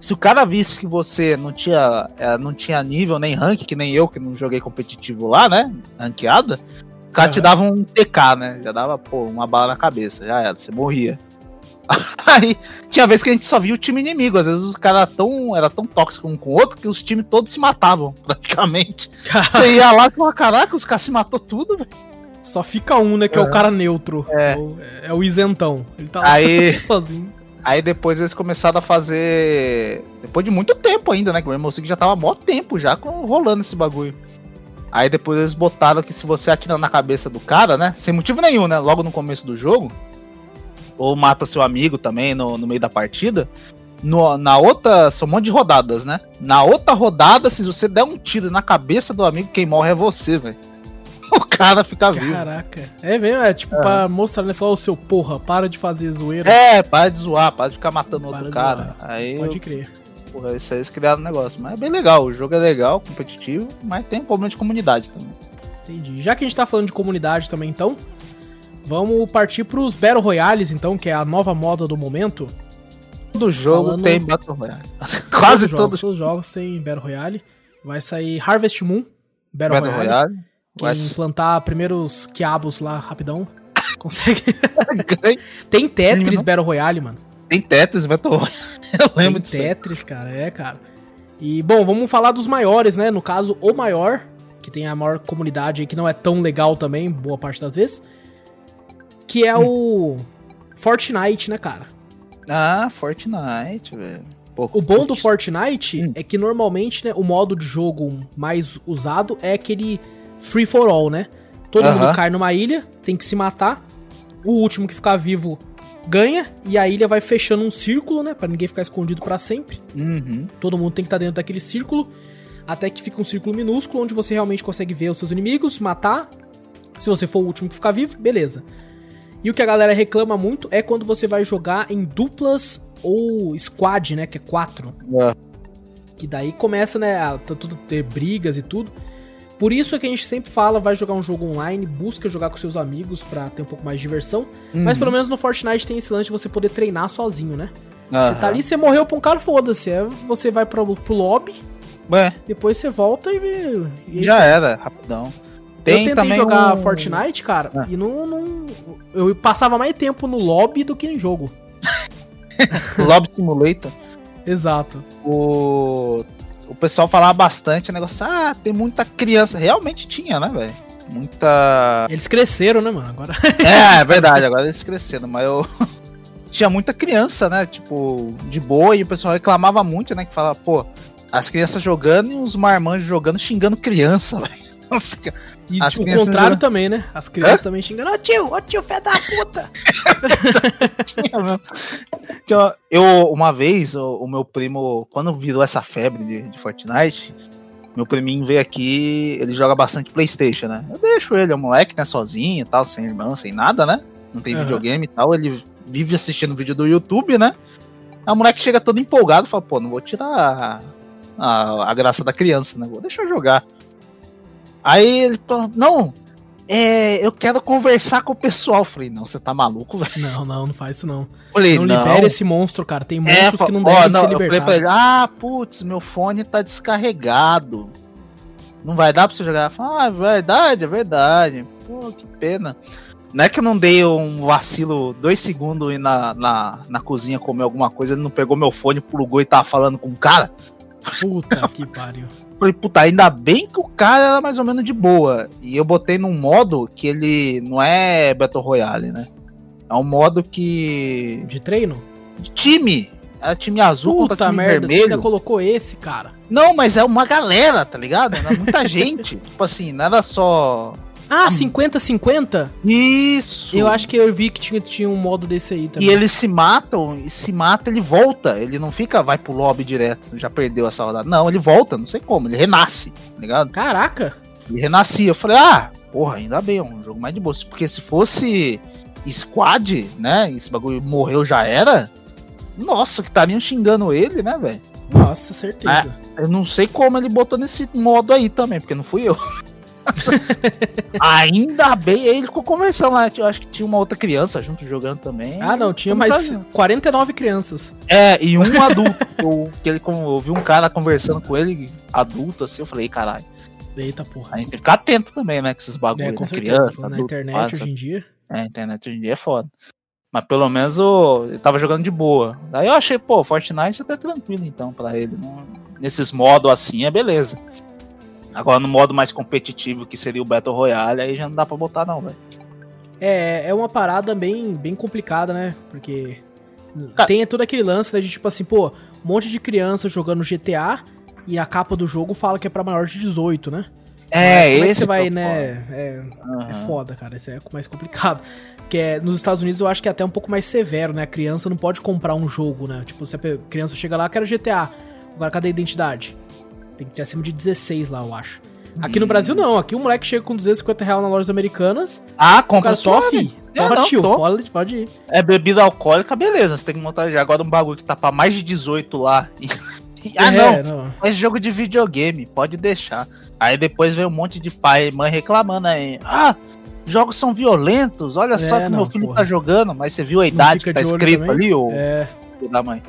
Se o cara visse que você não tinha, é, não tinha nível nem rank, que nem eu, que não joguei competitivo lá, né? Ranqueada, o cara te Aham. dava um TK, né? Já dava, pô, uma bala na cabeça, já era, você morria. Aí, tinha vez que a gente só via o time inimigo, às vezes os caras tão, era tão tóxicos um com o outro que os times todos se matavam, praticamente. Você ia lá e falava, caraca, os caras se matou tudo, velho. Só fica um, né? Que é, o cara neutro. É. É. o, é o isentão. Ele tá lá Aí- sozinho. Aí depois eles começaram a fazer. Depois de muito tempo ainda, né? Que o Rainbow Six já tava há mó tempo já com- rolando esse bagulho. Aí depois eles botaram que se você atira na cabeça do cara, né? Sem motivo nenhum, né? Logo no começo do jogo. Ou mata seu amigo também no, no meio da partida. no- na outra. São um monte de rodadas, né? Na outra rodada, se você der um tiro na cabeça do amigo, quem morre é você, velho. O cara fica vivo. Caraca. É mesmo, é tipo pra mostrar, né? Falar, ô seu porra, para de fazer zoeira. É, para de zoar, para de ficar matando Para outro cara. zoar. Aí Pode crer. Porra, isso aí eles criaram um negócio. Mas é bem legal, o jogo é legal, competitivo, mas tem um problema de comunidade também. Entendi. Já que a gente tá falando de comunidade também, então, vamos partir pros Battle Royales, então, que é a nova moda do momento. Todo jogo Falando- tem Battle Royale. Quase Todos os jogos, todos Todos os jogos têm Battle Royale. Vai sair Harvest Moon, Battle, Battle Royale. Royale. Quem Vai implantar primeiros quiabos lá rapidão, consegue. Tem Tetris. Battle Royale, mano. tem Tetris Battle Royale. Eu lembro Tem disso. Tetris, cara, é, cara. E, bom, vamos falar dos maiores, né? No caso, o maior, que tem a maior comunidade aí, que não é tão legal também, boa parte das vezes. Que é o Fortnite, né, cara? Ah, Fortnite, velho. O bom do Fortnite Hum. é que normalmente, né, o modo de jogo mais usado é aquele free for all, né? Todo Aham. mundo cai numa ilha, tem que se matar. O último que ficar vivo ganha e a ilha vai fechando um círculo, né, Pra ninguém ficar escondido pra sempre. Uhum. Todo mundo tem que estar dentro daquele círculo, até que fica um círculo minúsculo onde você realmente consegue ver os seus inimigos, matar. Se você for o último que ficar vivo, beleza. E o que a galera reclama muito é quando você vai jogar em duplas ou squad, né, que é quatro. É. Que daí começa, né, a tudo ter brigas e tudo. Por isso é que a gente sempre fala, vai jogar um jogo online, busca jogar com seus amigos pra ter um pouco mais de diversão. Mas Uhum. pelo menos no Fortnite tem esse lance de você poder treinar sozinho, né? Você Aham. tá ali, você morreu pra um cara, foda-se. É, Você vai pro, pro lobby, Ué, depois você volta e. e é já era, rapidão. Tem eu tentei jogar um- Fortnite, cara, Ah. e não, não. Eu passava mais tempo no lobby do que em jogo. Lobby Simulator. Exato. O, o pessoal falava bastante, negócio, ah, tem muita criança. Realmente tinha, né, velho? Muita. Eles cresceram, né, mano? Agora. É, é verdade, agora eles cresceram, mas eu. Tinha muita criança, né? Tipo, de boa, e o pessoal reclamava muito, né? Que falava, pô, as crianças jogando e os marmanjos jogando, xingando criança, velho. E As o contrário também, né? As crianças também xingando. Ô tio, ô tio, fé da puta! Eu, uma vez, o, o meu primo, quando virou essa febre de, de Fortnite, meu priminho veio aqui, ele joga bastante Playstation, né? Eu deixo ele, é um moleque, né, sozinho e tal, sem irmão, sem nada, né? Não tem Aham. videogame e tal, ele vive assistindo vídeo do YouTube, né? Aí o moleque chega todo empolgado e fala, pô, não vou tirar a, a, a graça da criança, né? Vou deixar jogar. Aí ele fala, não, é, eu quero conversar com o pessoal. Eu falei, não, você tá maluco, velho? Não, não, não faz isso não. Falei, Não libere esse monstro, cara. Tem monstros que não ó, devem não, ser libertados. ele, ah, putz, meu fone tá descarregado. Não vai dar pra você jogar? Falei, ah, é verdade, é verdade. Pô, que pena. Não é que eu não dei um vacilo dois segundos ir na, na, na cozinha comer alguma coisa, ele não pegou meu fone, plugou e tava falando com o cara. Puta que pariu. Falei, puta, ainda bem que o cara era mais ou menos de boa. E eu botei num modo que ele não é Battle Royale, né? É um modo que. De treino? de time. É time azul contra Puta time merda, você vermelho. ainda colocou esse, cara. Não, mas é uma galera, tá ligado? Era muita gente. Tipo assim, não era só. Ah, Hum. 50-50? Isso! Eu acho que eu vi que tinha, tinha um modo desse aí também. E eles se matam, e se mata, ele volta. Ele não fica, vai pro lobby direto, já perdeu essa rodada. Não, ele volta, não sei como, ele renasce, tá ligado? Caraca! Ele renascia. Eu falei, ah, porra, ainda bem, é um jogo mais de boa. Porque se fosse squad, né? Esse bagulho morreu já era. Nossa, que estariam xingando ele, né, velho? Nossa, certeza. Eu não sei como ele botou nesse modo aí também, porque não fui eu. Ainda bem, aí ele ficou conversando lá. Eu acho que tinha uma outra criança junto jogando também. Ah, não, tinha mais tá- 49 crianças. É, e um adulto. eu, que ele, eu vi um cara conversando com ele, adulto, assim, eu falei, caralho. Eita porra. A gente tem que ficar atento também, né? Com esses bagulhos, É, com né? certeza. Criança, na adulto, internet passa. hoje em dia. É, a internet hoje em dia é foda. Mas pelo menos o, ele tava jogando de boa. Daí eu achei, pô, Fortnite até tranquilo então pra ele. Não- nesses modos assim é beleza. Agora no modo mais competitivo, que seria o Battle Royale, aí já não dá pra botar não, velho. É, é uma parada bem, bem complicada, né? Porque Cara- tem todo aquele lance né, de tipo assim, pô, um monte de criança jogando GTA e a capa do jogo fala que é pra maior de 18, né? É, Mas como é que esse você vai, que é o né? É, foda. é foda, cara. Isso é mais complicado. Porque é, nos Estados Unidos eu acho que é até um pouco mais severo, né? A criança não pode comprar um jogo, né? Tipo, se a criança chega lá, quero GTA. Agora, cadê a identidade? Tem que ter acima de 16 lá, eu acho. Aqui no Hum. Brasil, não. Aqui o moleque chega com 250 reais nas lojas americanas. Ah, compra só, fi. filho. Toma, não, tio. tô. Pode, pode ir. É bebida alcoólica, beleza, você tem que montar já. Agora um bagulho que tá pra mais de 18 lá. ah, É, não, é jogo de videogame, pode deixar. Aí depois vem um monte de pai e mãe reclamando aí. Ah, jogos são violentos, olha É, só que não, meu filho porra. tá jogando, mas você viu a idade que tá escrito também? ali, o É. filho da mãe?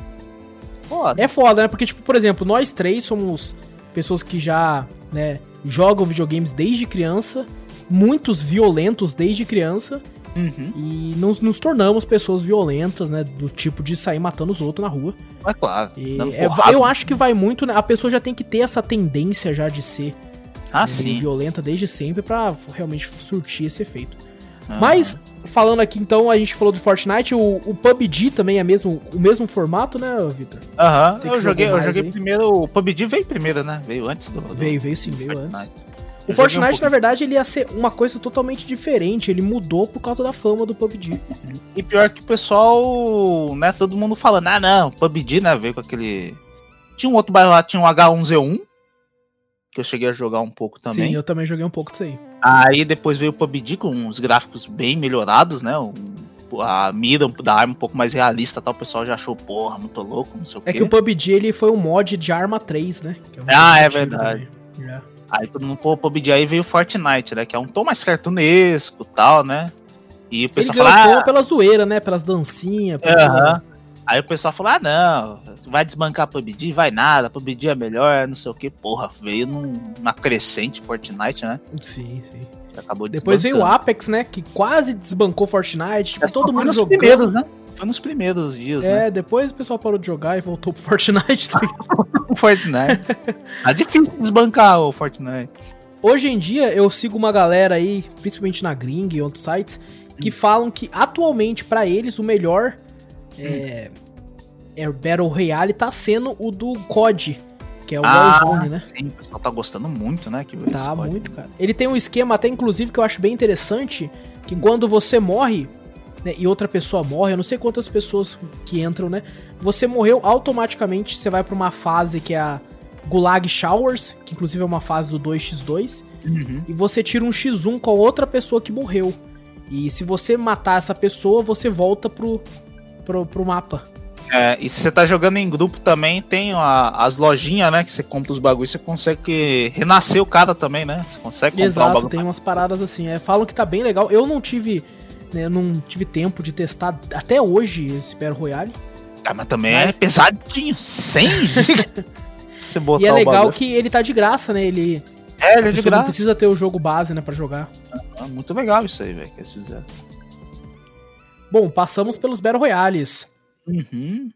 Foda. É foda, né? Porque, tipo, por exemplo, nós três somos pessoas que já, né, jogam videogames desde criança, muitos violentos desde criança, Uhum, e nos, nos tornamos pessoas violentas, né? Do tipo de sair matando os outros na rua. é claro. E é- eu acho que vai muito, né? A pessoa já tem que ter essa tendência já de ser Ah, né, violenta desde sempre pra realmente surtir esse efeito. Aham. Mas, falando aqui então, a gente falou do Fortnite, o, o PUBG também é mesmo, o mesmo formato, né, Vitor? Aham, que eu joguei, eu joguei aí? primeiro. O PUBG veio primeiro, né? Veio antes do. do- Veio, veio sim, veio Fortnite. antes. Eu O joguei um Fortnite, na verdade, ele ia ser uma coisa totalmente diferente. Ele mudou por causa da fama do PUBG. E pior que o pessoal, né, todo mundo falando, ah não, PUBG, né, veio com aquele... Tinha um outro bairro lá, tinha um H1Z1, que eu cheguei a jogar um pouco também. Sim, eu também joguei um pouco disso aí. Aí depois veio o PUBG com uns gráficos bem melhorados, né, um- a mira da arma um pouco mais realista, tal, o pessoal já achou, porra, muito louco, não sei o quê. É que o PUBG ele foi um mod de Arma 3, né? Que um Ah, é verdade. também. É. Aí todo mundo, pô, PUBG, aí veio o Fortnite, né, que é um tom mais cartunesco tal, né, e o Ele pessoal ganhou fala, ah, pela zoeira, né? Pelas dancinhas. pelo- Aham. Aí o pessoal falou: ah, não, vai desbancar PUBG, vai nada, PUBG é melhor, não sei o que, porra, veio num, numa crescente Fortnite, né? Sim, sim. Acabou Depois veio o. Apex, né? Que quase desbancou Fortnite. Tipo, Mas todo foi mundo nos jogando. primeiros, né? Foi nos primeiros dias, né? É, depois o pessoal parou de jogar e voltou pro Fortnite. tá Fortnite. é difícil desbancar o Fortnite. Hoje em dia eu sigo uma galera aí, principalmente na Gring e outros sites, que falam que atualmente pra eles o melhor é, é Battle Royale tá sendo o do COD, que é o Ah, Warzone, né? Sim, o pessoal tá gostando muito, né? Que Tá muito, cara. Ele tem um esquema até inclusive que eu acho bem interessante, que quando você morre né, e outra pessoa morre, eu não sei quantas pessoas que entram, né? Você morreu automaticamente, você vai pra uma fase que é a Gulag Showers, que inclusive é uma fase do 2x2, Uhum. e você tira um x1 com a outra pessoa que morreu. E se você matar essa pessoa, você volta pro, pro, pro mapa. É, e se você tá jogando em grupo também, tem a- as lojinhas, né? Que você compra os bagulhos, você consegue renascer o cara também, né? Você consegue comprar Exato, bagulho. tem umas paradas assim. É, falam que tá bem legal. Eu não tive. né, eu não tive tempo de testar até hoje esse Battle Royale. Ah, mas também Mas- é pesadinho, 100 GB. você botar e é legal que ele tá de graça, né? Ele, É, ele é de pessoa não graça. precisa ter o jogo base, né, pra jogar. É muito legal isso aí, velho, que eles fizeram. Bom, passamos pelos Battle Royales. Uhum.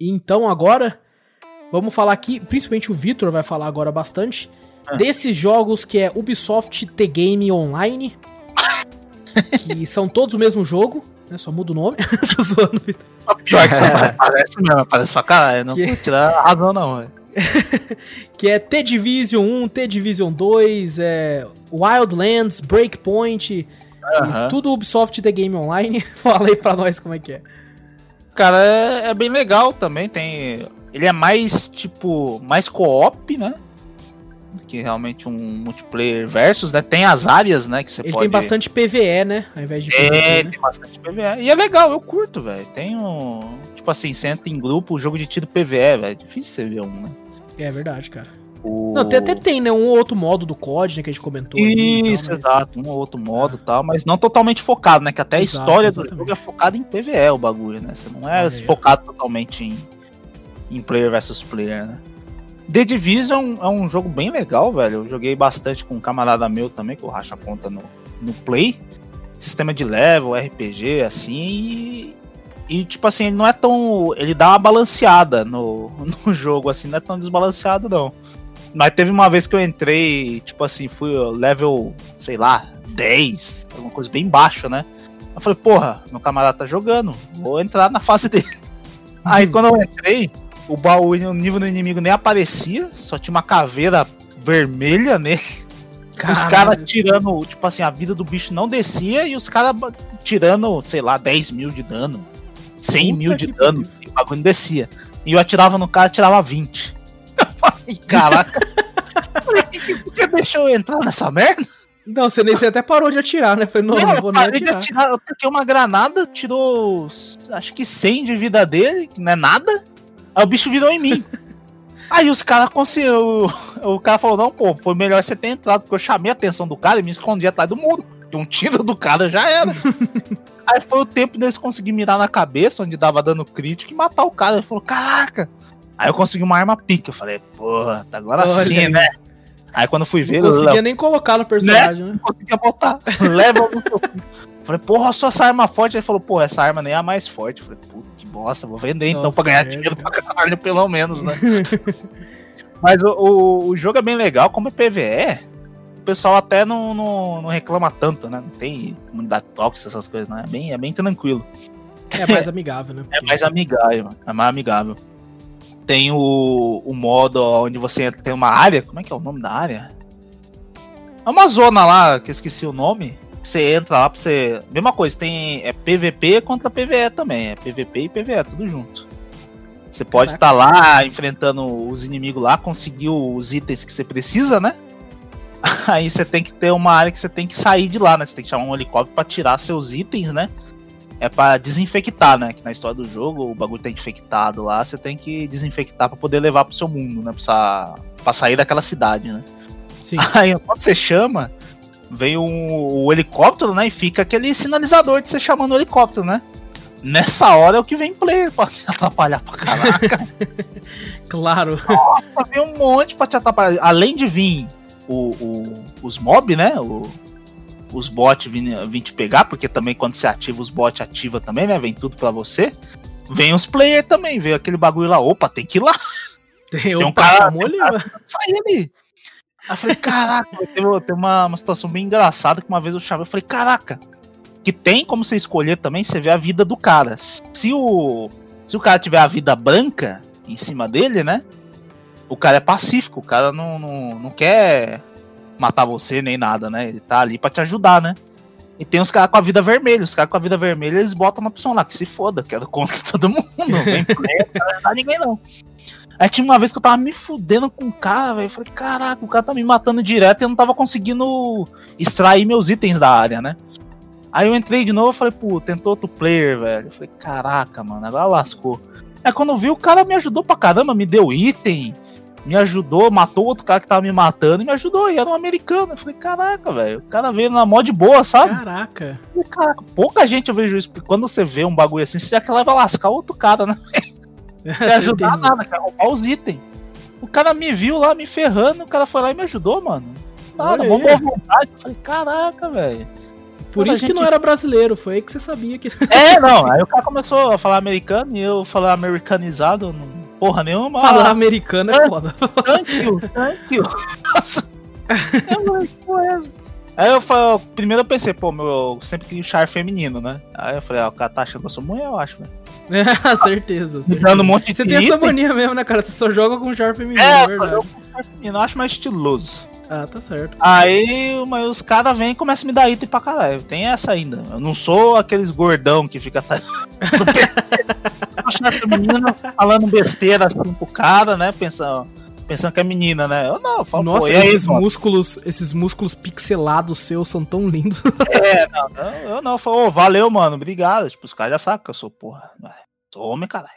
Então agora, vamos falar aqui, principalmente o Vitor vai falar agora bastante, Ah. desses jogos que é Ubisoft The Game Online, que são todos o mesmo jogo, né? Só muda o nome. Tô zoando, Vitor. Pior que parece mesmo, parece pra caralho. Não Que- vou tirar a razão, não, velho. Que é T-Division 1, T-Division 2, é Wildlands, Breakpoint, tudo Ubisoft The Game Online. Fala aí pra nós como é que é. Cara, é, é bem legal também. Tem. Ele é mais, tipo, mais co-op, né? Que realmente um multiplayer versus, né? Tem as áreas, né? Que você Ele pode. tem bastante PVE, né? Ao invés de É, PVP, né? tem bastante PVE. E é legal, eu curto, velho. Tem um. Tipo assim, você entra em grupo, o jogo de tiro PVE, velho. É difícil você ver um, né? É verdade, cara. O... Não, até, até tem, né? Um ou outro modo do COD, né? Que a gente comentou. ali Isso, tal, mas- exato. Um ou outro modo e tal, mas não totalmente focado, né? Que até a Exato, história do exatamente. jogo é focada em PVE, o bagulho, né? Você não é aí. focado totalmente em, em player versus player, né? The Division é um jogo bem legal, velho. Eu joguei bastante com um camarada meu também, que eu racho a conta no, no Play. Sistema de level, RPG, assim, e, e, tipo assim, ele não é tão. Ele dá uma balanceada no, no jogo, assim, não é tão desbalanceado, não. Mas teve uma vez que eu entrei, tipo assim, fui level, sei lá, 10, alguma coisa bem baixa, né? Eu falei, porra, meu camarada tá jogando, vou entrar na fase dele. Aí quando eu entrei, o baú, o nível do inimigo nem aparecia, só tinha uma caveira vermelha nele. Os Caralho. caras tirando, tipo assim, a vida do bicho não descia e os caras tirando, sei lá, 10 mil de dano, 100 Puta mil de dano, e o bagulho não descia. E eu atirava no cara, tirava 20. Falei, caraca. Falei, por que deixou eu entrar nessa merda? Não, você, nem, você até parou de atirar, né? Falei, não, não, eu vou nem atirar. atirar, eu taquei uma granada, tirou acho que 100 de vida dele, que não é nada. Aí o bicho virou em mim. Aí os caras conseguiram. O cara falou: Não, pô, foi melhor você ter entrado, porque eu chamei a atenção do cara e me escondi atrás do muro. Um tiro do cara já era. Aí foi o tempo deles conseguir mirar na cabeça, onde dava dano crítico, e matar o cara. Ele falou: Caraca! Aí eu consegui uma arma pica. Eu falei: Porra, tá agora Olha sim, aí. né? Aí quando eu fui ver, Não conseguia nem colocar no personagem, né? não conseguia botar. Leva no seu. Falei, porra, só essa arma forte. Ele falou, pô, essa arma nem é a mais forte. Eu falei, puta que bosta, vou vender então Nossa, pra ganhar dinheiro pra caralho, pelo menos, né? Mas o, o, o jogo é bem legal, como é PVE, o pessoal até não, não, não reclama tanto, né? Não tem comunidade tóxica, essas coisas, né? É bem, é bem tranquilo. É mais amigável, né? É mais amigável, é mais amigável. Tem o, o modo onde você entra, tem uma área, como é que é o nome da área? É uma zona lá, que eu esqueci o nome. Você entra lá pra você. Mesma coisa, tem. É PVP contra PVE também. É PVP e PVE, tudo junto. Você pode estar lá enfrentando os inimigos lá, conseguir os itens que você precisa, né? Aí você tem que ter uma área que você tem que sair de lá, né? Você tem que chamar um helicóptero pra tirar seus itens, né? É pra desinfectar, né? Que na história do jogo o bagulho tá infectado lá, você tem que desinfectar pra poder levar pro seu mundo, né? Pra, pra sair daquela cidade, né? Sim. Aí quando você chama, vem o, o helicóptero, né? E fica aquele sinalizador de você chamando o helicóptero, né? Nessa hora é o que vem player pra te atrapalhar pra caraca. Claro. Nossa, vem um monte pra te atrapalhar. Além de vir o, o- os mob, né? O, os bots virem vir te pegar, porque também quando você ativa os bots, ativa também, né? Vem tudo pra você. Vem os players também, veio aquele bagulho lá, opa, tem que ir lá. Tem, um opa, cara- chamou ali, mano. Sai ali. Aí eu falei, caraca, tem, tem uma, uma situação bem engraçada que uma vez eu chamei, eu falei, caraca, que tem como você escolher também, você vê a vida do cara. Se o, se o cara tiver a vida branca em cima dele, né? O cara é pacífico, o cara não, não, não quer matar você nem nada, né? Ele tá ali pra te ajudar, né? E tem os caras com a vida vermelha. Os caras com a vida vermelha, eles botam uma opção lá, que se foda, quero contra todo mundo. Vem não ajudar ninguém, não. Aí tinha uma vez que eu tava me fudendo com o cara, velho. Falei, caraca, o cara tá me matando direto e eu não tava conseguindo extrair meus itens da área, né? Aí eu entrei de novo e falei, pô, tentou outro player, velho. Falei, caraca, mano, agora lascou. Aí quando eu vi, o cara me ajudou pra caramba, me deu item, me ajudou, matou outro cara que tava me matando e me ajudou. E era um americano. Eu falei, caraca, velho, o cara veio na mó de boa, sabe? Caraca. Falei, Caraca, pouca gente eu vejo isso, porque quando você vê um bagulho assim, você já quer levar lascar o outro cara, né? Não quer ajudar nada, quer roubar os itens. O cara me viu lá me ferrando, o cara foi lá e me ajudou, mano. Nada, mó boa vontade. Eu falei, caraca, velho. Por isso que gente- não era brasileiro, foi aí que você sabia que. É, não, aí o cara começou a falar americano e eu falar americanizado, não, porra nenhuma. Falar americano é foda. Thank you, thank you. Nossa. É, Aí eu falei, primeiro eu pensei, pô, meu, eu sempre queria um char feminino, né? Aí eu falei, ah, o cara tá achando que eu sou mulher, eu acho, velho. É, certeza. Me dando um monte de Você tem essa mania mesmo, né, cara? Você só joga com char feminino, É, é eu verdade. jogo com char feminino, eu acho mais estiloso. Ah, tá certo. Aí mas os caras vêm e começam a me dar item pra caralho. Tem essa ainda. Eu não sou aqueles gordão que fica Eu sou feminino falando besteira assim pro cara, né? Pensando, pensando que é menina, né? Eu não, eu falo, Nossa, aí, esses mano? músculos, esses músculos pixelados seus são tão lindos. É, não, eu, eu não, eu falo, ô, valeu, mano, obrigado. Tipo, os caras já sabem que eu sou, porra. Sou homem, caralho.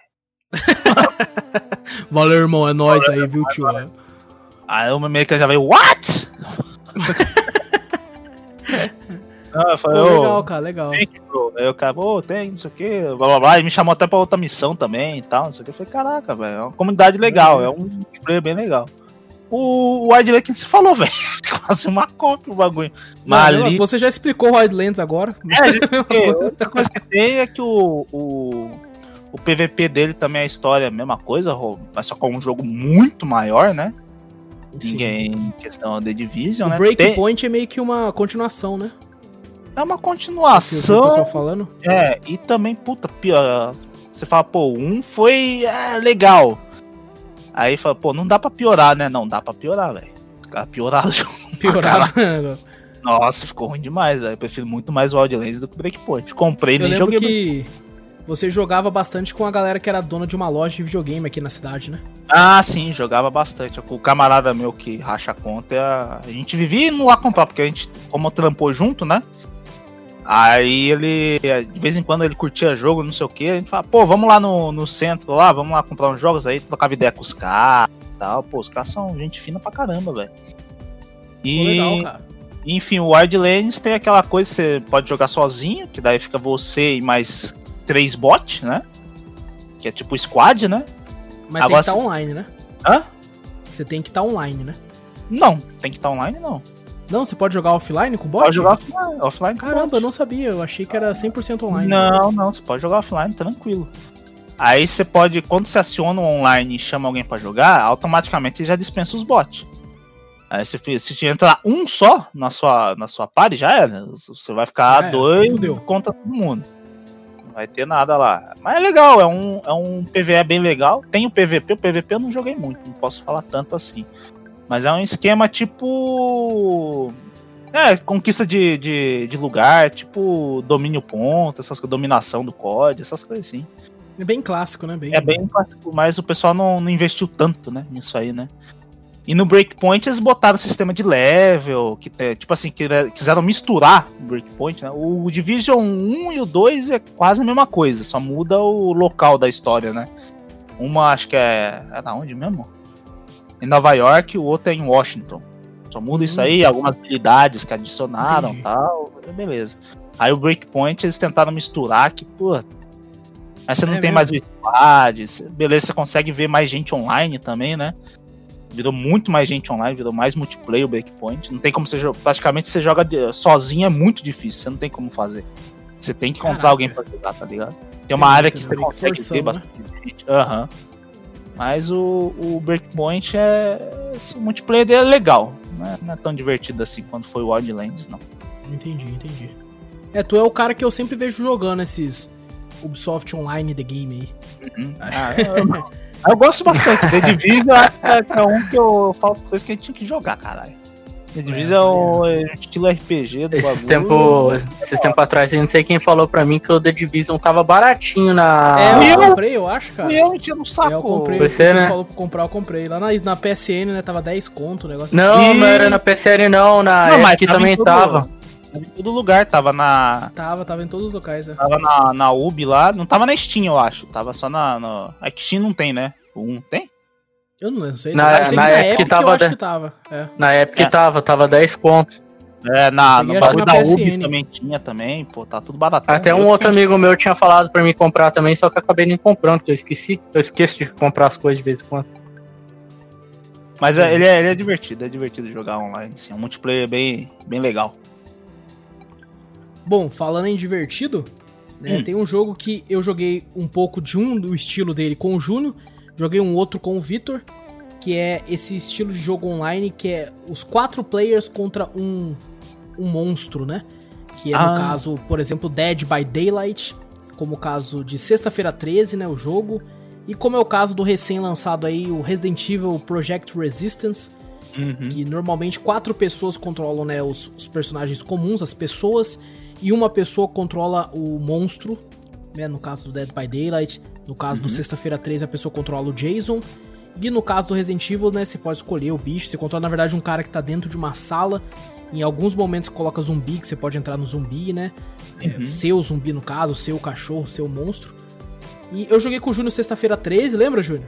Valeu, irmão, é nóis aí, viu, tio? Aí o meio que já veio, what? não, eu Pô, falei, ô, legal, cara, legal. tem que, bro. Aí o cara, pô, tem, não sei o que, blá blá blá. E me chamou até pra outra missão também e tal, não sei o que. Eu falei, caraca, velho, é uma comunidade legal, é um player bem legal. O, o Wildland que você falou, velho, quase uma cópia o bagulho. Mas ali. Você já explicou Wildlands agora? É, a gente, outra coisa que tem é que o, o, o PVP dele também é a história, a mesma coisa, mas só com um jogo muito maior, né? Sim, Ninguém em questão de Division, O né? Tem- Breakpoint é meio que uma continuação, né? É uma Que eu vi o continuação. falando. É, e também, puta, pior. Você fala, pô, um foi é, legal. Aí fala, pô, não dá pra piorar, né? Não, dá pra piorar, velho. Os caras pioraram o jogo. Piorar. Nossa, ficou ruim demais, velho. Eu prefiro muito mais o Wildlands do que o Breakpoint. Comprei, Eu nem joguei. que você jogava bastante com a galera que era dona de uma loja de videogame aqui na cidade, né? Ah, sim, jogava bastante. O camarada meu que racha a conta, a gente vivia indo lá comprar, porque a gente, como trampou junto, né? Aí ele, de vez em quando ele curtia jogo, não sei o que, a gente fala, pô, vamos lá no, no centro lá, vamos lá comprar uns jogos aí, trocava ideia com os caras e tal. Pô, os caras são gente fina pra caramba, velho. E, legal, cara. enfim, o Wildlands tem aquela coisa, você pode jogar sozinho, que daí fica você e mais três bots, né? Que é tipo squad, né? Mas Agora tem que estar se- online, né? Hã? Você tem que estar online, né? Não, tem que estar online, não. Não, você pode jogar offline com bot? Pode jogar offline, offline com Caramba, bot. eu não sabia. Eu achei que era 100% online. Não, não, você pode jogar offline, tranquilo. Aí você pode, quando você aciona o online e chama alguém pra jogar, automaticamente ele já dispensa os bots. Aí se te entrar um só na sua, na sua party, já era. Você vai ficar era, dois se contra todo mundo. Não vai ter nada lá. Mas é legal, é um, é um PVE bem legal. Tem o PVP, o PVP eu não joguei muito, não posso falar tanto assim. Mas é um esquema tipo. É, conquista de, de, de lugar, tipo domínio ponto, essas coisas, dominação do COD, essas coisas assim. É bem clássico, né? Bem... É bem clássico, mas o pessoal não, não investiu tanto, né, nisso aí, né? E no Breakpoint eles botaram sistema de level, que é, tipo assim, que quiseram misturar o Breakpoint, né? O Division 1 e o 2 é quase a mesma coisa, só muda o local da história, né? Uma acho que é. É da onde mesmo? Em Nova York, o outro é em Washington. Só muda isso aí, algumas habilidades que adicionaram e tal, beleza. Aí o Breakpoint eles tentaram misturar, que, pô. Aí você não É tem mesmo? mais o squad, cê- beleza, você consegue ver mais gente online também, né? Virou muito mais gente online, virou mais multiplayer o Breakpoint. Não tem como você jogar. Praticamente você joga sozinho, é muito difícil. Você não tem como fazer. Você tem que encontrar Caraca. alguém pra jogar, tá ligado? Tem uma É, área tá que você meio que consegue forçando, ter né? bastante gente. Aham. Mas o, o Breakpoint é. O multiplayer dele é legal. Não é, não é tão divertido assim quanto foi o Wildlands, não. Entendi, entendi. É, tu é o cara que eu sempre vejo jogando esses Ubisoft Online The Game aí. Uhum. Ah, eu, eu gosto bastante. The Division é, é um que eu falo pra vocês que a gente tinha que jogar, caralho. The Division é, o é estilo RPG do Esses bagulho. tempos esses tempo atrás, eu não sei quem falou pra mim que o The Division tava baratinho na. É, eu eu- comprei, eu acho, cara. E eu enchia no saco. É, eu comprei. Você, né? falou pra comprar, eu comprei. Lá na, na PSN, né? Tava 10 conto o negócio. Não, E- não era na PCN não, na Não, mas em também todo- tava. Tava em todo lugar, tava na. Tava, tava em todos os locais, né? Tava na, na Ubi lá, não tava na Steam, eu acho. Tava só na. na... A Steam não tem, né? 1 tem? Eu não sei. Na- eu sei na que Epic eu tava acho da- que tava. É. Na Epic É. tava, tava 10 contos. É, na, no acho que bagulho na da. Ubi também tinha também, pô, tá tudo barato. Até um outro amigo meu tinha falado pra mim comprar também, só que eu acabei nem comprando, porque eu esqueci. Eu esqueço de comprar as coisas de vez em quando. Mas é, ele, é, ele é divertido, é divertido jogar online, assim. É um multiplayer bem, bem legal. Bom, falando em divertido, né, Hum. tem um jogo que eu joguei um pouco de um do estilo dele com o Júnior, joguei um outro com o Vitor, que é esse estilo de jogo online que é os quatro players contra um, um monstro, né? Que é no Ah. caso, por exemplo, Dead by Daylight, como o caso de Sexta-feira 13, né, o jogo, e como é o caso do recém-lançado aí o Resident Evil Project Resistance, Uhum. que normalmente quatro pessoas controlam né, os, os personagens comuns, as pessoas, e uma pessoa controla o monstro, né, no caso do Dead by Daylight, no caso do Sexta-feira 13 a pessoa controla o Jason, e no caso do Resident Evil, né, você pode escolher o bicho, você controla na verdade um cara que tá dentro de uma sala, em alguns momentos coloca zumbi, que você pode entrar no zumbi, né, é, seu zumbi no caso, seu cachorro, seu monstro. E eu joguei com o Júnior sexta-feira 13, lembra, Júnior?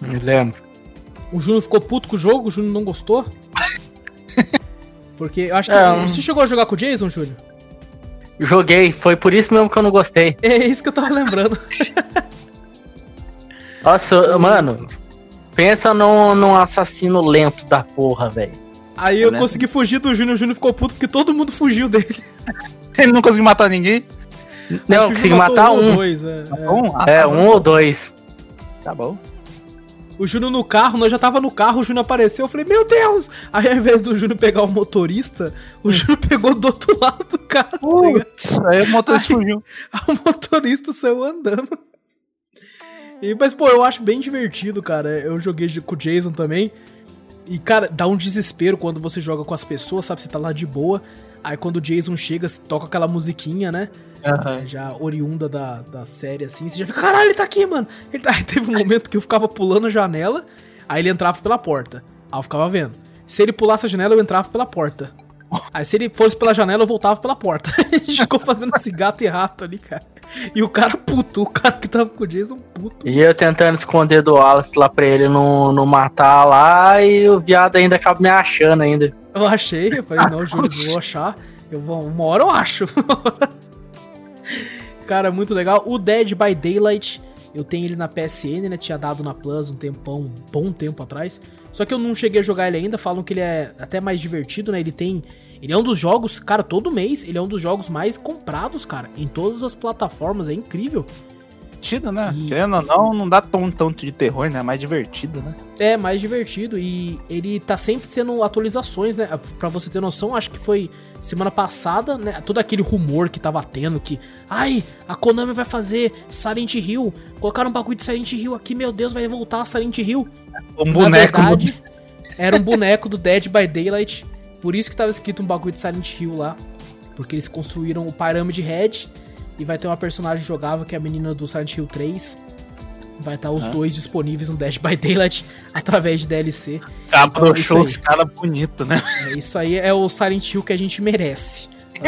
Me lembro. O Júnior ficou puto com o jogo, o Júnior não gostou. Porque eu acho que. É, um- Você chegou a jogar com o Jason, Júnior? Joguei, foi por isso mesmo que eu não gostei. É isso que eu tava lembrando. Nossa, mano, pensa num, num assassino lento da porra, velho. Aí eu Né? consegui fugir do Júnior, o Júnior ficou puto porque todo mundo fugiu dele. Ele não conseguiu matar ninguém. Não, Acho que o consegui Júnior matou matar ou um. dois, é, é. Um? Ah, É, tá um bom. ou dois. Tá bom. O Júnior no carro, nós já tava no carro, o Júnior apareceu, eu falei, meu Deus! Aí ao invés do Júnior pegar o motorista, o Júnior pegou do outro lado do carro. tá? Putz, aí o motorista fugiu. o motorista saiu andando. E, mas, pô, eu acho bem divertido, cara. Eu joguei de- com o Jason também. E, cara, dá um desespero quando você joga com as pessoas, sabe? Você tá lá de boa. Aí quando o Jason chega, você toca aquela musiquinha, né? Aham. Já oriunda da, da série, assim. Você já fica, caralho, ele tá aqui, mano. Ele tá... Aí teve um momento que eu ficava pulando a janela, aí ele entrava pela porta. Aí eu ficava vendo. Se ele pulasse a janela, eu entrava pela porta. Aí se ele fosse pela janela, eu voltava pela porta. A gente ficou fazendo esse gato e rato ali, cara. E o cara puto, o cara que tava com o Jason puto. E eu tentando esconder do Wallace lá pra ele não, não matar lá, e o viado ainda acaba me achando ainda. Eu achei, eu falei, não, Júlio, vou achar. Eu vou, uma hora eu acho. Cara, muito legal. O Dead by Daylight, eu tenho ele na PSN, né? Tinha dado na Plus um tempão, um bom tempo atrás. Só que eu não cheguei a jogar ele ainda. Falam que ele é até mais divertido, né? Ele tem. Ele é um dos jogos, cara, todo mês, ele é um dos jogos mais comprados, cara, em todas as plataformas. É incrível. Divertido, né? E- Querendo ou não, não dá tão tanto de terror, né? É mais divertido, né? É, mais divertido e ele tá sempre tendo atualizações, né? Pra você ter noção, acho que foi semana passada, né? Todo aquele rumor que tava tendo que, ai, a Konami vai fazer Silent Hill, colocaram um bagulho de Silent Hill aqui, meu Deus, vai voltar a Silent Hill. Um Na boneco. verdade, era um boneco do Dead by Daylight, por isso que tava escrito um bagulho de Silent Hill lá, porque eles construíram o Pyramid Head e vai ter uma personagem jogável que é a menina do Silent Hill 3. Vai estar os Ah. dois disponíveis no Dead by Daylight através de DLC. Caprichou Então, aí. os caras bonitos, né? É, Isso aí é o Silent Hill que a gente merece.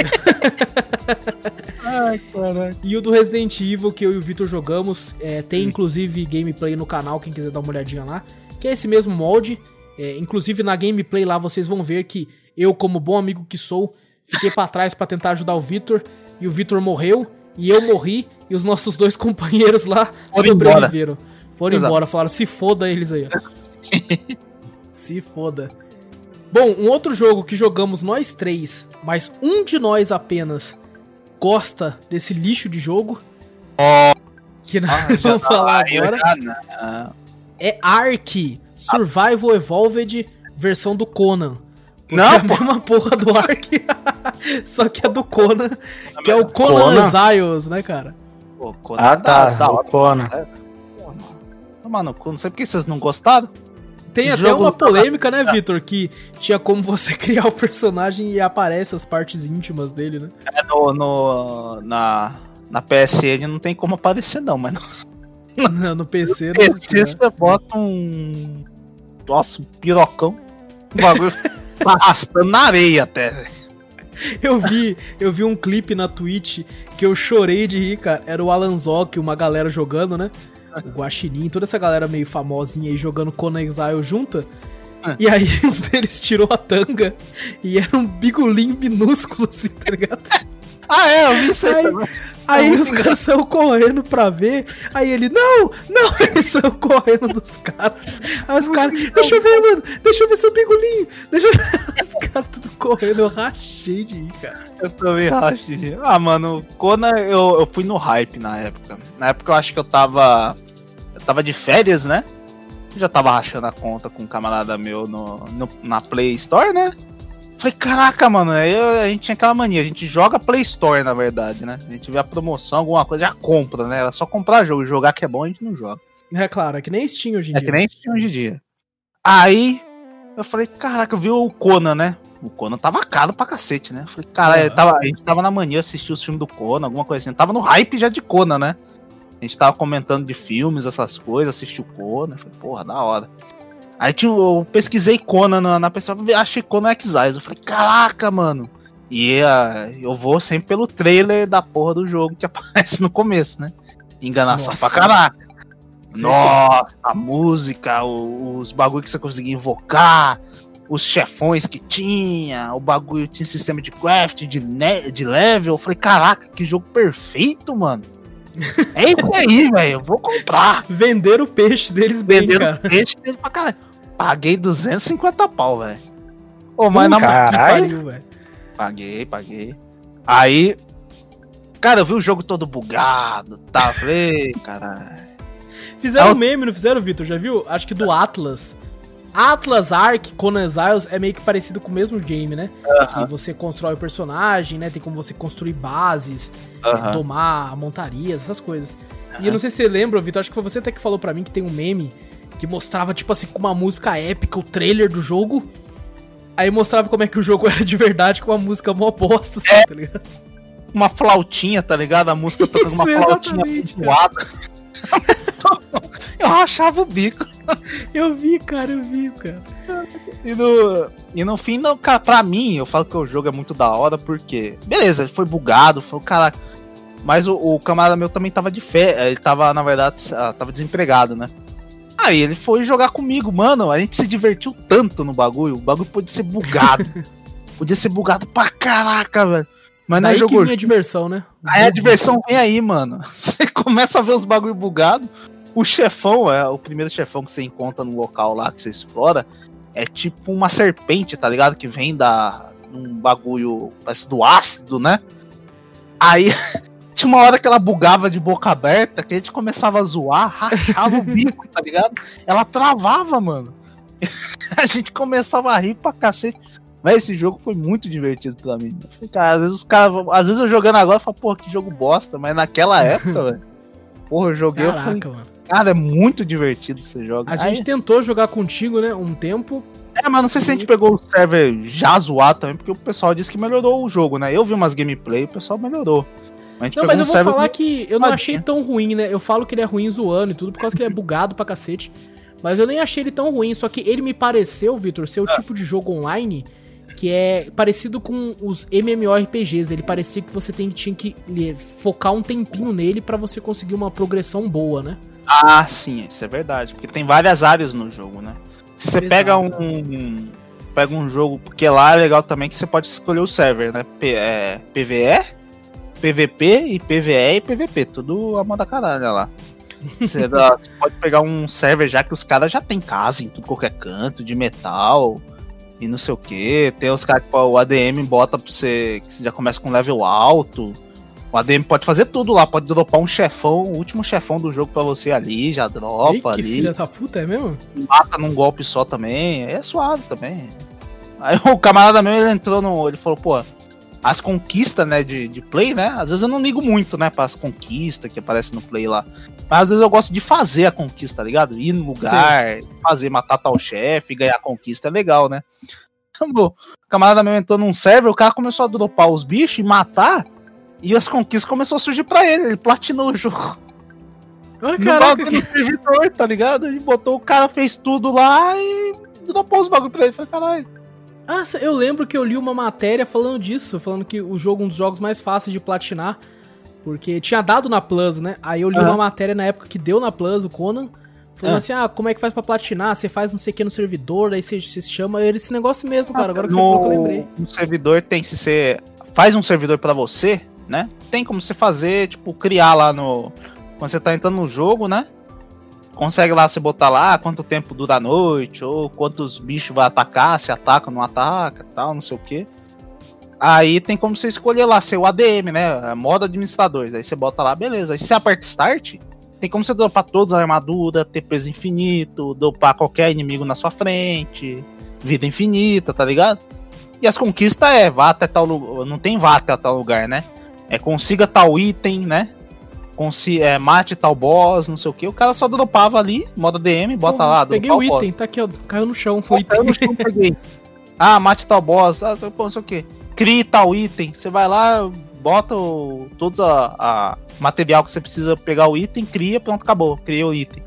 Ai, caralho. E o do Resident Evil que eu e o Victor jogamos, é, tem inclusive gameplay no canal, quem quiser dar uma olhadinha lá, que é esse mesmo molde. É, inclusive na gameplay lá vocês vão ver que eu, como bom amigo que sou, fiquei pra trás pra tentar ajudar o Victor e o Victor morreu e eu morri e os nossos dois companheiros lá Foram sobreviveram. Foram Exato. embora, falaram se foda eles aí. ó. Se foda. Bom, um outro jogo que jogamos nós três, mas um de nós apenas gosta desse lixo de jogo. Oh, que nós ah, vamos falar agora. É Ark Survival Evolved versão do Conan. Não, é a mesma porra do Ark. só que é do Conan, que é o Conan, Conan? Exiles, né, cara? Pô, Conan ah, tá, tá, o Conan. É. Mano, não sei por que vocês não gostaram. Tem até uma polêmica, né, Vitor? Que tinha como você criar o personagem e aparece as partes íntimas dele, né? É, no, no, na, na PSN não tem como aparecer, não, mas. No, não, no PC, no PC né? você bota um. Nossa, um pirocão. O bagulho tá arrastando na areia até, Eu vi, eu vi um clipe na Twitch que eu chorei de rir, cara. Era o Alan Zoc, uma galera jogando, né? o Guaxinim, toda essa galera meio famosinha aí jogando Conan Exile junta. É. E aí um deles tirou a tanga e era um bigolinho minúsculo assim, tá ligado? Ah, é, eu vi isso aí, aí. Aí os caras saíram correndo pra ver. Aí ele, não, não, ele saiu correndo dos caras. Aí os caras, deixa eu ver, mano, deixa eu ver seu bigolinho. Deixa eu ver. Os caras tudo correndo, eu rachei de ir, cara. Eu também rachei. Ah, mano, Conan, eu, eu fui no hype na época. Na época eu acho que eu tava tava de férias, né? Já tava rachando a conta com um camarada meu no, no na Play Store, né? Falei, caraca, mano, aí a gente tinha aquela mania, a gente joga Play Store, na verdade, né? A gente vê a promoção, alguma coisa, já compra, né? Era só comprar jogo, jogar que é bom, a gente não joga. É claro, é que nem Steam hoje em é dia. É que nem Steam hoje em dia. Aí, eu falei, caraca, eu vi o Conan, né? O Conan tava caro pra cacete, né? Eu falei, cara, tava, a gente tava na mania assistir os filmes do Conan, alguma coisa assim. Tava no hype já de Conan, né? A gente tava comentando de filmes, essas coisas, assisti o Conan, falei, porra, da hora. Aí eu pesquisei Conan na, na pessoa, achei Conan Exiles. Eu falei, caraca, mano. E uh, eu vou sempre pelo trailer da porra do jogo que aparece no começo, né? Enganação Nossa. pra caraca. Nossa, a música, os bagulho que você conseguia invocar, os chefões que tinha, o bagulho tinha sistema de craft, de, de level. Eu falei, caraca, que jogo perfeito, mano. É isso aí, velho. Vou comprar. Vender o peixe deles bem, Vender cara. o peixe deles pra caralho. Paguei 250 pau, velho. Ô, mas na caralho, velho. Paguei, paguei. Aí, cara, eu vi o jogo todo bugado, tá? Falei, caralho. Fizeram um meme, não fizeram, Vitor? Já viu? Acho que do Atlas. Atlas Ark Conan Exiles é meio que parecido com o mesmo game, né? Uh -huh. Que você constrói o personagem, né? Tem como você construir bases, uh -huh. tomar montarias, essas coisas. Uh -huh. E eu não sei se você lembra, Vitor, acho que foi você até que falou para mim que tem um meme que mostrava, tipo assim, com uma música épica, o trailer do jogo. Aí mostrava como é que o jogo era de verdade com uma música mó bosta, assim, é. tá ligado? Uma flautinha, tá ligado? A música tocando uma flautinha. eu rachava o bico. Eu vi, cara, eu vi, cara. E no, e no fim, não, cara, pra mim, eu falo que o jogo é muito da hora, porque. Beleza, foi bugado, foi caraca. Mas o, o, camarada meu também tava de fé. Ele tava, na verdade, ah, tava desempregado, né? Aí ele foi jogar comigo, mano. A gente se divertiu tanto no bagulho. O bagulho podia ser bugado. podia ser bugado pra caraca, velho. Mas não é jogou. Que a diversão, né? Aí a diversão vem aí, mano. Você começa a ver os bagulho bugado. O chefão, é o primeiro chefão que você encontra no local lá que você explora, é tipo uma serpente, tá ligado? Que vem da um bagulho, parece do ácido, né? Aí tinha uma hora que ela bugava de boca aberta, que a gente começava a zoar, rachava o bico, tá ligado? Ela travava, mano. a gente começava a rir pra cacete. Mas esse jogo foi muito divertido pra mim. Cara, às vezes os caras. Às vezes eu jogando agora eu falo, porra, que jogo bosta, mas naquela época, velho. Porra, eu joguei. Caraca, eu falei, mano. Cara, é muito divertido esse jogo. A Aí... gente tentou jogar contigo, né? Um tempo. É, mas não sei se a gente pegou o server já zoado também, porque o pessoal disse que melhorou o jogo, né? Eu vi umas gameplay o pessoal melhorou. Mas não, mas eu vou falar que eu não achei tão ruim, né? Eu falo que ele é ruim zoando e tudo, por causa que ele é bugado pra cacete. Mas eu nem achei ele tão ruim, só que ele me pareceu, Victor, ser o ah. tipo de jogo online que é parecido com os MMORPGs. Ele parecia que você tem, tinha que focar um tempinho nele para você conseguir uma progressão boa, né? Ah, sim, isso é verdade. Porque tem várias áreas no jogo, né? Se você Exato. pega um, um, Pega um jogo. Porque lá é legal também que você pode escolher o server, né? P, é, PVE, PVP e PVE e PVP. Tudo a moda caralho lá. Você, dá- você pode pegar um server já que os caras já tem casa em tudo qualquer canto, de metal e não sei o que. Tem os caras que pô, o ADM bota pra você que você já começa com level alto. O ADM pode fazer tudo lá, pode dropar um chefão, o último chefão do jogo pra você ali, já Ei, dropa que ali. filha da puta, é mesmo? mata num golpe só também, é suave também. Aí o camarada meu, ele entrou no. Ele falou, pô, as conquistas, né, de, de play, né? Às vezes eu não ligo muito, né, para as conquistas que aparecem no play lá. Mas às vezes eu gosto de fazer a conquista, tá ligado? Ir no lugar, fazer, matar tal chefe, ganhar a conquista, é legal, né? Então, pô, o camarada meu entrou num server, o cara começou a dropar os bichos e matar. E as conquistas começaram a surgir pra ele, ele platinou o jogo. Ah, No caraca, bagulho do servidor, tá ligado? E botou o cara, fez tudo lá e dropou os bagulho pra ele. Falei, caralho. Ah, eu lembro que eu li uma matéria falando disso, falando que o jogo é um dos jogos mais fáceis de platinar, porque tinha dado na Plus, né? Aí eu li uma matéria na época que deu na Plus, o Conan, falando Ah. assim, ah, como é que faz pra platinar? Você faz não sei o que no servidor, aí você você chama, era esse negócio mesmo, cara, agora que você falou que eu lembrei. No servidor tem se você faz um servidor pra você, né? Tem como você fazer, tipo, criar lá no quando você tá entrando no jogo, né? Consegue lá você botar lá quanto tempo dura a noite ou quantos bichos vai atacar, se ataca ou não ataca, tal, não sei o que. Aí tem como você escolher lá seu ADM, né? Modo administrador. Aí você bota lá, beleza. Aí você aperta start, tem como você dropar todas as armaduras, ter peso infinito, dropar qualquer inimigo na sua frente, vida infinita, tá ligado? E as conquistas é vá até tal lugar. Não tem vá até tal lugar, né? É consiga tal item, né? Consi é, mate tal boss, não sei o que. O cara só dropava ali, modo DM, bota Pô, lá. Peguei o boss. item, tá aqui, ó, caiu no chão, o Pô, item. peguei. Ah, mate tal boss, ah, não sei o que. Crie tal item. Você vai lá, bota o, todo a, a material que você precisa pegar o item, cria, pronto, acabou. Criei o item.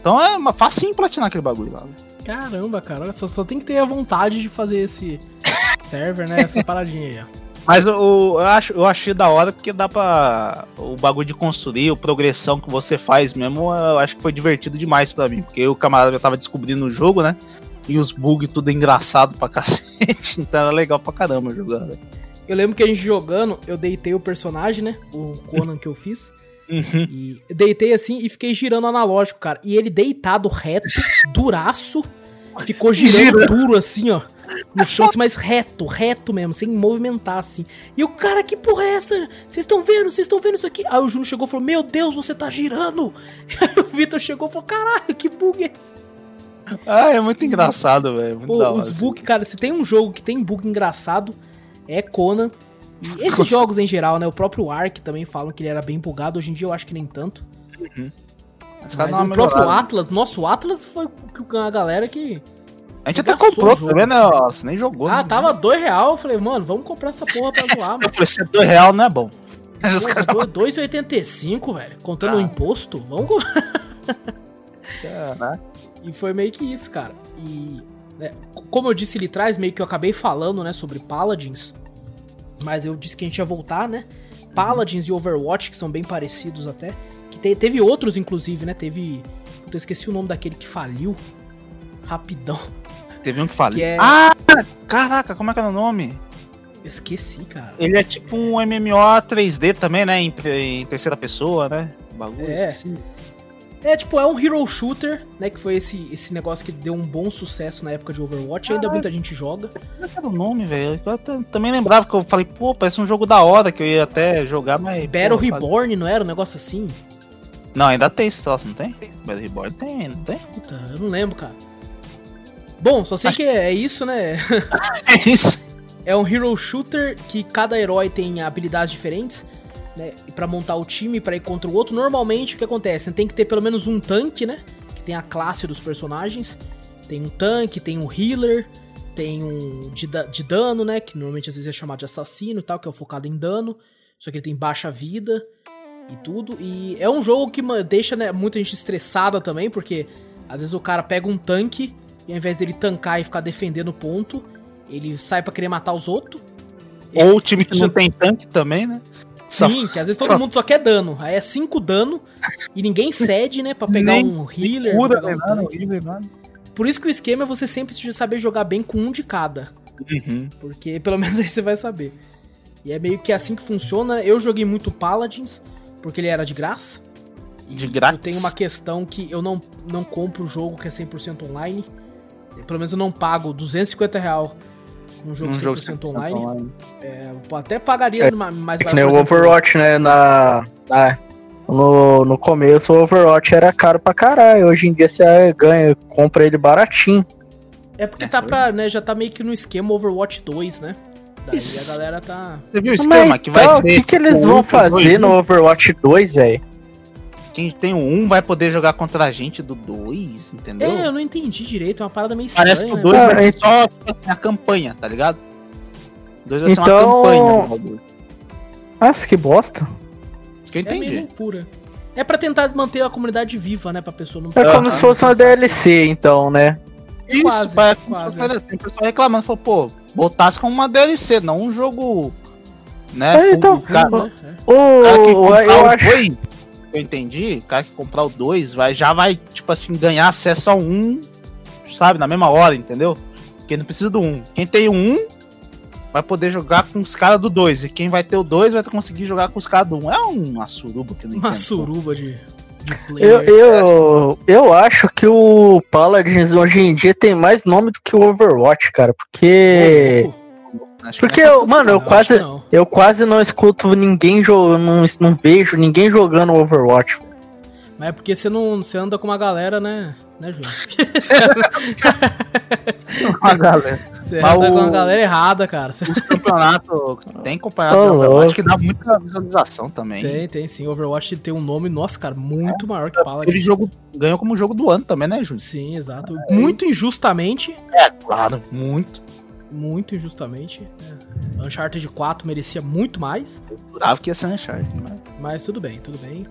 Então é uma facinho platinar aquele bagulho lá. né? Caramba, cara, olha só, só tem que ter a vontade de fazer esse server, né, essa paradinha aí, ó. Mas o, eu, acho, eu achei da hora porque dá pra. O bagulho de construir, a progressão que você faz mesmo, eu acho que foi divertido demais pra mim. Porque o camarada já tava descobrindo o jogo, né? E os bugs tudo engraçado pra cacete. Então era legal pra caramba jogar. né? Eu lembro que a gente jogando, eu deitei o personagem, né, o Conan que eu fiz, Uhum. E deitei assim e fiquei girando analógico, cara. E ele deitado reto, duraço, ficou girando Girando. duro assim, ó. No chão, assim, mas reto, reto mesmo, sem movimentar assim. E o cara, que porra é essa? Vocês estão vendo? Vocês estão vendo isso aqui? Aí o Juno chegou e falou: Meu Deus, você tá girando! Aí o Vitor chegou e falou: Caralho, que bug é esse? Ah, é muito engraçado, velho. Da hora, os assim. bugs, cara, se tem um jogo que tem bug engraçado, é Conan. E esses jogos em geral, né? O próprio Ark também falam que ele era bem bugado. Hoje em dia eu acho que nem tanto. Os caras Mas dão o uma próprio melhorada. Atlas, nosso Atlas foi a galera que. A gente até comprou, o vendo? Ó, Você nem jogou. Ah, né? tava dois real. Eu falei, mano, vamos comprar essa porra pra zoar, Eu mano. falei, se é dois real não é bom. Os caras- Pô, 2,85, velho. Contando o Ah. imposto, vamos comprar. Caraca. E foi meio que isso, cara. E. né, como eu disse ali atrás, meio que eu acabei falando, né, sobre Paladins. Mas eu disse que a gente ia voltar, né? Paladins e Overwatch, que são bem parecidos até. Que te- teve outros, inclusive, né? Teve. Puta, eu esqueci o nome daquele que faliu. Rapidão. Teve um que falei. Que é- Ah, caraca, como é que era o nome? Eu esqueci, cara. Ele é tipo um MMO 3D também, né? Em, em terceira pessoa, né? Bagulho É. assim. É, tipo, é um hero shooter, né? Que foi esse, esse negócio que deu um bom sucesso na época de Overwatch. Ainda muita gente joga. Como é era o nome, velho? Eu também lembrava que eu falei, pô, parece um jogo da hora que eu ia até jogar, mas. Battle pô, Reborn, não era um negócio assim? Não, ainda tem esse troço, não tem? Battle Reborn tem, não tem? Puta, eu não lembro, cara. Bom, só sei que é é isso, né? É isso. É um hero shooter que cada herói tem habilidades diferentes, né? Pra montar o time pra ir contra o outro, normalmente o que acontece? Você tem que ter pelo menos um tanque, né? Que tem a classe dos personagens. Tem um tanque, tem um healer, tem um de, de dano, né? Que normalmente às vezes é chamado de assassino e tal, que é o focado em dano. Só que ele tem baixa vida e tudo. E é um jogo que deixa né, muita gente estressada também, porque às vezes o cara pega um tanque e ao invés dele tancar e ficar defendendo o ponto, ele sai pra querer matar os outros. Ou o time que não tem tanque também, né? Só- Sim, que às vezes todo só- mundo só quer dano. Aí é 5 dano e ninguém cede, né, pra pegar Nem um healer, Cura, pegar nem um nada, horrível, nada. Por isso que o esquema é você sempre saber jogar bem com um de cada. Uhum. Porque pelo menos aí você vai saber. E é meio que assim que funciona. Eu joguei muito Paladins, porque ele era de graça. De grátis. Eu tenho uma questão que eu não, não compro o jogo que é 100% online. Pelo menos eu não pago 250 real num jogo Um 100% jogo 100% online. online. É, eu até pagaria É, mais É que barato, nem o exemplo, Overwatch, né? Na, na- no, no começo o Overwatch era caro pra caralho. Hoje em dia você ganha, compra ele baratinho. É porque É, tá sabe? pra, né, já tá meio que no esquema Overwatch 2, né? Daí Isso. a galera tá. Você viu o esquema Mas que vai então, ser. O que, que eles vão fazer dois, no Overwatch 2, velho? Quem tem o 1 vai poder jogar contra a gente do 2, entendeu? É, eu não entendi direito, é uma parada meio estranha. Parece que o né? 2 Ah, vai ser é- só a campanha, tá ligado? O 2 vai ser uma Então- campanha do bagulho. Nossa, que bosta. Isso que eu É meio entendi. loucura. É pra tentar manter a comunidade viva, né? Pra pessoa não É como Aham. se fosse uma DLC, então, né? Isso, quase, vai quase. Tem pessoal reclamando, falou, pô, botasse como uma DLC, não um jogo. Né? É, então, o cara, Né? O, o cara que comprar eu o acho. 2, eu entendi, o cara que comprar o 2 vai, já vai, tipo assim, ganhar acesso a um, sabe, na mesma hora, entendeu? Porque não precisa do 1. Um. Quem tem o 1 um, vai poder jogar com os caras do 2. E quem vai ter o 2 vai conseguir jogar com os caras do 1. Um. É uma suruba que eu não Uma entendo. suruba de, Eu, player. eu, eu acho que o Paladins hoje em dia tem mais nome do que o Overwatch, cara. Porque. Pô, Acho que Porque, é eu, mano, eu não, quase. Eu quase não escuto ninguém jogando. Não, não vejo ninguém jogando Overwatch. Mas é porque você não você anda com uma galera, né? Né, Júlio? uma galera. Você Mas anda com o- uma galera errada, cara. Os campeonatos. Tem Overwatch louco. que dá muita visualização também. Tem, tem sim. Overwatch tem um nome, nossa, cara, muito maior que Ele Paladin. jogo, ganhou como jogo do ano também, né, Júlio? Sim, exato. Muito injustamente. É, claro, muito. Muito injustamente. É. Uncharted 4 merecia muito mais. Jurava que ia ser Uncharted, mas... Mas tudo bem, tudo bem.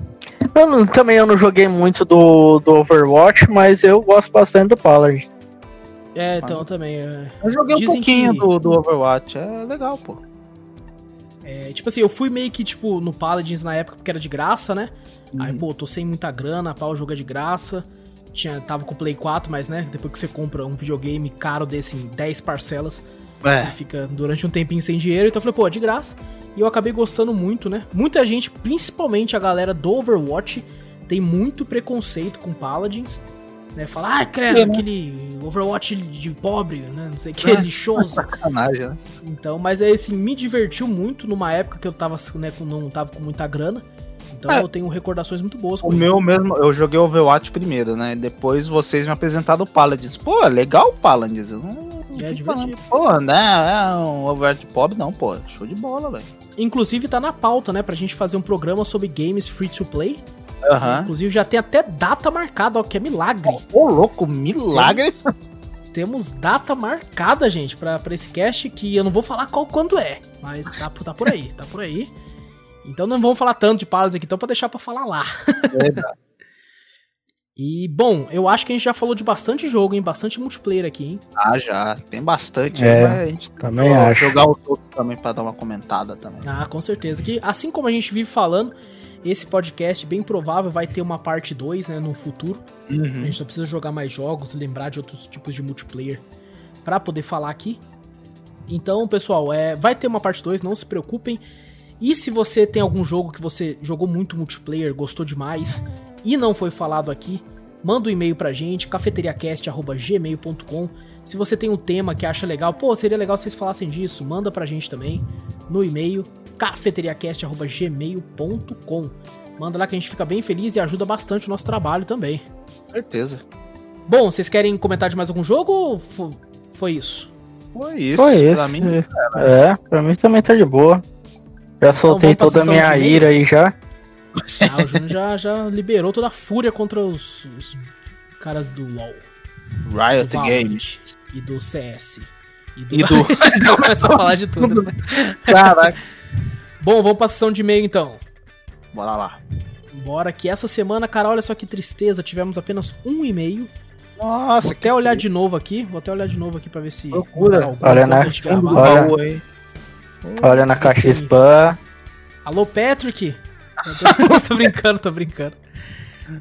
Eu não- também eu não joguei muito do, do Overwatch, mas eu gosto bastante do Paladins. É, então também. É, Eu joguei um Dizem pouquinho que- do, do Overwatch, é legal, pô. é, tipo assim, eu fui meio que, tipo, no Paladins na época porque era de graça, né? Uhum. Aí, pô, tô sem muita grana, pá, o jogo é de graça. Tinha, tava com o Play 4, mas, né, depois que você compra um videogame caro desse em 10 parcelas, você É, fica durante um tempinho sem dinheiro. Então eu falei, pô, é de graça. E eu acabei gostando muito, né? Muita gente, principalmente a galera do Overwatch, tem muito preconceito com Paladins. Né? Fala, ah, credo, É, né? aquele Overwatch de pobre, né? Não sei o que, É. lixoso. sacanagem, né? Então, mas aí, assim, me divertiu muito numa época que eu tava, né, com, não tava com muita grana. Então É. eu tenho recordações muito boas O meu mesmo, eu joguei Overwatch primeiro, né? Depois vocês me apresentaram o Paladins. Pô, legal o Paladins. Não É fico falando, divertido. Pô, né? É um Overwatch pobre, não, pô. Show de bola, velho. Inclusive tá na pauta, né, pra gente fazer um programa sobre games free to play. Aham. Inclusive já tem até data marcada, ó, que é milagre. Ô, louco, milagre. Temos data marcada, gente, pra, pra esse cast, que eu não vou falar qual quando é, mas tá, tá por aí, tá por aí. Então não vamos falar tanto de Paladins aqui, então pra deixar pra falar lá. Verdade. E, bom, eu acho que a gente já falou de bastante jogo, hein, bastante multiplayer aqui, hein. Ah, já. Tem bastante. É, aí, mas a gente também acho. jogar os outros também pra dar uma comentada também. Ah, com certeza. Que assim como a gente vive falando, esse podcast bem provável vai ter uma parte 2, né, no futuro. A Uhum. gente só precisa jogar mais jogos, lembrar de outros tipos de multiplayer pra poder falar aqui. Então, pessoal, é, vai ter uma parte 2, não se preocupem. E se você tem algum jogo que você jogou muito multiplayer, gostou demais e não foi falado aqui, manda um e-mail pra gente, cafeteriacast.gmail.com. Se você tem um tema que acha legal, pô, seria legal se vocês falassem disso, manda pra gente também no e-mail cafeteriacast.gmail.com. Manda lá que a gente fica bem feliz e ajuda bastante o nosso trabalho também. Certeza. Bom, vocês querem comentar de mais algum jogo ou fo- foi isso? Foi isso. Foi isso. Pra mim, É, pra mim também tá de boa. Já soltei vamos pra toda a minha ira aí já. Ah, o Júnior já, já liberou toda a fúria contra os, os caras do LoL, Riot Games. e do CS. E do... E do. Já começa a falar de tudo, né? Caraca. Bom, vamos pra sessão de e-mail então. Bora lá. Bora que essa semana, cara, olha só que tristeza, tivemos apenas um e-mail. Nossa, Vou até olhar de novo aqui, vou até olhar de novo aqui pra ver se... Procura. Olha, né? Olha. Olha na caixa spam. Alô, Patrick? Tô, tô brincando, tô brincando.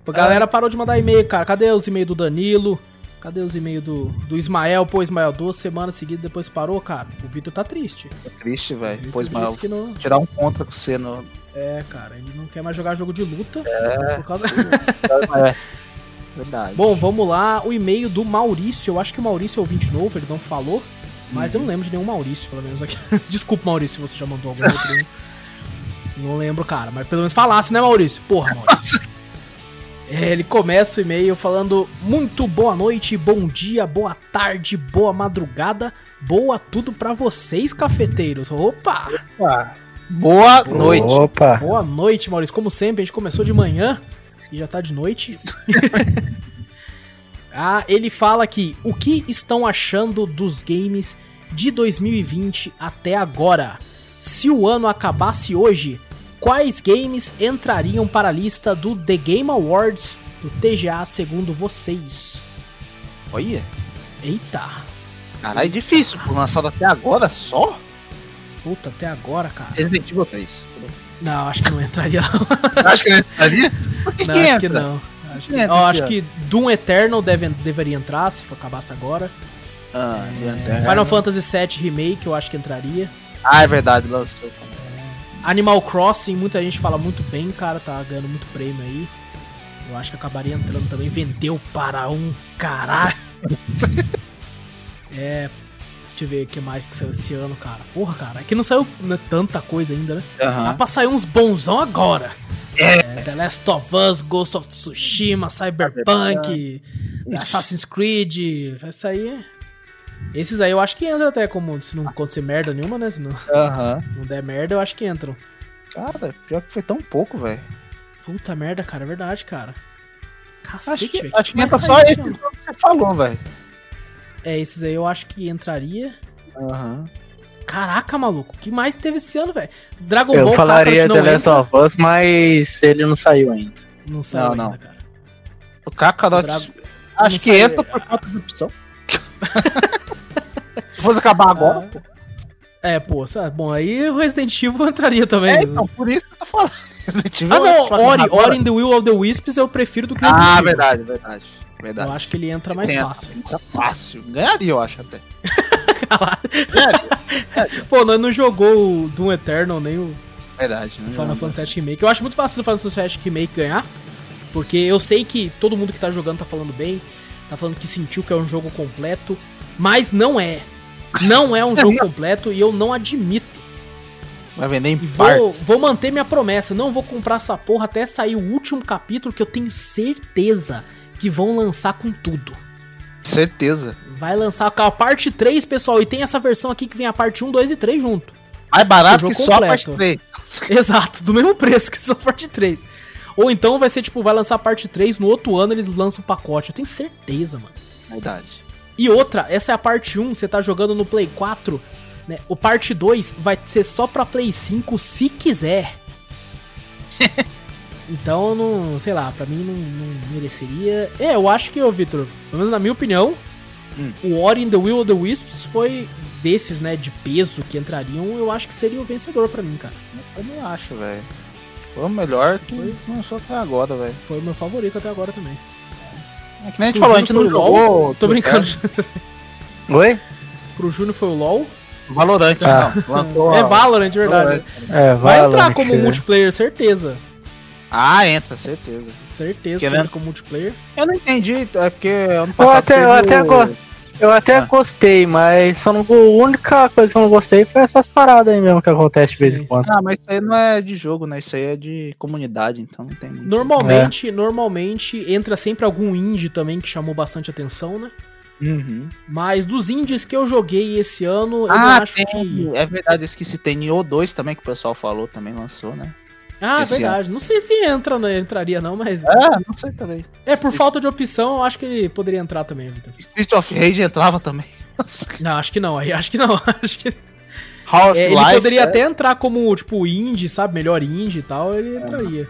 A galera parou de mandar e-mail, cara. Cadê os e-mails do Danilo? Cadê os e-mails do, do Ismael? Pô, Ismael, duas semanas seguidas depois parou, cara. O Vitor tá triste. Tô triste, velho. Disse mas que não... tirar um contra com você no, É, cara, ele não quer mais jogar jogo de luta. É. Por causa... É. Verdade. Bom, vamos lá. O e-mail do Maurício. Eu acho que o Maurício é ouvinte novo, ele não falou. Mas eu não lembro de nenhum Maurício, pelo menos aqui. Desculpa, Maurício, se você já mandou algum outro. Não lembro, cara. Mas pelo menos falasse, né, Maurício? Porra, Maurício. É, ele começa o e-mail falando: Muito boa noite, bom dia, boa tarde, boa madrugada, boa tudo pra vocês, cafeteiros. Opa! Opa. Boa noite. Opa! Boa noite, Maurício. Como sempre, a gente começou de manhã e já tá de noite. ah, ele fala aqui: O que estão achando dos games de 2020 até agora? Se o ano acabasse hoje, quais games entrariam para a lista do The Game Awards do TGA segundo vocês? Olha. Eita! Caralho, difícil. Por lançado até agora só? Puta, até agora, cara. Resident Evil 3. Não, acho que não entraria. não. Acho que não entraria? Por que, Não, que acho entra? que não. Acho Ó, esse acho que Doom Eternal deve, deveria entrar, se for acabasse agora. Ah, É. Final Fantasy VII Remake, eu acho que entraria. Ah, é verdade, lançou. Animal Crossing, muita gente fala muito bem, cara, tá ganhando muito prêmio aí. Eu acho que acabaria entrando também. Vendeu para um caralho. é. Deixa eu ver o que mais que saiu esse ano, cara. Porra, cara, é que não saiu né, tanta coisa ainda, né? Dá Aham. pra sair uns bonzão agora. É, The Last of Us, Ghost of Tsushima, Cyberpunk, Assassin's Creed. Vai sair. Esses aí eu acho que entra até como se não acontecer merda nenhuma, né? Se não, não der merda, eu acho que entram. Cara, pior que foi tão pouco, velho. Puta merda, cara, é verdade, cara. Acho Cacete, que, velho. acho que entra só esse que você falou, velho. É, esses aí eu acho que entraria. Aham. Caraca, maluco, que mais teve esse ano, velho? Dragon Eu Ball falaria Kakarot The não Last entra. of Us, mas ele não saiu ainda. Não saiu Não, ainda, não. cara. O Kakarot. Dra- Acho não que saiu- entra por falta de opção. Se fosse acabar agora, pô. É, pô, sabe? bom, aí o Resident Evil entraria também. É, então, por isso que eu tô falando. Resident Evil Ah, é não, Ori. Ori in the Will of the Wisps eu prefiro do que Resident Ah, Evil. verdade, verdade. Eu Verdade. acho que ele entra mais Tem fácil. é fácil. Ganharia, eu acho até. Pô, nós não jogou o Doom Eternal nem o Verdade. né? Final Fantasy VII Remake. Eu acho muito fácil o Final Fantasy VII Remake ganhar, porque eu sei que todo mundo que tá jogando tá falando bem, tá falando que sentiu que é um jogo completo, mas não é. Não é um jogo completo e eu não admito. Vai vender em E vou, vou manter minha promessa, não vou comprar essa porra até sair o último capítulo que eu tenho certeza que vão lançar com tudo. Certeza. Vai lançar com a parte 3, pessoal, e tem essa versão aqui que vem a parte 1, 2 e 3 junto. Mais barato que jogo só a completo. parte 3. Exato, do mesmo preço que só a parte 3. Ou então vai ser tipo, vai lançar a parte 3, no outro ano eles lançam o pacote. Eu tenho certeza, mano. Verdade. E outra, essa é a parte 1, você tá jogando no Play 4, né? O parte 2 vai ser só pra Play 5 se quiser. então, não, sei lá, pra mim não, não mereceria. É, eu acho que, ô Victor, pelo menos na minha opinião, Hum. o Ori in the Will of the Wisps foi desses, né, de peso que entrariam, eu acho que seria o vencedor pra mim, cara. Eu não acho, velho. Foi o melhor que Foi. lançou até agora, velho. Foi o meu favorito até agora também. É que nem a gente Pro falou, a gente não Júnior foi o jogou. Tô brincando. Oi? Pro Júnior foi o LoL. Valorant, Ah. não. Lançou é Valorant, de verdade. É, Vai entrar Valorant, como é. multiplayer, certeza. Ah, entra, certeza. Certeza que entra como multiplayer. Eu não entendi, é porque ano Eu passado até, eu teve até, o- go- eu até Ah. gostei, mas só não, a única coisa que eu não gostei foi essas paradas aí mesmo que acontece de vez em quando. Ah, mas isso aí não é de jogo, né? Isso aí é de comunidade, então não tem muito. Normalmente, normalmente entra sempre algum indie também que chamou bastante atenção, né? Uhum. Mas dos indies que eu joguei esse ano, eu Ah, acho tem, que. é verdade, eu esqueci, tem Nioh 2 também que o pessoal falou, também lançou, né? Ah, esse verdade. Não sei se entra, né? Entraria não, mas. É, não sei também. É, por falta de opção, eu acho que ele poderia entrar também, Vitor. Street of Rage entrava também. Não, acho que não. Aí acho que não. Acho que. Half-Life. É, ele poderia é. até entrar como, tipo, indie, sabe? Melhor indie e tal, ele entraria.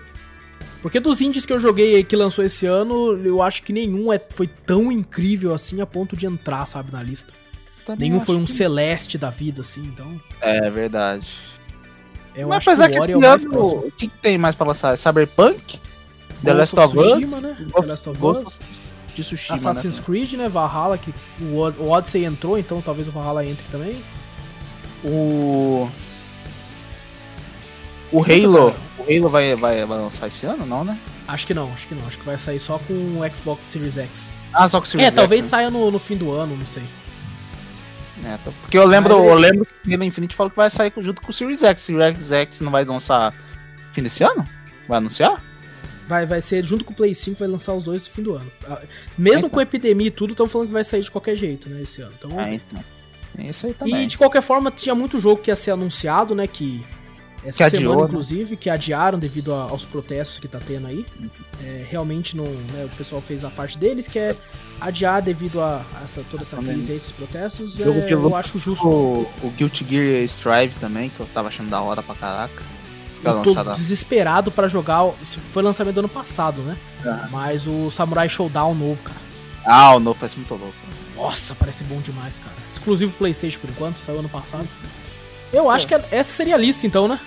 Porque dos indies que eu joguei que lançou esse ano, eu acho que nenhum é, foi tão incrível assim a ponto de entrar, sabe, na lista. Também nenhum foi um que- Celeste da vida, assim, então. É verdade. Eu Mas apesar que que esse é o ano, o que, que tem mais pra lançar? Cyberpunk? The Last of Tsushima, Us? né? The Last of Ghost Us. De Tsushima, Assassin's né? Creed, né? Valhalla, que o, Od- o Odyssey entrou, então talvez o Valhalla entre também. O... O Halo. O Halo vai, vai, vai lançar esse ano, não, né? Acho que não, acho que não. Acho que vai sair só com o Xbox Series X. Ah, só com o Series é, X, talvez né? saia no, no fim do ano, não sei. É, tá- Porque eu lembro, é- eu lembro que Halo Infinite falou que vai sair junto com o Series X. Series X não vai lançar fim desse ano? Vai anunciar? Vai, vai ser junto com o Play 5, vai lançar os dois no fim do ano. Ah, Mesmo Então. com epidemia e tudo, estão falando que vai sair de qualquer jeito, né, esse ano. Então, Ah, então. Isso aí também. E de qualquer forma, tinha muito jogo que ia ser anunciado, né? Que essa Que semana, adiou, né? inclusive, que adiaram devido a- aos protestos que tá tendo aí. É, realmente não. né, o pessoal fez a parte deles, que é adiar devido a, a essa, toda essa Também. crise esses protestos. Jogo é, eu luta acho justo. O, o Guilty Gear Strive também, que eu tava achando da hora pra caraca. Eu tô desesperado pra jogar. Foi lançamento do ano passado, né? Aham. Mas o Samurai Showdown novo, cara. Ah, o novo parece muito louco. Nossa, parece bom demais, cara. Exclusivo PlayStation por enquanto, saiu ano passado. Eu acho que essa seria a lista, então, né?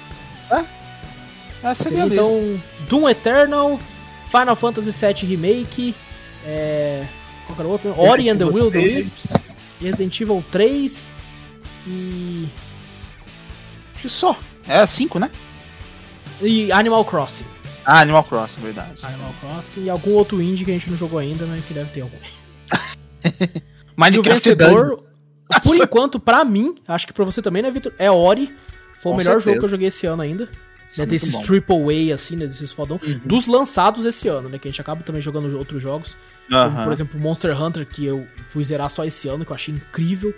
Essa Seria seria então. então Doom Eternal, Final Fantasy VII Remake, é... qual era o outro? Ori and the Will of the Wisps, Resident Evil 3 e... Acho que só. É 5, né? e Animal Crossing. Ah, Animal Crossing, verdade. Animal Crossing e algum outro indie que a gente não jogou ainda, né? Que deve ter algum. E o Minecraft vencedor, por enquanto, pra mim, acho que pra você também, né, Victor? É Ori. Foi o Com melhor certeza. jogo que eu joguei esse ano ainda. Né, é desses triple A, assim, né? Desses fodão. Uhum. Dos lançados esse ano, né? Que a gente acaba também jogando outros jogos. Como, Aham, por exemplo, Monster Hunter, que eu fui zerar só esse ano, que eu achei incrível.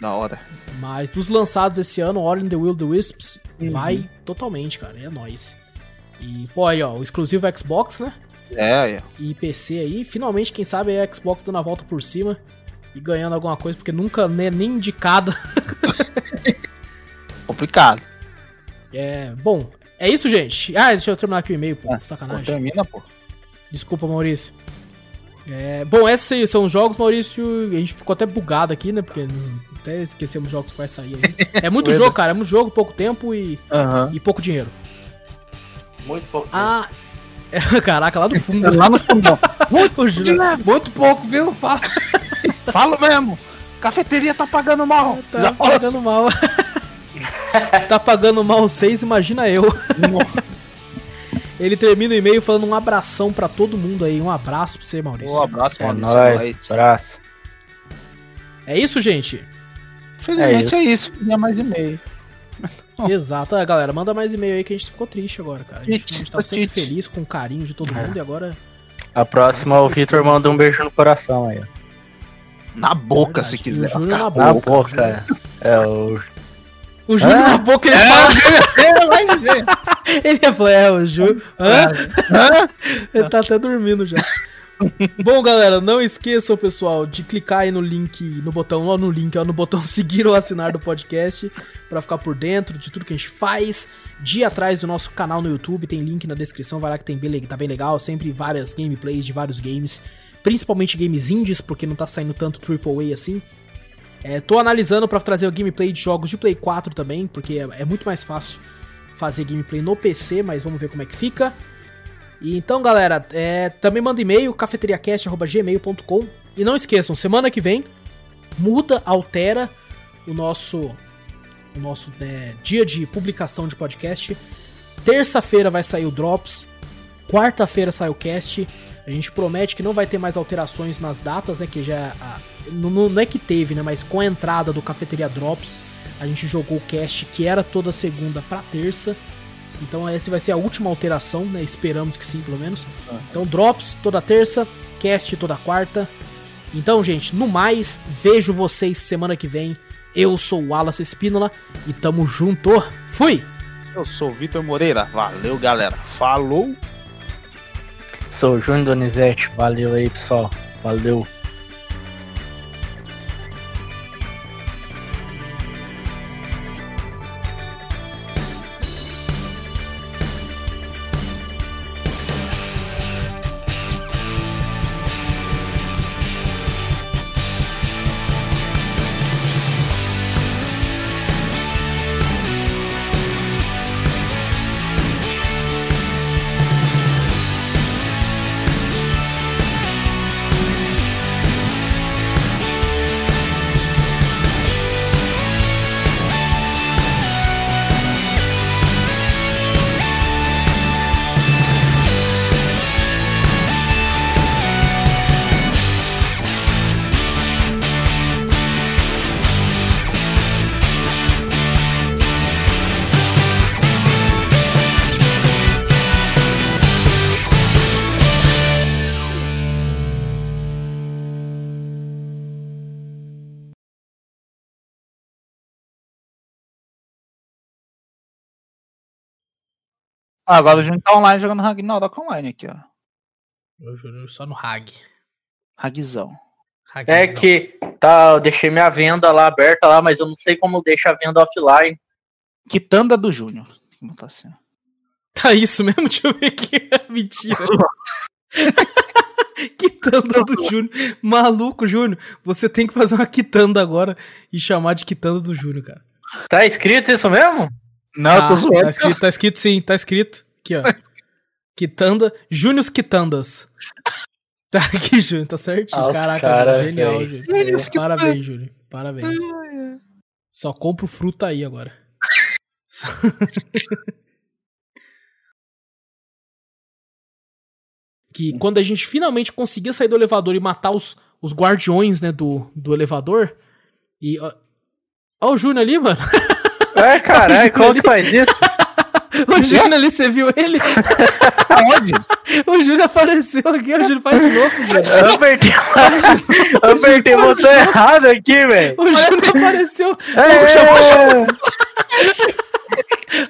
Da hora. Mas dos lançados esse ano, Ori and the Will of the Wisps Uhum. vai totalmente, cara. É nóis. E, pô, aí, ó, o exclusivo Xbox, né? É, é. E PC aí. Finalmente, quem sabe, é a Xbox dando a volta por cima e ganhando alguma coisa, porque nunca né, nem indicada. Complicado. É, bom, é isso, gente. Ah, deixa eu terminar aqui o e-mail, pô. Ah, Pô, Sacanagem. termina, pô. Desculpa, Maurício. É, bom, esses aí são os jogos, Maurício. A gente ficou até bugado aqui, né? Porque até esquecemos os jogos que vai sair aí. É muito jogo, cara. É muito jogo, pouco tempo e, Aham. e pouco dinheiro. Muito pouco. Ah. Caraca, lá do fundo. Lá no fundão. O Júlio- muito pouco, viu? Fala. Falo mesmo. Cafeteria tá pagando mal. Tá Já pagando mal. tá pagando mal seis, imagina eu. Ele termina o e-mail falando um abração pra todo mundo aí. Um abraço pra você, Maurício. Um abraço, é mano. nóis, abraço. É isso, gente? Infelizmente é isso. Tinha mais e-mail. Exato. Ah, galera, manda mais e-mail aí que a gente ficou triste agora, cara. A gente, Tite, a gente tava sempre feliz com o carinho de todo É. mundo e agora. A próxima, o Vitor manda um beijo no coração aí. Na boca, se E o quiser. Júnior na Na boca. boca. É, o O Júnior na boca ele É, fala. vai ver. Ele ia falar, é, o Júnior. Hã? Hã? Ele tá até dormindo já. Bom, galera, não esqueçam, pessoal, de clicar aí no link, no botão, ó, no link, ó, no botão seguir ou assinar do podcast pra ficar por dentro de tudo que a gente faz. De atrás do nosso canal no YouTube, tem link na descrição, vai lá que tem bem, tá bem legal, sempre várias gameplays de vários games, principalmente games indies, porque não tá saindo tanto AAA assim. É, tô analisando pra trazer o gameplay de jogos de Play 4 também, porque é, é muito mais fácil fazer gameplay no PC, mas vamos ver como é que fica. E então, galera, é, também manda e-mail, cafeteriacast.gmail.com. E não esqueçam, semana que vem, muda, altera o nosso, o nosso né, dia de publicação de podcast. Terça-feira vai sair o Drops. Quarta-feira sai o cast. A gente promete que não vai ter mais alterações nas datas, né? Que já. a- não, não é que teve, né? Mas com a entrada do Cafeteria Drops, a gente jogou o cast que era toda segunda pra terça. Então essa vai ser a última alteração, né? Esperamos que sim, pelo menos. Então Drops toda terça, cast toda quarta. Então, gente, no mais, vejo vocês semana que vem. Eu sou o Wallace Espínola e tamo junto. Fui! Eu sou o Vitor Moreira. Valeu, galera. Falou. Sou o Júnior Donizete. Valeu aí, pessoal. Valeu. Ah, agora o Júnior tá online jogando Ragnarok online aqui, ó. O Júnior só no Hag. Ragzão. É Hagzão. que tá, eu deixei minha venda lá aberta lá, mas eu não sei como deixa a venda offline. Quitanda do Júnior. Como tá assim? Tá isso mesmo? Deixa eu ver aqui. Mentira. quitanda do Júnior. Maluco, Júnior. Você tem que fazer uma quitanda agora e chamar de quitanda do Júnior, cara. Tá escrito isso mesmo? Não, eu Ah, tô zoando. tá escrito, tá escrito sim, tá escrito. Aqui, ó. Quitanda. Júnior Quitandas. Tá aqui, Júnior, tá certinho. Ah, Caraca, cara, genial. Júnior. Parabéns, Júnior. Parabéns. Só compro fruta aí agora. que quando a gente finalmente conseguia sair do elevador e matar os, os guardiões, né, do, do elevador. E. Ó, ó o Júnior ali, mano. É, caralho, como que faz isso? O Júnior ali, você viu ele? Aonde? O Júnior apareceu aqui, o Júnior faz de novo, Júnior. Eu apertei, eu apertei o botão errado aqui, velho. O Júnior apareceu. É,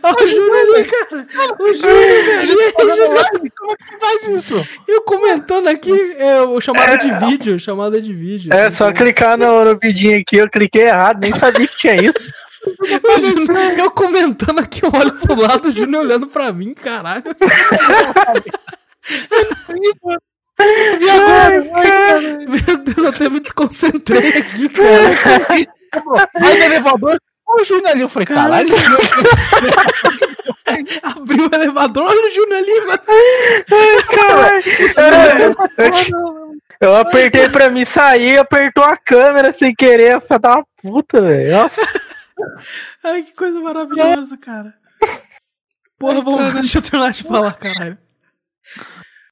Ó, o Júnior ali, cara. O Júnior, velho. E aí, Júnior? Como é que você faz isso? Eu comentando aqui, é, o chamada de vídeo, chamada de vídeo. é só clicar no, no vidinho aqui, eu cliquei errado, nem sabia que tinha isso. Júnior- eu comentando aqui, eu olho pro lado, o Júnior olhando pra mim, caralho. E agora? Meu Deus, eu até me desconcentrei aqui, cara. Aí no elevador, o Júnior ali. Eu falei, caralho. Abriu o elevador, olha o Júnior ali, mano. Eu, eu apertei pra mim sair, apertou a câmera sem querer, filha da puta, velho. Nossa. Ai, que coisa maravilhosa, cara. Porra, vamos, deixa eu terminar de falar, caralho.